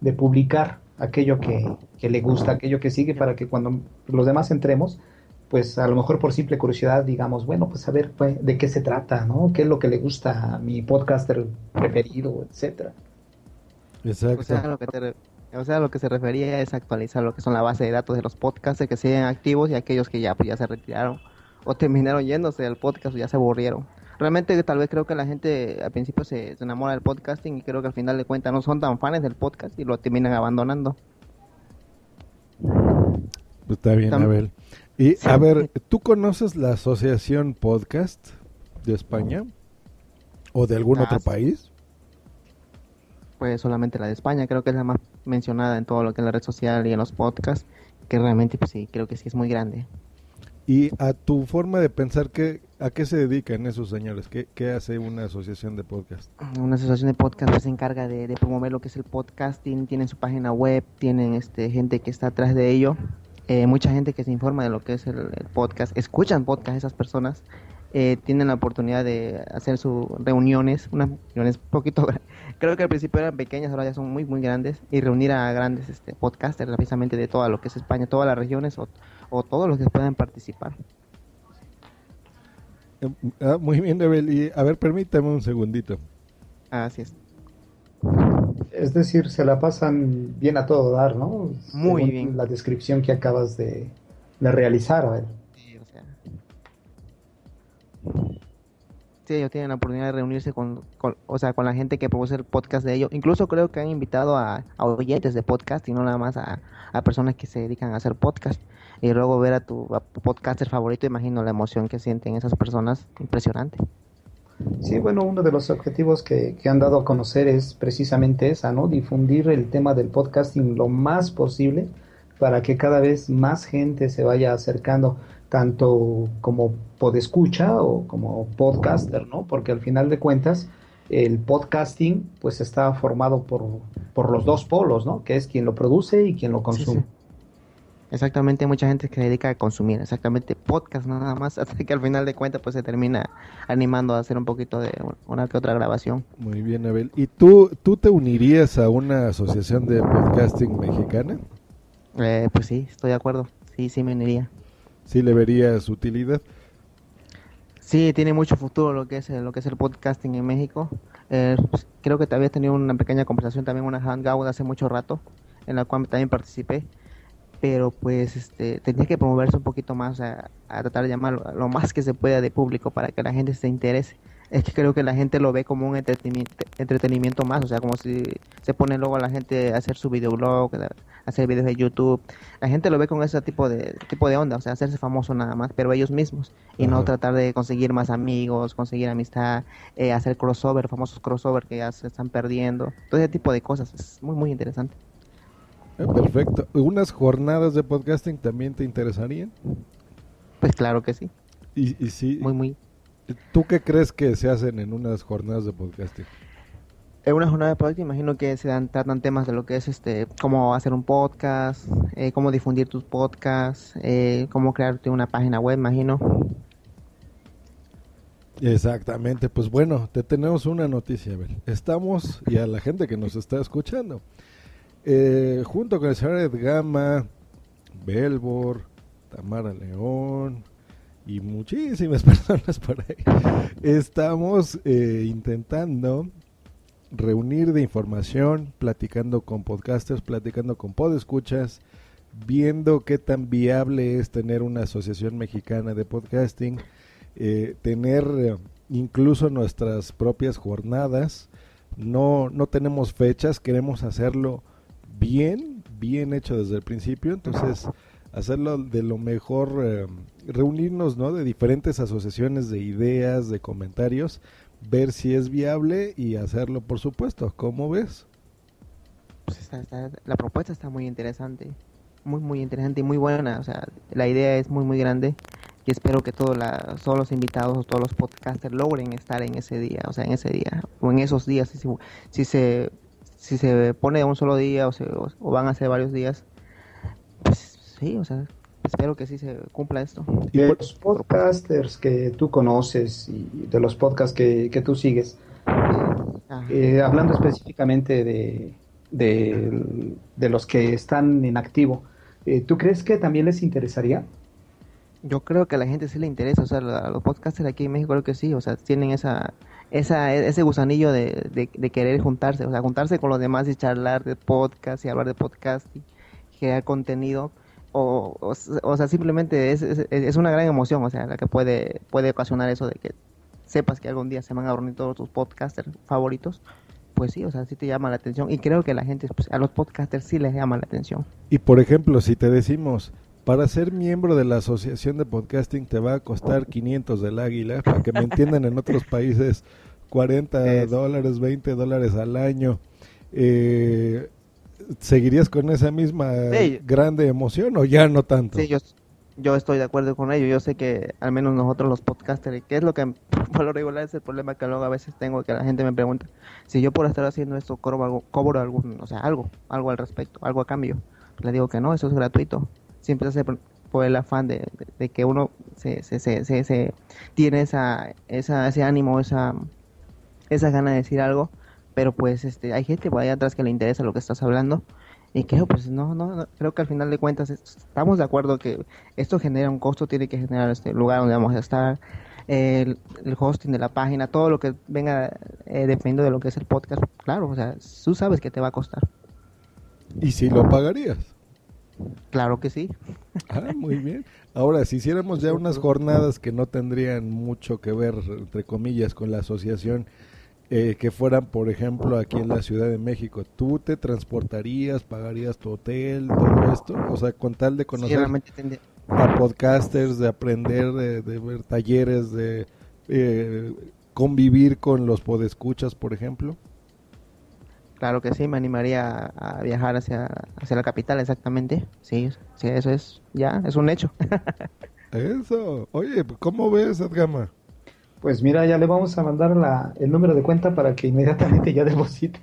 de publicar aquello que, que, le gusta, aquello que sigue, para que cuando los demás entremos, pues a lo mejor por simple curiosidad digamos, bueno, pues a ver pues, de qué se trata, ¿no? ¿Qué es lo que le gusta a mi podcaster preferido, etcétera? Exacto. O sea, lo que o sea, lo que se refería es actualizar lo que son la base de datos de los podcasts que siguen activos y aquellos que ya, pues, ya se retiraron o terminaron yéndose del podcast o ya se aburrieron. Realmente tal vez creo que la gente al principio se, enamora del podcasting y creo que al final de cuentas no son tan fans del podcast y lo terminan abandonando. Pues está bien, Abel. Y a ver, ¿tú conoces la Asociación Podcast de España? ¿O de algún otro ah, país? Pues solamente la de España, creo que es la más mencionada en todo lo que es la red social y en los podcasts, que realmente pues sí, creo que sí es muy grande. Y a tu forma de pensar, ¿qué, ¿a qué se dedican esos señores? ¿Qué, ¿Qué, hace una asociación de podcast? Una asociación de podcast se encarga de, promover lo que es el podcasting, tienen su página web, tienen este gente que está atrás de ello, eh, mucha gente que se informa de lo que es el, podcast, escuchan podcast esas personas, eh, tienen la oportunidad de hacer sus reuniones, unas reuniones poquito, creo que al principio eran pequeñas, ahora ya son muy, muy grandes, y reunir a grandes este, podcasters precisamente de todo lo que es España, todas las regiones o o todos los que puedan participar. Em, ah, muy bien, Abel. a ver, permítame un segundito. Así es. Es decir, se la pasan bien a todo dar, ¿no? Muy bien. La descripción que acabas de, realizar, a ver. Sí, o sea. Sí, ellos tienen la oportunidad de reunirse con, o sea, con la gente que produce el podcast de ellos. Incluso creo que han invitado a, a oyentes de podcast y no nada más a, a personas que se dedican a hacer podcast y luego ver a tu, podcaster favorito, imagino la emoción que sienten esas personas, impresionante. Sí, bueno, uno de los objetivos que, que, han dado a conocer es precisamente esa, ¿no? Difundir el tema del podcasting lo más posible para que cada vez más gente se vaya acercando, tanto como podescucha o como podcaster, ¿no? Porque al final de cuentas, el podcasting pues está formado por, por los dos polos, ¿no? Que es quien lo produce y quien lo consume. Exactamente, hay mucha gente que se dedica a consumir exactamente podcast nada más, hasta que al final de cuentas pues se termina animando a hacer un poquito de una que otra grabación. Muy bien, Abel. ¿Y tú, tú te unirías a una asociación de podcasting mexicana? Eh, pues sí, estoy de acuerdo. Sí, sí me uniría. ¿Sí le verías utilidad? Sí, tiene mucho futuro lo que es lo que es el podcasting en México. Eh, pues, creo que te tenido una pequeña conversación también, una hangout hace mucho rato, en la cual también participé pero pues este tenía que promoverse un poquito más, a, tratar de llamar lo más que se pueda de público para que la gente se interese. Es que creo que la gente lo ve como un entretenimiento, entretenimiento más, o sea, como si se pone luego a la gente a hacer su videoblog, hacer videos de YouTube. La gente lo ve con ese tipo de tipo de onda, o sea, hacerse famoso nada más, pero ellos mismos y no tratar de conseguir más amigos, conseguir amistad, eh, hacer crossover, famosos crossover que ya se están perdiendo, todo ese tipo de cosas. Es muy muy interesante. Eh, perfecto. ¿Unas jornadas de podcasting también te interesarían? Pues claro que sí. Y, y sí. Muy, muy. ¿Tú qué crees que se hacen en unas jornadas de podcasting? En una jornada de podcasting imagino que se dan, tratan temas de lo que es este, cómo hacer un podcast, eh, cómo difundir tus podcasts, eh, cómo crearte una página web, imagino. Exactamente, pues bueno, te tenemos una noticia, Abel. Estamos, y a la gente que nos está escuchando, eh, junto con el señor Edgama, Belbor, Tamara León y muchísimas personas por ahí, estamos eh, intentando reunir de información, platicando con podcasters, platicando con podescuchas, viendo qué tan viable es tener una asociación mexicana de podcasting, eh, tener incluso nuestras propias jornadas. No, no tenemos fechas, queremos hacerlo bien, bien hecho desde el principio, entonces hacerlo de lo mejor, eh, reunirnos, ¿no? De diferentes asociaciones de ideas, de comentarios, ver si es viable y hacerlo, por supuesto. ¿Cómo ves? Pues la propuesta está muy interesante, muy, muy interesante y muy buena. O sea, la idea es muy, muy grande y espero que todos, todos los invitados, todos los podcasters logren estar en ese día, o sea, en ese día, o en esos días, si, si se si se pone un solo día o, se, o, van a ser varios días, pues sí, o sea, espero que sí se cumpla esto. De los podcasters que tú conoces y de los podcasts que, que tú sigues, eh, hablando específicamente de, de, los que están en activo, eh, ¿tú crees que también les interesaría? Yo creo que a la gente sí le interesa, o sea, a los podcasters aquí en México creo que sí, o sea, tienen esa esa, ese gusanillo de, de, querer juntarse, o sea, juntarse con los demás y charlar de podcast y hablar de podcast y crear contenido, o, o, sea, simplemente es, es, una gran emoción, o sea, la que puede, puede ocasionar eso de que sepas que algún día se van a reunir todos tus podcasters favoritos, pues sí, o sea, sí te llama la atención y creo que la gente, pues, a los podcasters sí les llama la atención. Y por ejemplo, si te decimos, para ser miembro de la Asociación de Podcasting te va a costar 500 del águila, para que me entiendan en otros países, 40 dólares, 20 dólares al año. Eh, ¿Seguirías con esa misma grande emoción o ya no tanto? Sí, yo, yo estoy de acuerdo con ello. Yo sé que al menos nosotros los podcasters, que es lo que por lo regular es el problema que luego a veces tengo, que la gente me pregunta, si yo por estar haciendo esto cobro, algo, cobro algún, o sea, algo, algo al respecto, algo a cambio. Le digo que no, eso es gratuito siempre hace por el afán de, que uno se, se, se, se, tiene esa, esa, ese ánimo, esa, esa gana de decir algo, pero pues este hay gente por ahí atrás que le interesa lo que estás hablando y creo pues no, no, creo que al final de cuentas estamos de acuerdo que esto genera un costo, tiene que generar este lugar donde vamos a estar, el, hosting de la página, todo lo que venga eh, dependiendo de lo que es el podcast, claro, o sea, tú sabes que te va a costar. ¿Y si lo pagarías? Claro que sí. Ah, muy bien. Ahora, si hiciéramos ya unas jornadas que no tendrían mucho que ver, entre comillas, con la asociación, eh, que fueran, por ejemplo, aquí en la Ciudad de México, ¿tú te transportarías, pagarías tu hotel, todo esto? O sea, con tal de conocer a podcasters, de aprender, de, ver talleres, de eh, convivir con los podescuchas, por ejemplo. Claro que sí, me animaría a viajar hacia, hacia la capital, exactamente. Sí, sí, eso es, ya, es un hecho. eso. Oye, ¿cómo ves, Edgama? Pues mira, ya le vamos a mandar la, el número de cuenta para que inmediatamente ya deposite.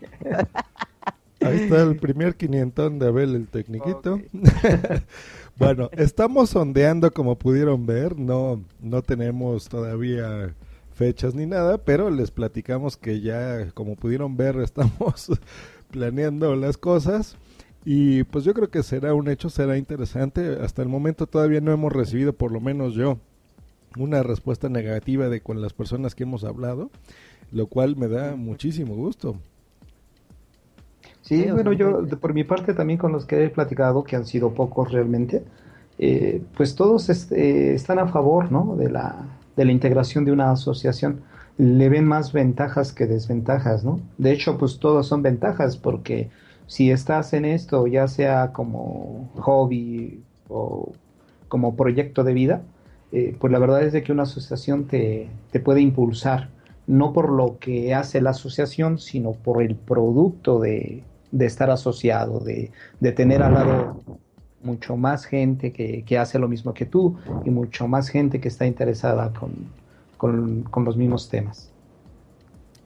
Ahí está el primer quinientón de Abel, el tecniquito. bueno, estamos sondeando como pudieron ver, no, no tenemos todavía fechas ni nada, pero les platicamos que ya, como pudieron ver, estamos planeando las cosas. Y pues yo creo que será un hecho, será interesante. Hasta el momento todavía no hemos recibido, por lo menos yo, una respuesta negativa de con las personas que hemos hablado, lo cual me da muchísimo gusto. Sí, bueno, yo por mi parte también con los que he platicado, que han sido pocos realmente, eh, pues todos eh, están a favor ¿no? de, la, de la integración de una asociación. Le ven más ventajas que desventajas, ¿no? De hecho, pues todos son ventajas porque si estás en esto, ya sea como hobby o como proyecto de vida, eh, pues la verdad es de que una asociación te, te puede impulsar, no por lo que hace la asociación, sino por el producto de, de estar asociado, de, de, tener al lado mucho más gente que, que, hace lo mismo que tú y mucho más gente que está interesada con, con, con los mismos temas.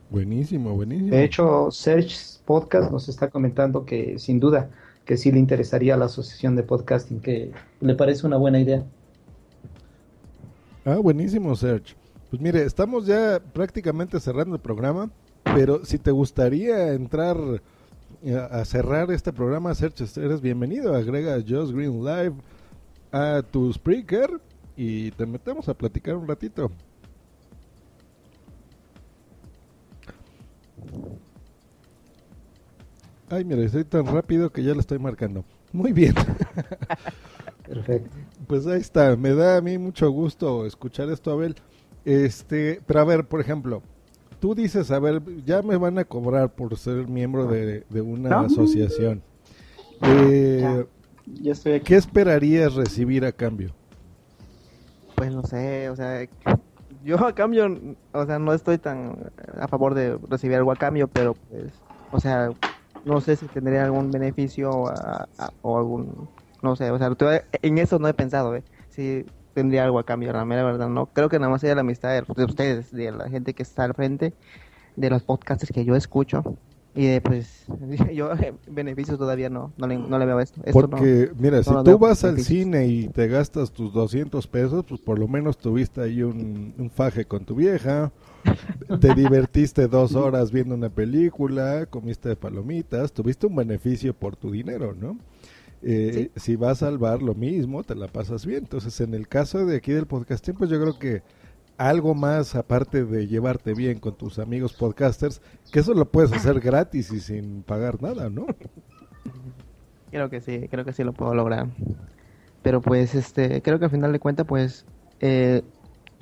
Buenísimo, buenísimo. De hecho, Search Podcast nos está comentando que sin duda que sí le interesaría a la asociación de podcasting, que le parece una buena idea. Ah, buenísimo, Serge. Pues mire, estamos ya prácticamente cerrando el programa, pero si te gustaría entrar a cerrar este programa, Serge, eres bienvenido. Agrega Just Green Live a tu speaker y te metemos a platicar un ratito. Ay, mira, estoy tan rápido que ya lo estoy marcando. Muy bien. Perfecto. Pues ahí está. Me da a mí mucho gusto escuchar esto, Abel. Este, pero a ver, por ejemplo, tú dices, a ver, ya me van a cobrar por ser miembro de, de una ¿No? asociación. Eh, ya, ya estoy aquí. ¿Qué esperarías recibir a cambio? Pues no sé, o sea, yo a cambio, o sea, no estoy tan a favor de recibir algo a cambio, pero pues, o sea, no sé si tendría algún beneficio a, a, o algún, no sé, o sea, en eso no he pensado, ¿eh? Si tendría algo a cambio, la mera verdad, no. Creo que nada más sería la amistad de, de ustedes, de la gente que está al frente, de los podcasters que yo escucho. Y de, pues, yo beneficios todavía no, no le, no le veo esto. esto Porque, no, mira, no si tú veo vas al cine y te gastas tus 200 pesos, pues por lo menos tuviste ahí un, un faje con tu vieja, te divertiste dos horas viendo una película, comiste palomitas, tuviste un beneficio por tu dinero, ¿no? Eh, Si vas al bar, lo mismo, te la pasas bien. Entonces, en el caso de aquí del podcasting, pues yo creo que algo más aparte de llevarte bien con tus amigos podcasters, que eso lo puedes hacer gratis y sin pagar nada, ¿no? Creo que sí, creo que sí lo puedo lograr. Pero pues, este, creo que al final de cuentas, pues, eh,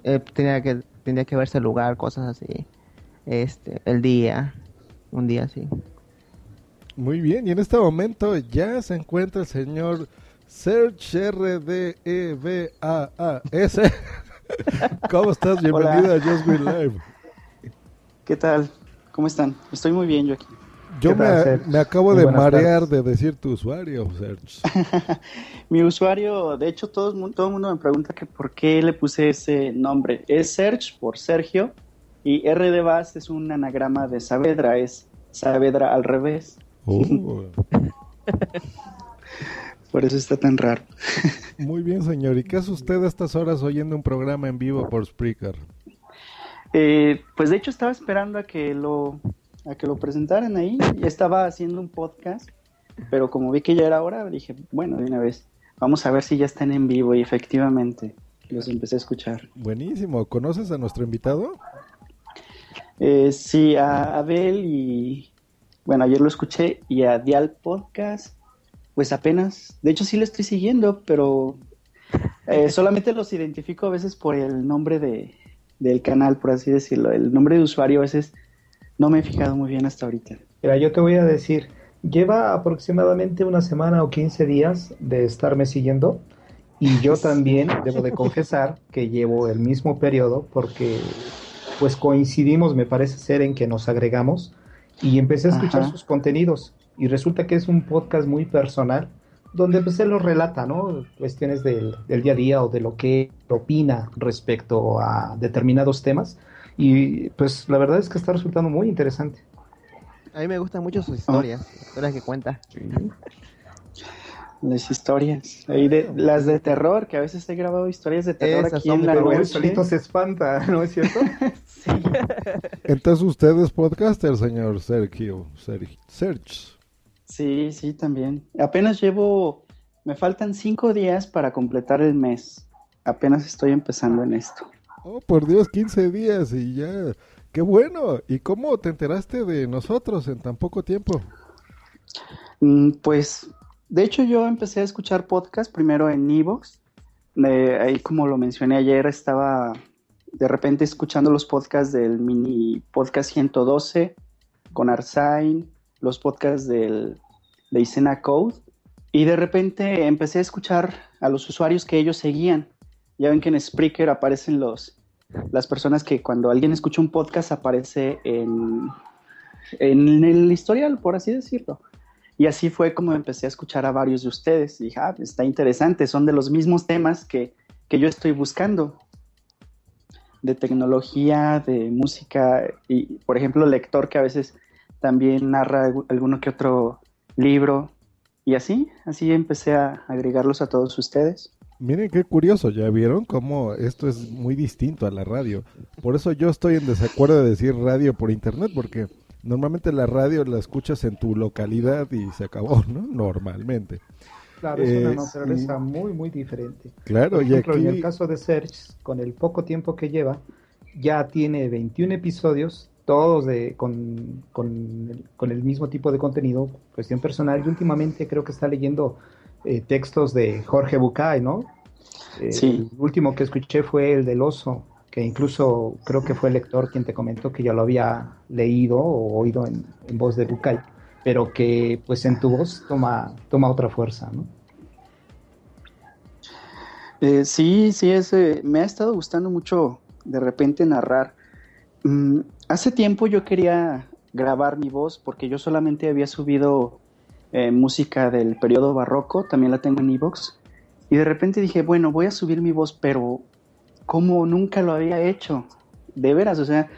eh, tenía que tendría que verse el lugar, cosas así. Este, el día, un día así. Muy bien, y en este momento ya se encuentra el señor Serge E R-D-E-V-A-A-S. ¿Cómo estás? Bienvenido Hola. a Just Green Live. ¿Qué tal? ¿Cómo están? Estoy muy bien yo aquí. Yo ¿Qué tal, me, me acabo Muy de marear tardes. de decir tu usuario, Serge. Mi usuario, de hecho, todo todo el mundo me pregunta que por qué le puse ese nombre. Es Serge por Sergio y R de Vaz es un anagrama de Saavedra, es Saavedra al revés. Oh, Por eso está tan raro. muy bien, señor. ¿Y qué hace usted a estas horas oyendo un programa en vivo por Spreaker? Eh, pues de hecho estaba esperando a que lo a que lo presentaran ahí. Ya estaba haciendo un podcast, pero como vi que ya era hora, dije, bueno, de una vez, vamos a ver si ya están en vivo y efectivamente los empecé a escuchar. Buenísimo. ¿Conoces a nuestro invitado? Eh, sí, a Abel y bueno, ayer lo escuché y a Dial Podcast, pues apenas, de hecho sí lo estoy siguiendo, pero eh, solamente los identifico a veces por el nombre de, del canal, por así decirlo. El nombre de usuario a veces no me he fijado muy bien hasta ahorita. Mira, yo te voy a decir, lleva aproximadamente una semana o 15 días de estarme siguiendo y yo también debo de confesar que llevo el mismo periodo porque pues coincidimos, me parece ser, en que nos agregamos y empecé a escuchar Ajá. sus contenidos y resulta que es un podcast muy personal donde pues él nos relata, ¿no? Cuestiones del, del día a día o de lo que opina respecto a determinados temas y pues la verdad es que está resultando muy interesante. A mí me gustan mucho sus historias, historias que cuenta. Las historias, ahí de, las de terror, que a veces he grabado historias de terror Esas aquí son en la Pero noche. solito se espanta, ¿no es cierto? Sí. Entonces usted es podcaster, señor Sergio. Sergio. Serge. Sí, sí, también. Apenas llevo, me faltan cinco días para completar el mes. Apenas estoy empezando en esto. Oh, por Dios, 15 días y ya. ¡Qué bueno! ¿Y cómo te enteraste de nosotros en tan poco tiempo? Mm, pues, de hecho, yo empecé a escuchar podcast primero en Evox. ahí, como lo mencioné ayer, estaba de repente escuchando los podcasts del mini podcast 112 con Arsain, los podcasts del, de Isena Code, y de repente empecé a escuchar a los usuarios que ellos seguían. Ya ven que en Spreaker aparecen los, las personas que cuando alguien escucha un podcast aparece en, en el historial, por así decirlo. Y así fue como empecé a escuchar a varios de ustedes. Y dije, ah, está interesante, son de los mismos temas que, que yo estoy buscando de tecnología, de música y, por ejemplo, lector que a veces también narra alguno que otro libro. Y así, así empecé a agregarlos a todos ustedes. Miren qué curioso, ya vieron cómo esto es muy distinto a la radio. Por eso yo estoy en desacuerdo de decir radio por internet, porque normalmente la radio la escuchas en tu localidad y se acabó, ¿no? Normalmente. Claro, es una naturaleza muy, muy diferente. Claro, y aquí... en el caso de Serge, con el poco tiempo que lleva, ya tiene 21 episodios, todos de, con, el, mismo tipo de contenido, cuestión personal, y últimamente creo que está leyendo eh, textos de Jorge Bucay, ¿no? Eh, sí. El último que escuché fue el del oso, incluso creo que fue el lector quien te comentó que ya lo había leído o oído en, voz de Bucay pero que pues en tu voz toma, toma otra fuerza, ¿no? Eh, sí, sí, ese, me ha estado gustando mucho de repente narrar. Mm, hace tiempo yo quería grabar mi voz porque yo solamente había subido eh, música del periodo barroco, también la tengo en Evox, y de repente dije, bueno, voy a subir mi voz, pero como nunca lo había hecho, de veras, o sea,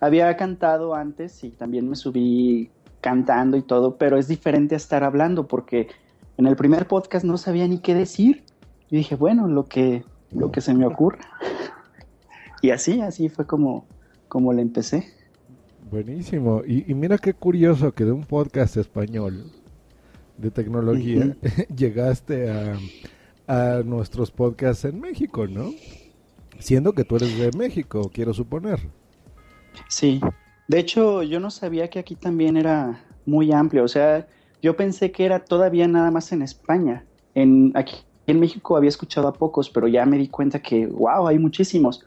había cantado antes y también me subí cantando y todo, pero es diferente a estar hablando porque en el primer podcast no sabía ni qué decir. Y dije, bueno, lo que, lo que se me ocurra. Y así, así fue como, como le empecé. Buenísimo. Y, mira qué curioso que de un podcast español de tecnología llegaste a, a nuestros podcasts en México, ¿no? Siendo que tú eres de México, quiero suponer. Sí, de hecho, yo no sabía que aquí también era muy amplio. O sea, yo pensé que era todavía nada más en España. En, aquí en México había escuchado a pocos, pero ya me di cuenta que, wow, hay muchísimos.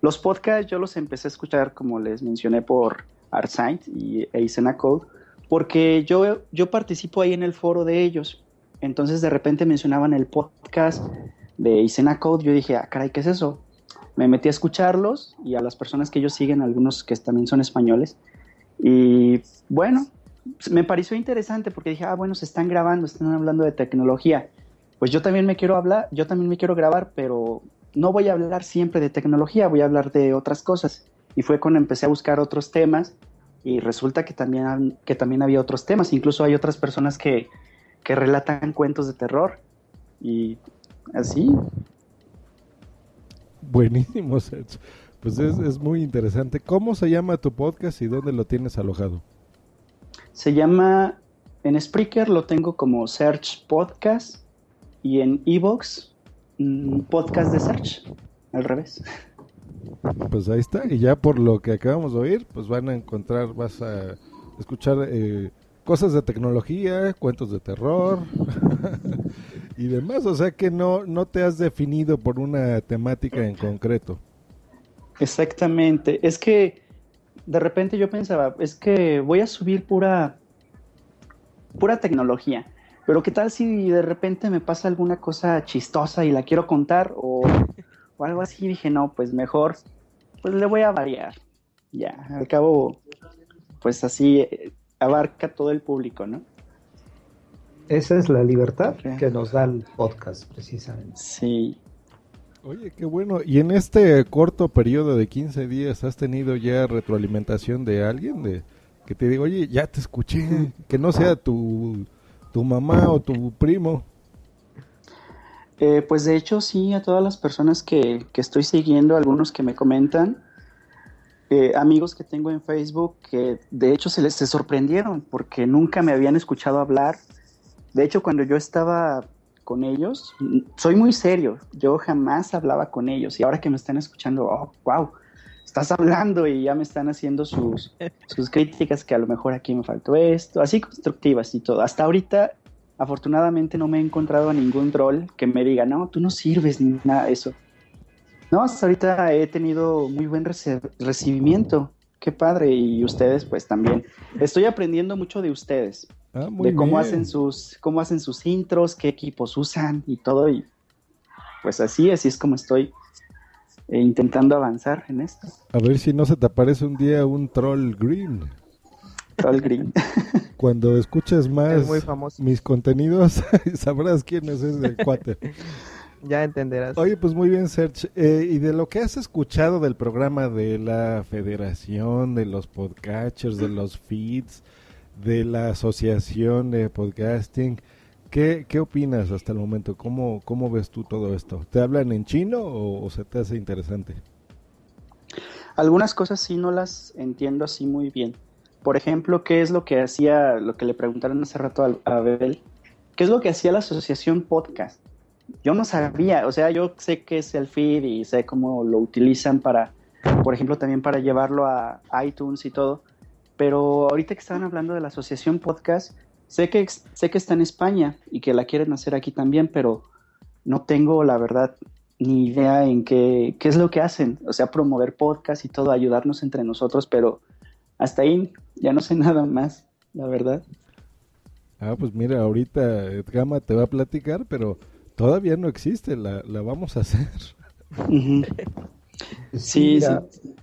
Los podcasts yo los empecé a escuchar, como les mencioné, por Artsign y Eisena Code, porque yo, yo participo ahí en el foro de ellos. Entonces de repente mencionaban el podcast de Eisena Code. Yo dije, ah, caray, ¿qué es eso? Me metí a escucharlos y a las personas que ellos siguen, algunos que también son españoles. Y bueno, me pareció interesante porque dije, ah, bueno, se están grabando, están hablando de tecnología. Pues yo también me quiero hablar, yo también me quiero grabar, pero no voy a hablar siempre de tecnología, voy a hablar de otras cosas. Y fue cuando empecé a buscar otros temas y resulta que también, que también había otros temas. Incluso hay otras personas que, que relatan cuentos de terror. Y así, Buenísimo, Pues es, es, muy interesante. ¿Cómo se llama tu podcast y dónde lo tienes alojado? Se llama, en Spreaker lo tengo como Search Podcast y en Evox mm, Podcast de Search, al revés. Pues ahí está, y ya por lo que acabamos de oír, pues van a encontrar, vas a escuchar eh, cosas de tecnología, cuentos de terror, y demás. O sea que no, no te has definido por una temática en concreto. Exactamente. Es que de repente yo pensaba, es que voy a subir pura, pura tecnología. Pero qué tal si de repente me pasa alguna cosa chistosa y la quiero contar o, o algo así. dije, no, pues mejor, pues le voy a variar. Ya, al cabo, pues así eh, abarca todo el público, ¿no? Esa es la libertad que nos da el podcast, precisamente. Sí. Oye, qué bueno. ¿Y en este corto periodo de 15 días has tenido ya retroalimentación de alguien? de Que te diga, oye, ya te escuché, que no sea tu, tu mamá o tu primo. Eh, pues de hecho sí, a todas las personas que, que estoy siguiendo, algunos que me comentan, eh, amigos que tengo en Facebook que de hecho se les se sorprendieron porque nunca me habían escuchado hablar de hecho, cuando yo estaba con ellos, soy muy serio, yo jamás hablaba con ellos y ahora que me están escuchando, oh, wow, estás hablando y ya me están haciendo sus, sus críticas que a lo mejor aquí me faltó esto, así constructivas y todo. Hasta ahorita, afortunadamente, no me he encontrado a ningún troll que me diga, no, tú no sirves ni nada de eso. No, hasta ahorita he tenido muy buen recibimiento. Qué padre. Y ustedes, pues también. Estoy aprendiendo mucho de ustedes. Ah, de cómo hacen sus, cómo hacen sus intros, qué equipos usan y todo. Y pues así, así es como estoy eh, intentando avanzar en esto. A ver si no se te aparece un día un troll green. Troll green. Cuando escuches más mis contenidos, sabrás quién es ese cuate. Ya entenderás. Oye, pues muy bien, Serge. Eh, y de lo que has escuchado del programa de la Federación, de los podcatchers, de los feeds, de la Asociación de Podcasting, ¿Qué, ¿Qué, opinas hasta el momento? ¿Cómo, ¿Cómo ves tú todo esto? ¿Te hablan en chino o, se te hace interesante? Algunas cosas sí no las entiendo así muy bien. Por ejemplo, ¿qué es lo que hacía, lo que le preguntaron hace rato a, a Abel? ¿Qué es lo que hacía la asociación podcast? Yo no sabía, o sea, yo sé qué es el feed y sé cómo lo utilizan para, por ejemplo, también para llevarlo a iTunes y todo. Pero ahorita que estaban hablando de la asociación podcast, Sé que, sé que está en España y que la quieren hacer aquí también, pero no tengo la verdad ni idea en qué, qué es lo que hacen. O sea, promover podcast y todo, ayudarnos entre nosotros, pero hasta ahí ya no sé nada más, la verdad. Ah, pues mira, ahorita Gama te va a platicar, pero todavía no existe, la, vamos a hacer. sí, sí.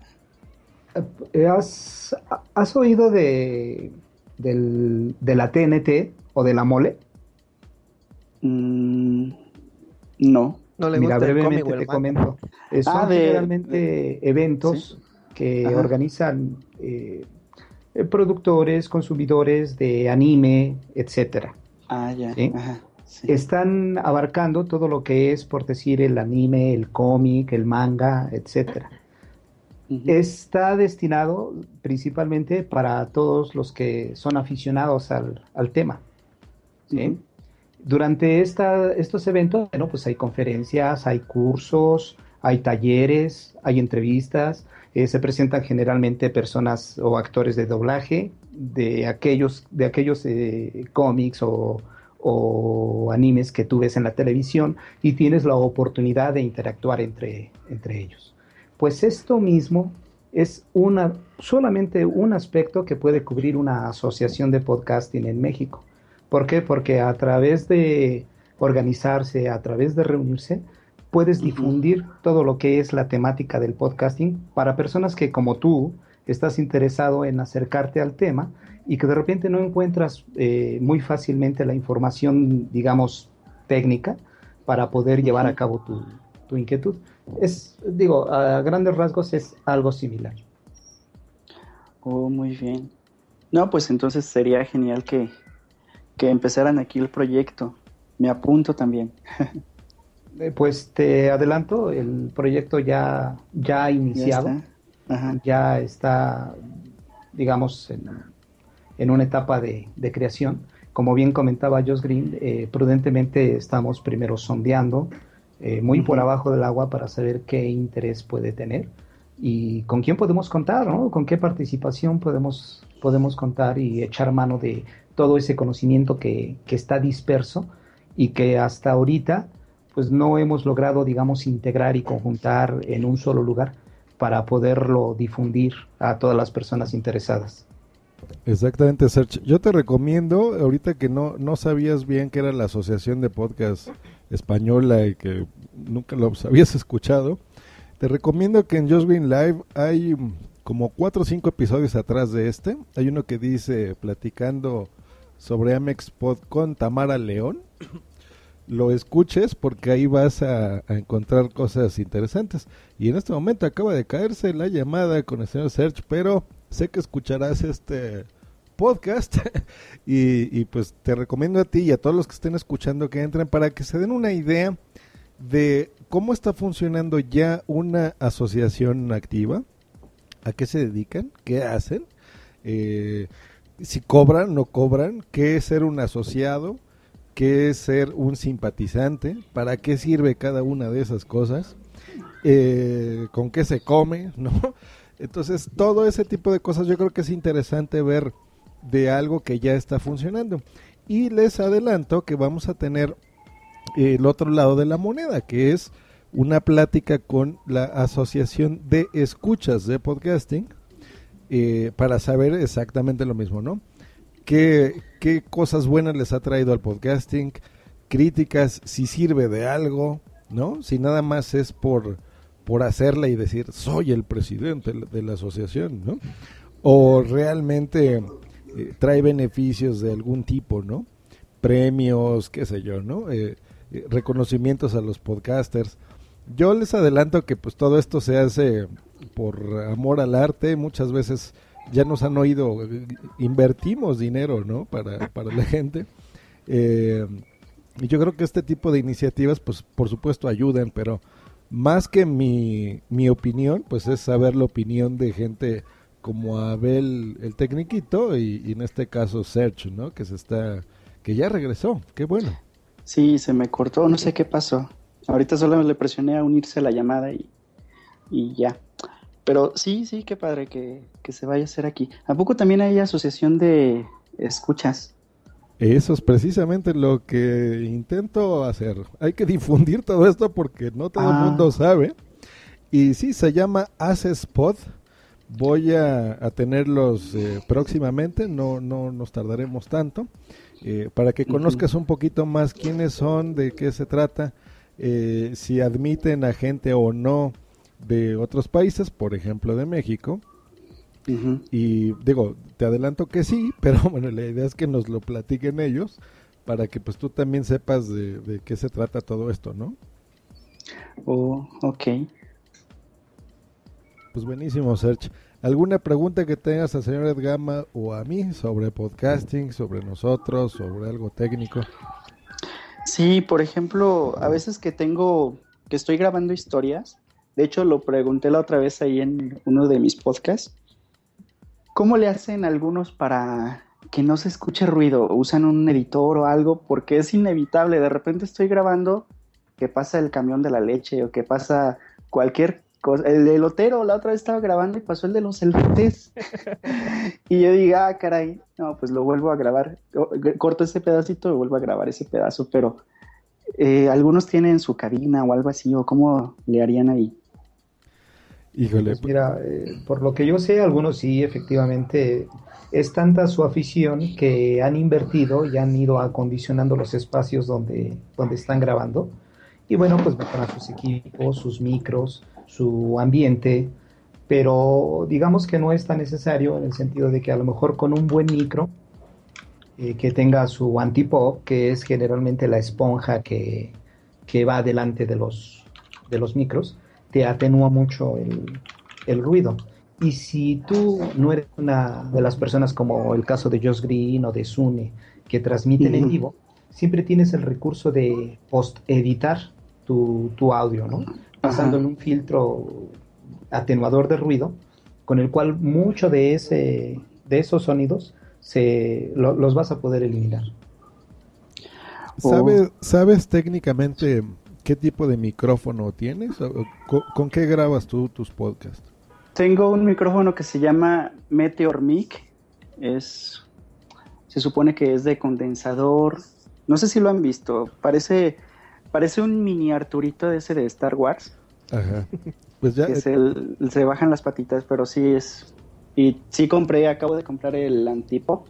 ¿Has, ¿Has oído de del, de la TNT o de la mole? Mm, no. No le Mira, brevemente te comento. Eh, son ah, generalmente eventos que organizan eh, eh, productores, consumidores de anime, etcétera. Ah, ya. Están abarcando todo lo que es, por decir, el anime, el cómic, el manga, etcétera. Está destinado principalmente para todos los que son aficionados al, tema. Durante esta, estos eventos, bueno, pues hay conferencias, hay cursos, hay talleres, hay entrevistas, eh, se presentan generalmente personas o actores de doblaje de aquellos, de aquellos eh, cómics o, o, animes que tú ves en la televisión y tienes la oportunidad de interactuar entre, entre ellos. Pues esto mismo es una, solamente un aspecto que puede cubrir una asociación de podcasting en México. ¿Por qué? Porque a través de organizarse, a través de reunirse, puedes difundir todo lo que es la temática del podcasting para personas que como tú estás interesado en acercarte al tema y que de repente no encuentras eh, muy fácilmente la información, digamos, técnica para poder llevar a cabo tu, tu inquietud. Es, digo, a grandes rasgos es algo similar. Oh, muy bien. No, pues entonces sería genial que, que empezaran aquí el proyecto. Me apunto también. Eh, pues te adelanto, el proyecto ya, ya ha iniciado, ya está, digamos, en, una etapa de, creación. Como bien comentaba Josh Green, eh, prudentemente estamos primero sondeando, eh, muy por abajo del agua para saber qué interés puede tener y con quién podemos contar, ¿no? Con qué participación podemos, podemos contar y echar mano de todo ese conocimiento que, que está disperso y que hasta ahorita pues no hemos logrado, digamos, integrar y conjuntar en un solo lugar para poderlo difundir a todas las personas interesadas. Exactamente, Sergio. Yo te recomiendo, ahorita que no, no sabías bien que era la Asociación de Podcast Española y que nunca lo habías escuchado, te recomiendo que en Just Green Live hay como cuatro o cinco episodios atrás de este. Hay uno que dice platicando sobre Amex Pod con Tamara León. Lo escuches porque ahí vas a, a, encontrar cosas interesantes. Y en este momento acaba de caerse la llamada con el señor Serge, pero sé que escucharás este podcast y, pues te recomiendo a ti y a todos los que estén escuchando que entren para que se den una idea de cómo está funcionando ya una asociación activa, a qué se dedican, qué hacen, eh, si cobran, no cobran, qué es ser un asociado, qué es ser un simpatizante, para qué sirve cada una de esas cosas, eh, con qué se come, ¿no? Entonces, todo ese tipo de cosas yo creo que es interesante ver de algo que ya está funcionando. Y les adelanto que vamos a tener el otro lado de la moneda, que es una plática con la Asociación de Escuchas de Podcasting, eh, para saber exactamente lo mismo, ¿no? ¿Qué, ¿Qué cosas buenas les ha traído al podcasting? Críticas, si sirve de algo, ¿no? Si nada más es por, por hacerla y decir, soy el presidente de la asociación, ¿no? O realmente eh, trae beneficios de algún tipo, ¿no? Premios, qué sé yo, ¿no? Eh, eh, reconocimientos a los podcasters. Yo les adelanto que pues todo esto se hace por amor al arte, muchas veces ya nos han oído, invertimos dinero, ¿no? Para, para la gente. y yo creo que este tipo de iniciativas, pues por supuesto ayudan, pero más que mi, mi opinión, pues es saber la opinión de gente como Abel el tecniquito y, en este caso Sergio, ¿no? Que se está que ya regresó, qué bueno. Sí, se me cortó, no sé qué pasó. Ahorita solo le presioné a unirse a la llamada y, y ya. Pero sí, sí, qué padre que, que se vaya a hacer aquí. ¿A poco también hay asociación de escuchas? Eso es precisamente lo que intento hacer. Hay que difundir todo esto porque no todo el ah. mundo sabe. Y sí, se llama Pod Voy a, tenerlos eh, próximamente, no, no nos tardaremos tanto, eh, para que conozcas un poquito más quiénes son, de qué se trata, eh, si admiten a gente o no de otros países, por ejemplo de México. Y digo, te adelanto que sí, pero bueno, la idea es que nos lo platiquen ellos para que pues tú también sepas de, de qué se trata todo esto, ¿no? Oh, ok. Pues buenísimo, Serge. ¿Alguna pregunta que tengas al señor Edgama o a mí sobre podcasting, sobre nosotros, sobre algo técnico? Sí, por ejemplo, a veces que tengo, que estoy grabando historias, de hecho lo pregunté la otra vez ahí en uno de mis podcasts, ¿cómo le hacen algunos para que no se escuche ruido? ¿Usan un editor o algo? Porque es inevitable, de repente estoy grabando que pasa el camión de la leche o que pasa cualquier el elotero, la otra vez estaba grabando y pasó el de los elotes. y yo diga, ah, caray, no, pues lo vuelvo a grabar. Corto ese pedacito y vuelvo a grabar ese pedazo, pero eh, algunos tienen su cabina o algo así, o cómo le harían ahí. Híjole. Pues mira, eh, por lo que yo sé, algunos sí, efectivamente, es tanta su afición que han invertido y han ido acondicionando los espacios donde, donde están grabando. Y bueno, pues mejoran sus equipos, sus micros, su ambiente, pero digamos que no es tan necesario en el sentido de que a lo mejor con un buen micro eh, que tenga su antipop, que es generalmente la esponja que, va delante de los, de los micros, te atenúa mucho el, ruido. Y si tú no eres una de las personas como el caso de Josh Green o de Sune que transmiten en vivo, siempre tienes el recurso de post-editar tu, tu, audio, ¿no? Pasando en un filtro atenuador de ruido, con el cual mucho de, ese, de esos sonidos se, los vas a poder eliminar. ¿Sabes, ¿Sabes técnicamente qué tipo de micrófono tienes? ¿Con, qué grabas tú tus podcasts? Tengo un micrófono que se llama Meteor Mic. Es, se supone que es de condensador. No sé si lo han visto. Parece Parece un mini Arturito de ese de Star Wars. Ajá. Pues ya. se, se bajan las patitas, pero sí es. Y sí compré, acabo de comprar el Antipo.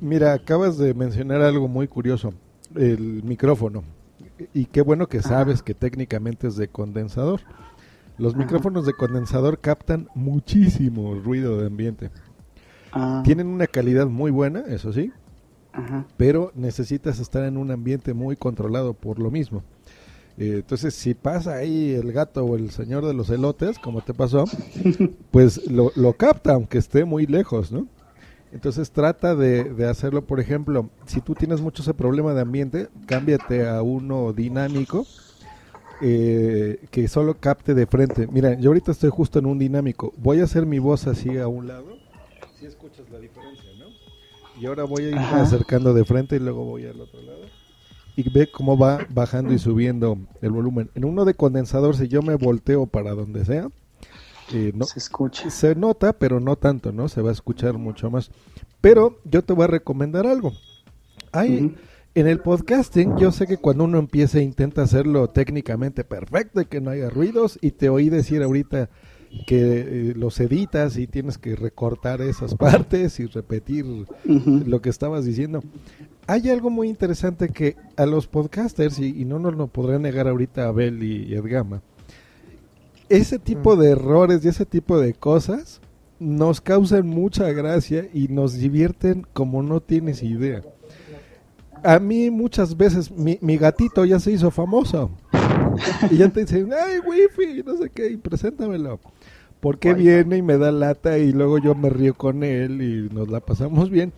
Mira, acabas de mencionar algo muy curioso: el micrófono. Y qué bueno que sabes que técnicamente es de condensador. Los micrófonos de condensador captan muchísimo ruido de ambiente. Ah. Tienen una calidad muy buena, eso sí, pero necesitas estar en un ambiente muy controlado por lo mismo. Eh, entonces, si pasa ahí el gato o el señor de los elotes, como te pasó, pues lo, capta, aunque esté muy lejos, ¿no? Entonces trata de, hacerlo, por ejemplo, si tú tienes mucho ese problema de ambiente, cámbiate a uno dinámico eh, que solo capte de frente. Mira, yo ahorita estoy justo en un dinámico. Voy a hacer mi voz así a un lado. Si escuchas la diferencia. Y ahora voy a ir acercando de frente y luego voy al otro lado. Y ve cómo va bajando y subiendo el volumen. En uno de condensador, si yo me volteo para donde sea, Eh, no, se escucha. Se nota, pero no tanto, ¿no? Se va a escuchar mucho más. Pero yo te voy a recomendar algo. Hay, En el podcasting, yo sé que cuando uno empieza e intenta hacerlo técnicamente perfecto y que no haya ruidos, y te oí decir ahorita que eh, los editas y tienes que recortar esas partes y repetir lo que estabas diciendo. Hay algo muy interesante que a los podcasters, y, no nos lo podrá negar ahorita Abel y, y Edgama, ese tipo de errores y ese tipo de cosas nos causan mucha gracia y nos divierten como no tienes idea. A mí muchas veces mi, mi gatito ya se hizo famoso. y ya te dicen, ay, wifi, no sé qué, y preséntamelo. Porque viene y me da lata y luego yo me río con él y nos la pasamos bien.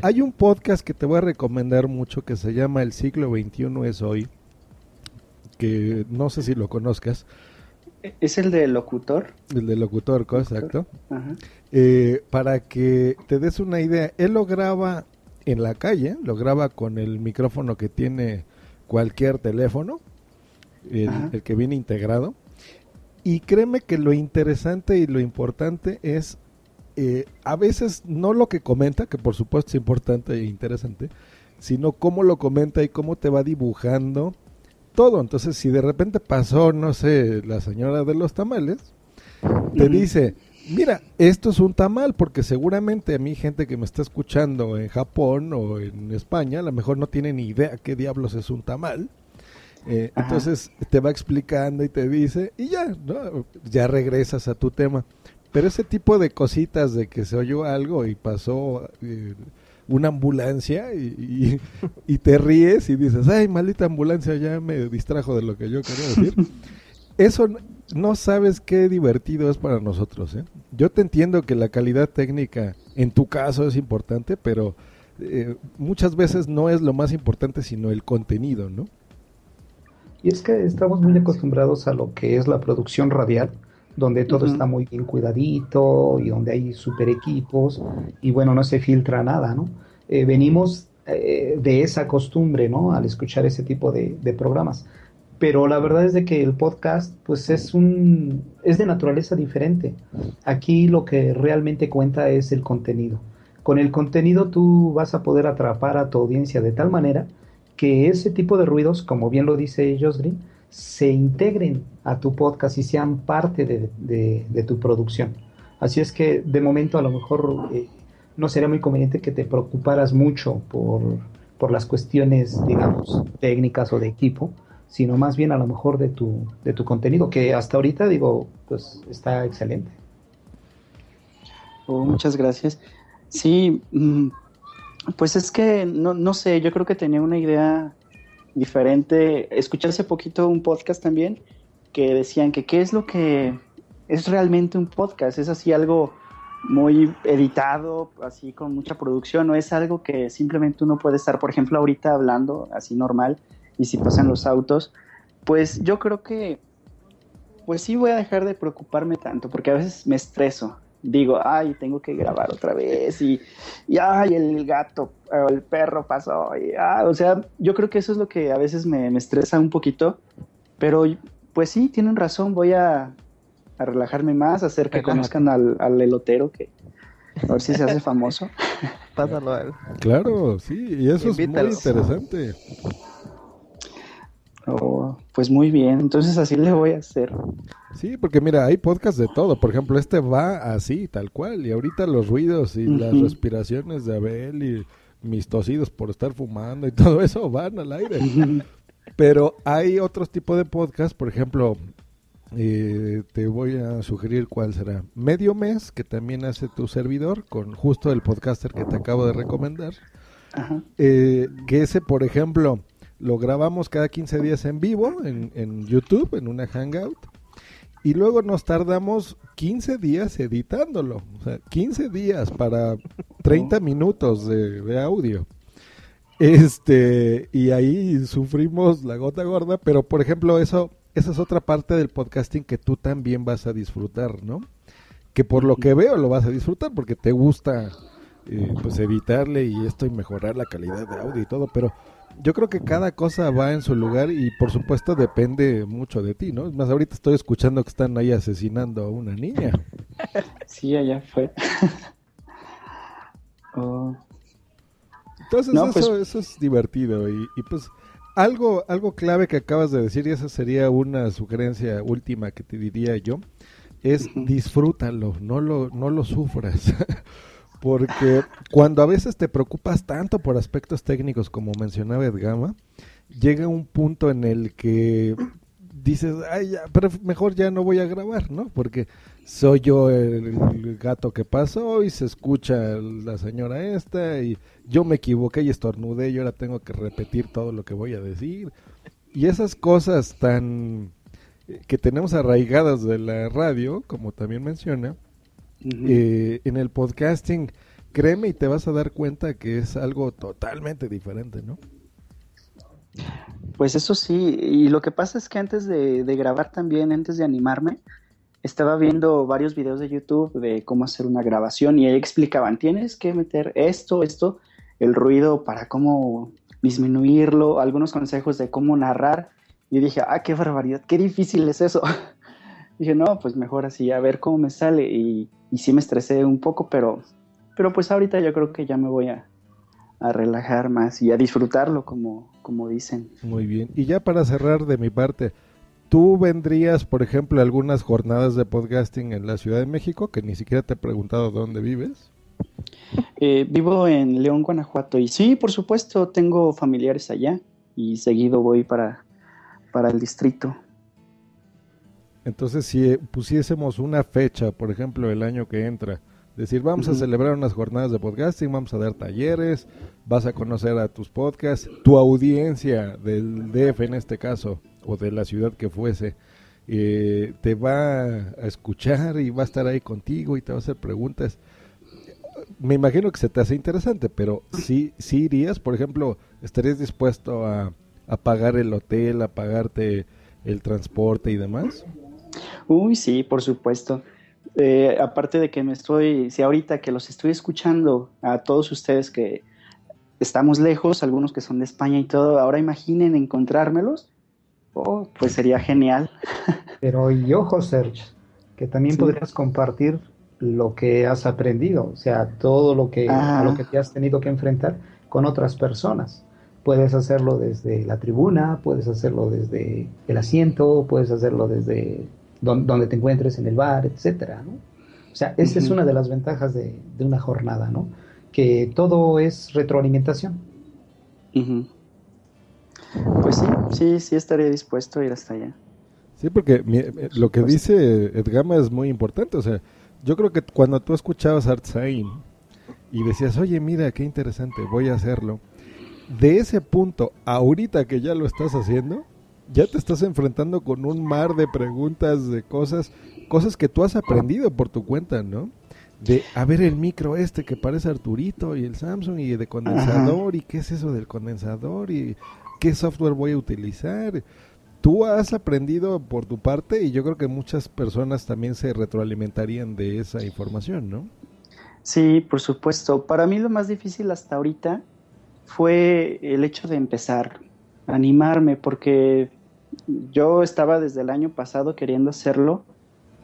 Hay un podcast que te voy a recomendar mucho que se llama El siglo XXI es hoy, que no sé si lo conozcas. ¿Es el de locutor? El de locutor, exacto. Eh, para que te des una idea, él lo graba en la calle, lo graba con el micrófono que tiene cualquier teléfono, el que viene integrado y créeme que lo interesante y lo importante es eh, a veces no lo que comenta, que por supuesto es importante e interesante, sino cómo lo comenta y cómo te va dibujando todo. Entonces, si de repente pasó, no sé, la señora de los tamales, te dice, mira, esto es un tamal, porque seguramente a mí gente que me está escuchando en Japón o en España, a lo mejor no tiene ni idea qué diablos es un tamal. Eh, entonces te va explicando y te dice y ya, ¿no? ya regresas a tu tema. Pero ese tipo de cositas de que se oyó algo y pasó eh, una ambulancia y, y, te ríes y dices, ay, maldita ambulancia, ya me distrajo de lo que yo quería decir. Eso no sabes qué divertido es para nosotros. ¿eh? Yo te entiendo que la calidad técnica en tu caso es importante, pero eh, muchas veces no es lo más importante, sino el contenido, ¿no? Y es que estamos muy acostumbrados a lo que es la producción radial, donde todo está muy bien cuidadito y donde hay super equipos y bueno, no se filtra nada, ¿no? Eh, venimos eh, de esa costumbre, ¿no? Al escuchar ese tipo de, programas. Pero la verdad es de que el podcast, pues es un, es de naturaleza diferente. Aquí lo que realmente cuenta es el contenido. Con el contenido tú vas a poder atrapar a tu audiencia de tal manera que ese tipo de ruidos, como bien lo dice Josh Green, se integren a tu podcast y sean parte de, tu producción. Así es que de momento a lo mejor eh, no sería muy conveniente que te preocuparas mucho por, por, las cuestiones, digamos, técnicas o de equipo, sino más bien a lo mejor de tu, de tu contenido, que hasta ahorita digo, pues está excelente. Oh, muchas gracias. Sí, mm, pues es que, no, no sé, yo creo que tenía una idea diferente. Escuché hace poquito un podcast también que decían que qué es lo que es realmente un podcast. Es así algo muy editado, así con mucha producción, no es algo que simplemente uno puede estar, por ejemplo, ahorita hablando así normal y si pasan los autos, pues yo creo que, pues sí voy a dejar de preocuparme tanto, porque a veces me estreso digo, ay, tengo que grabar otra vez y, y ay, el gato o el perro pasó. Y, ah, o sea, yo creo que eso es lo que a veces me, estresa un poquito, pero pues sí, tienen razón, voy a, relajarme más, hacer que conozcan al, al, elotero, que a ver si se hace famoso. Pásalo a él. Claro, sí, y eso es muy interesante. Oh, pues muy bien, entonces así le voy a hacer. Sí, porque mira, hay podcast de todo. Por ejemplo, este va así, tal cual. Y ahorita los ruidos y las respiraciones de Abel y mis tosidos por estar fumando y todo eso van al aire. Pero hay otros tipos de podcast, por ejemplo, eh, te voy a sugerir cuál será. Medio mes, que también hace tu servidor, con justo el podcaster que te acabo de recomendar. Eh, que ese, por ejemplo, lo grabamos cada 15 días en vivo en, en YouTube, en una Hangout. Y luego nos tardamos 15 días editándolo. O sea, 15 días para 30 minutos de, audio. Este, y ahí sufrimos la gota gorda, pero por ejemplo, eso, esa es otra parte del podcasting que tú también vas a disfrutar, ¿no? Que por lo que veo lo vas a disfrutar porque te gusta eh, pues editarle y esto y mejorar la calidad de audio y todo, pero yo creo que cada cosa va en su lugar y por supuesto depende mucho de ti, ¿no? Es más, ahorita estoy escuchando que están ahí asesinando a una niña. Sí, allá fue. Oh. Entonces pues eso, eso es divertido y, y, pues algo, algo clave que acabas de decir y esa sería una sugerencia última que te diría yo, es disfrútalo, no lo, no lo sufras. Porque cuando a veces te preocupas tanto por aspectos técnicos como mencionaba Edgama, llega un punto en el que dices, ay, ya, pero mejor ya no voy a grabar, ¿no? Porque soy yo el, gato que pasó y se escucha la señora esta y yo me equivoqué y estornudé y ahora tengo que repetir todo lo que voy a decir. Y esas cosas tan eh, que tenemos arraigadas de la radio, como también menciona, eh, en el podcasting, créeme y te vas a dar cuenta que es algo totalmente diferente, ¿no? Pues eso sí, y lo que pasa es que antes de, grabar también, antes de animarme, estaba viendo varios videos de YouTube de cómo hacer una grabación y ahí explicaban, tienes que meter esto, esto, el ruido para cómo disminuirlo, algunos consejos de cómo narrar. Y dije, ah, qué barbaridad, qué difícil es eso. dije, no, pues mejor así, a ver cómo me sale. Y, y sí me estresé un poco, pero, pero pues ahorita yo creo que ya me voy a, relajar más y a disfrutarlo, como, como dicen. Muy bien. Y ya para cerrar de mi parte, ¿tú vendrías, por ejemplo, a algunas jornadas de podcasting en la Ciudad de México, que ni siquiera te he preguntado dónde vives? Eh, vivo en León, Guanajuato, y sí, por supuesto, tengo familiares allá y seguido voy para, para el distrito. Entonces, si pusiésemos una fecha, por ejemplo, el año que entra, decir, vamos a celebrar unas jornadas de podcasting, vamos a dar talleres, vas a conocer a tus podcasts, tu audiencia del DF en este caso, o de la ciudad que fuese, eh, te va a escuchar y va a estar ahí contigo y te va a hacer preguntas. Me imagino que se te hace interesante, pero sí, sí irías, por ejemplo, estarías dispuesto a, a pagar el hotel, a pagarte el transporte y demás. Uy, sí, por supuesto. Eh, aparte de que me estoy, si ahorita que los estoy escuchando a todos ustedes que estamos lejos, algunos que son de España y todo, ahora imaginen encontrármelos, oh, pues sería genial. Pero y ojo, Serge, que también podrías compartir lo que has aprendido, o sea, todo lo que, a lo que te has tenido que enfrentar con otras personas. Puedes hacerlo desde la tribuna, puedes hacerlo desde el asiento, puedes hacerlo desde donde, te encuentres en el bar, etcétera, ¿no? O sea, esa es una de las ventajas de, una jornada, ¿no? Que todo es retroalimentación. Pues sí, sí, sí estaría dispuesto a ir hasta allá. Sí, porque eh, lo que dice Edgama es muy importante. O sea, yo creo que cuando tú escuchabas Art y decías, oye, mira, qué interesante, voy a hacerlo. De ese punto, ahorita que ya lo estás haciendo, ya te estás enfrentando con un mar de preguntas, de cosas, cosas que tú has aprendido por tu cuenta, ¿no? De a ver el micro este que parece Arturito y el Samsung y de condensador y qué es eso del condensador y qué software voy a utilizar. Tú has aprendido por tu parte y yo creo que muchas personas también se retroalimentarían de esa información, ¿no? Sí, por supuesto. Para mí lo más difícil hasta ahorita fue el hecho de empezar, animarme, porque yo estaba desde el año pasado queriendo hacerlo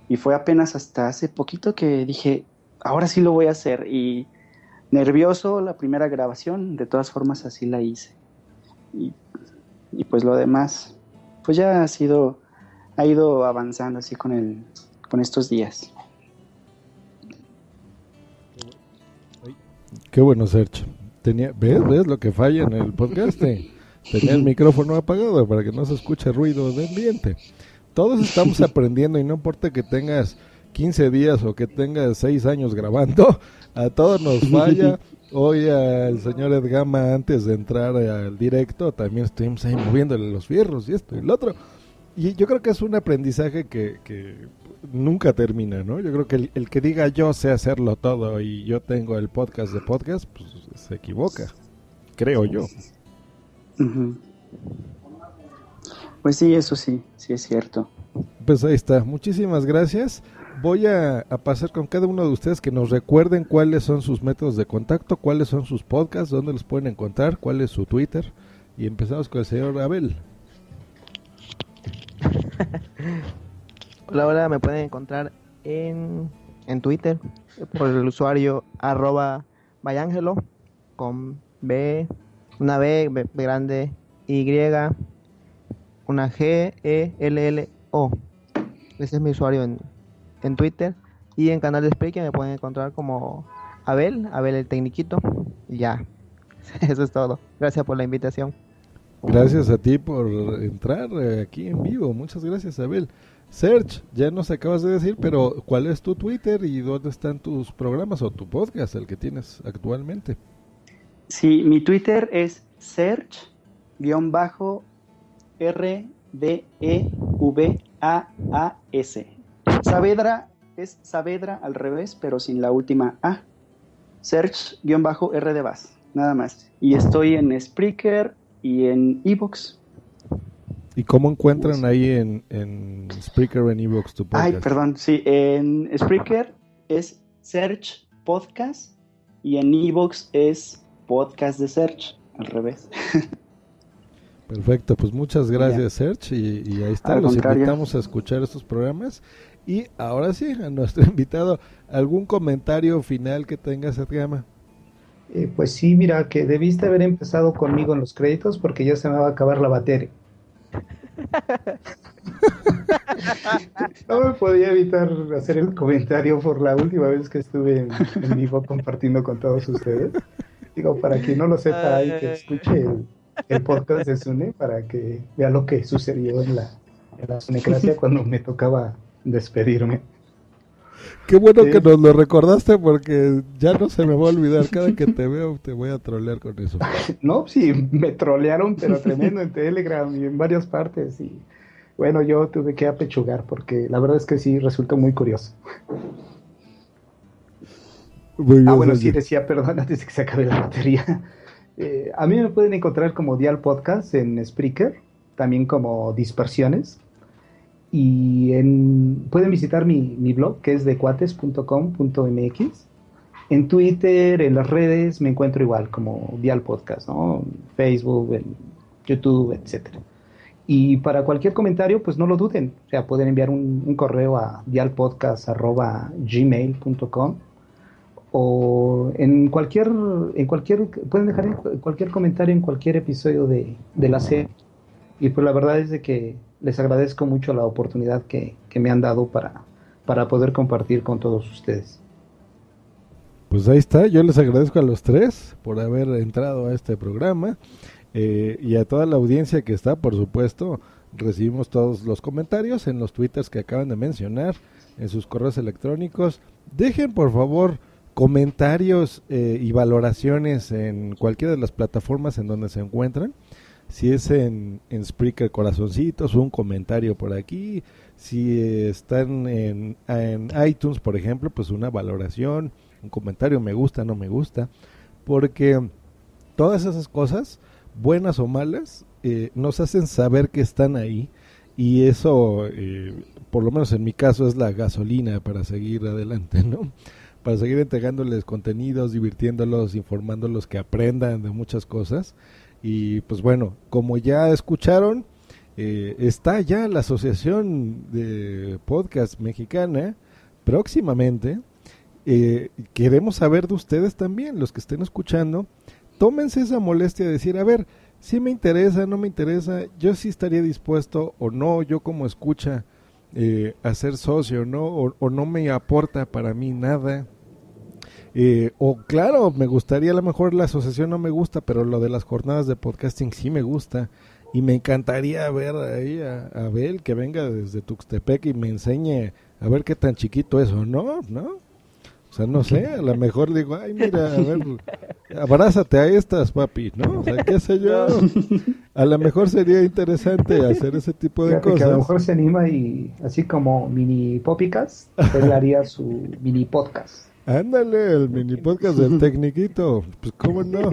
y fue apenas hasta hace poquito que dije, ahora sí lo voy a hacer y nervioso la primera grabación, de todas formas así la hice. Y, pues lo demás, pues ya ha sido, ha ido avanzando así con, el, con estos días. Qué bueno, Sergio. Tenía, ¿ves? ¿Ves lo que falla en el podcast? Tenía el micrófono apagado para que no se escuche ruido de ambiente. Todos estamos aprendiendo y no importa que tengas 15 días o que tengas 6 años grabando, a todos nos falla. Hoy al señor Edgama, antes de entrar al directo, también estuvimos ahí moviéndole los fierros y esto y lo otro. Y yo creo que es un aprendizaje que, que nunca termina, ¿no? Yo creo que el, el, que diga yo sé hacerlo todo y yo tengo el podcast de podcast, pues se equivoca, creo yo. Pues sí, eso sí, sí es cierto. Pues ahí está, muchísimas gracias. Voy a, pasar con cada uno de ustedes que nos recuerden cuáles son sus métodos de contacto, cuáles son sus podcasts, dónde los pueden encontrar, cuál es su Twitter. Y empezamos con el señor Abel. hola, hola, me pueden encontrar en, en Twitter por el usuario arroba Bayangelo con B, una B, grande, Y, una G, E, L, L, O. Ese es mi usuario en, en Twitter. Y en canal de Spreaker me pueden encontrar como Abel, Abel el Tecniquito. Y ya, eso es todo. Gracias por la invitación. Gracias a ti por entrar eh, aquí en vivo. Muchas gracias, Abel. Serge, ya nos acabas de decir, pero ¿cuál es tu Twitter y dónde están tus programas o tu podcast, el que tienes actualmente? Sí, mi Twitter es Serge-R-D-E-V-A-A-S. Saavedra es Saavedra al revés, pero sin la última A. Serge-R de Vaz, nada más. Y estoy en Spreaker y en Evox. ¿Y cómo encuentran ahí en, en Spreaker o en Evox tu podcast? Ay, perdón, sí, en Spreaker es Search Podcast y en Evox es Podcast de Search, al revés. Perfecto, pues muchas gracias Serge y, y, ahí está, Al los contrario. invitamos a escuchar estos programas y ahora sí, a nuestro invitado, ¿algún comentario final que tengas, Edgama? Eh, pues sí, mira, que debiste haber empezado conmigo en los créditos porque ya se me va a acabar la batería. No me podía evitar hacer el comentario por la última vez que estuve en, en vivo compartiendo con todos ustedes. Digo, para quien no lo sepa, hay que escuche el, el podcast de Sune para que vea lo que sucedió en la, en la Sunecracia cuando me tocaba despedirme. Qué bueno Sí. que nos lo recordaste porque ya no se me va a olvidar, cada que te veo te voy a trolear con eso. No, sí, me trolearon, pero tremendo en Telegram y en varias partes. Y bueno, yo tuve que apechugar porque la verdad es que sí resultó muy curioso. Ah, bueno, sí, decía, perdón, antes de que se acabe la batería. Eh, a mí me pueden encontrar como Dial Podcast en Spreaker, también como Dispersiones. Y en, pueden visitar mi, mi blog, que es decuates.com.mx. En Twitter, en las redes, me encuentro igual, como Dial Podcast, ¿no? Facebook, en YouTube, etcétera. Y para cualquier comentario, pues no lo duden. O sea, pueden enviar un, un correo a dialpodcast.gmail.com o en cualquier, en cualquier, pueden dejar en cu- cualquier comentario en cualquier episodio de, de la serie. Y pues la verdad es de que les agradezco mucho la oportunidad que, que me han dado para, para poder compartir con todos ustedes. Pues ahí está, yo les agradezco a los tres por haber entrado a este programa eh, y a toda la audiencia que está, por supuesto, recibimos todos los comentarios en los twitters que acaban de mencionar, en sus correos electrónicos. Dejen por favor comentarios eh, y valoraciones en cualquiera de las plataformas en donde se encuentran. Si es en, en Spreaker Corazoncitos, un comentario por aquí. Si están en, en iTunes, por ejemplo, pues una valoración, un comentario me gusta, no me gusta. Porque todas esas cosas, buenas o malas, eh, nos hacen saber que están ahí. Y eso, eh, por lo menos en mi caso, es la gasolina para seguir adelante, ¿no? Para seguir entregándoles contenidos, divirtiéndolos, informándolos que aprendan de muchas cosas. Y pues bueno, como ya escucharon, eh, está ya la Asociación de Podcast Mexicana próximamente. Eh, queremos saber de ustedes también, los que estén escuchando. Tómense esa molestia de decir, a ver, si me interesa, no me interesa, yo sí estaría dispuesto o no, yo como escucha, eh, a ser socio, ¿no? O, o no me aporta para mí nada. Eh, o claro, me gustaría a lo mejor la asociación no me gusta, pero lo de las jornadas de podcasting sí me gusta. Y me encantaría ver ahí a a Abel que venga desde Tuxtepec y me enseñe a ver qué tan chiquito es o no, ¿no? O sea, no sé, a lo mejor digo, ay, mira, a ver, abrázate a estas, papi, ¿no? O sea, qué sé yo. A lo mejor sería interesante hacer ese tipo de Fíjate que a lo cosas. mejor se anima y así como mini popicas, él haría su mini podcast. Ándale, el mini podcast del Tecniquito. Pues cómo no.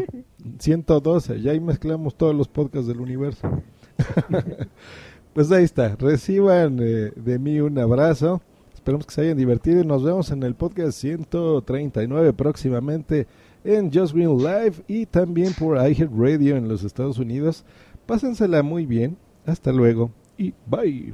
112, ya ahí mezclamos todos los podcasts del universo. pues ahí está, reciban eh, de mí un abrazo. Esperamos que se hayan divertido y nos vemos en el podcast 139 próximamente en Just Green Live y también por Radio en los Estados Unidos. Pásensela muy bien. Hasta luego y bye.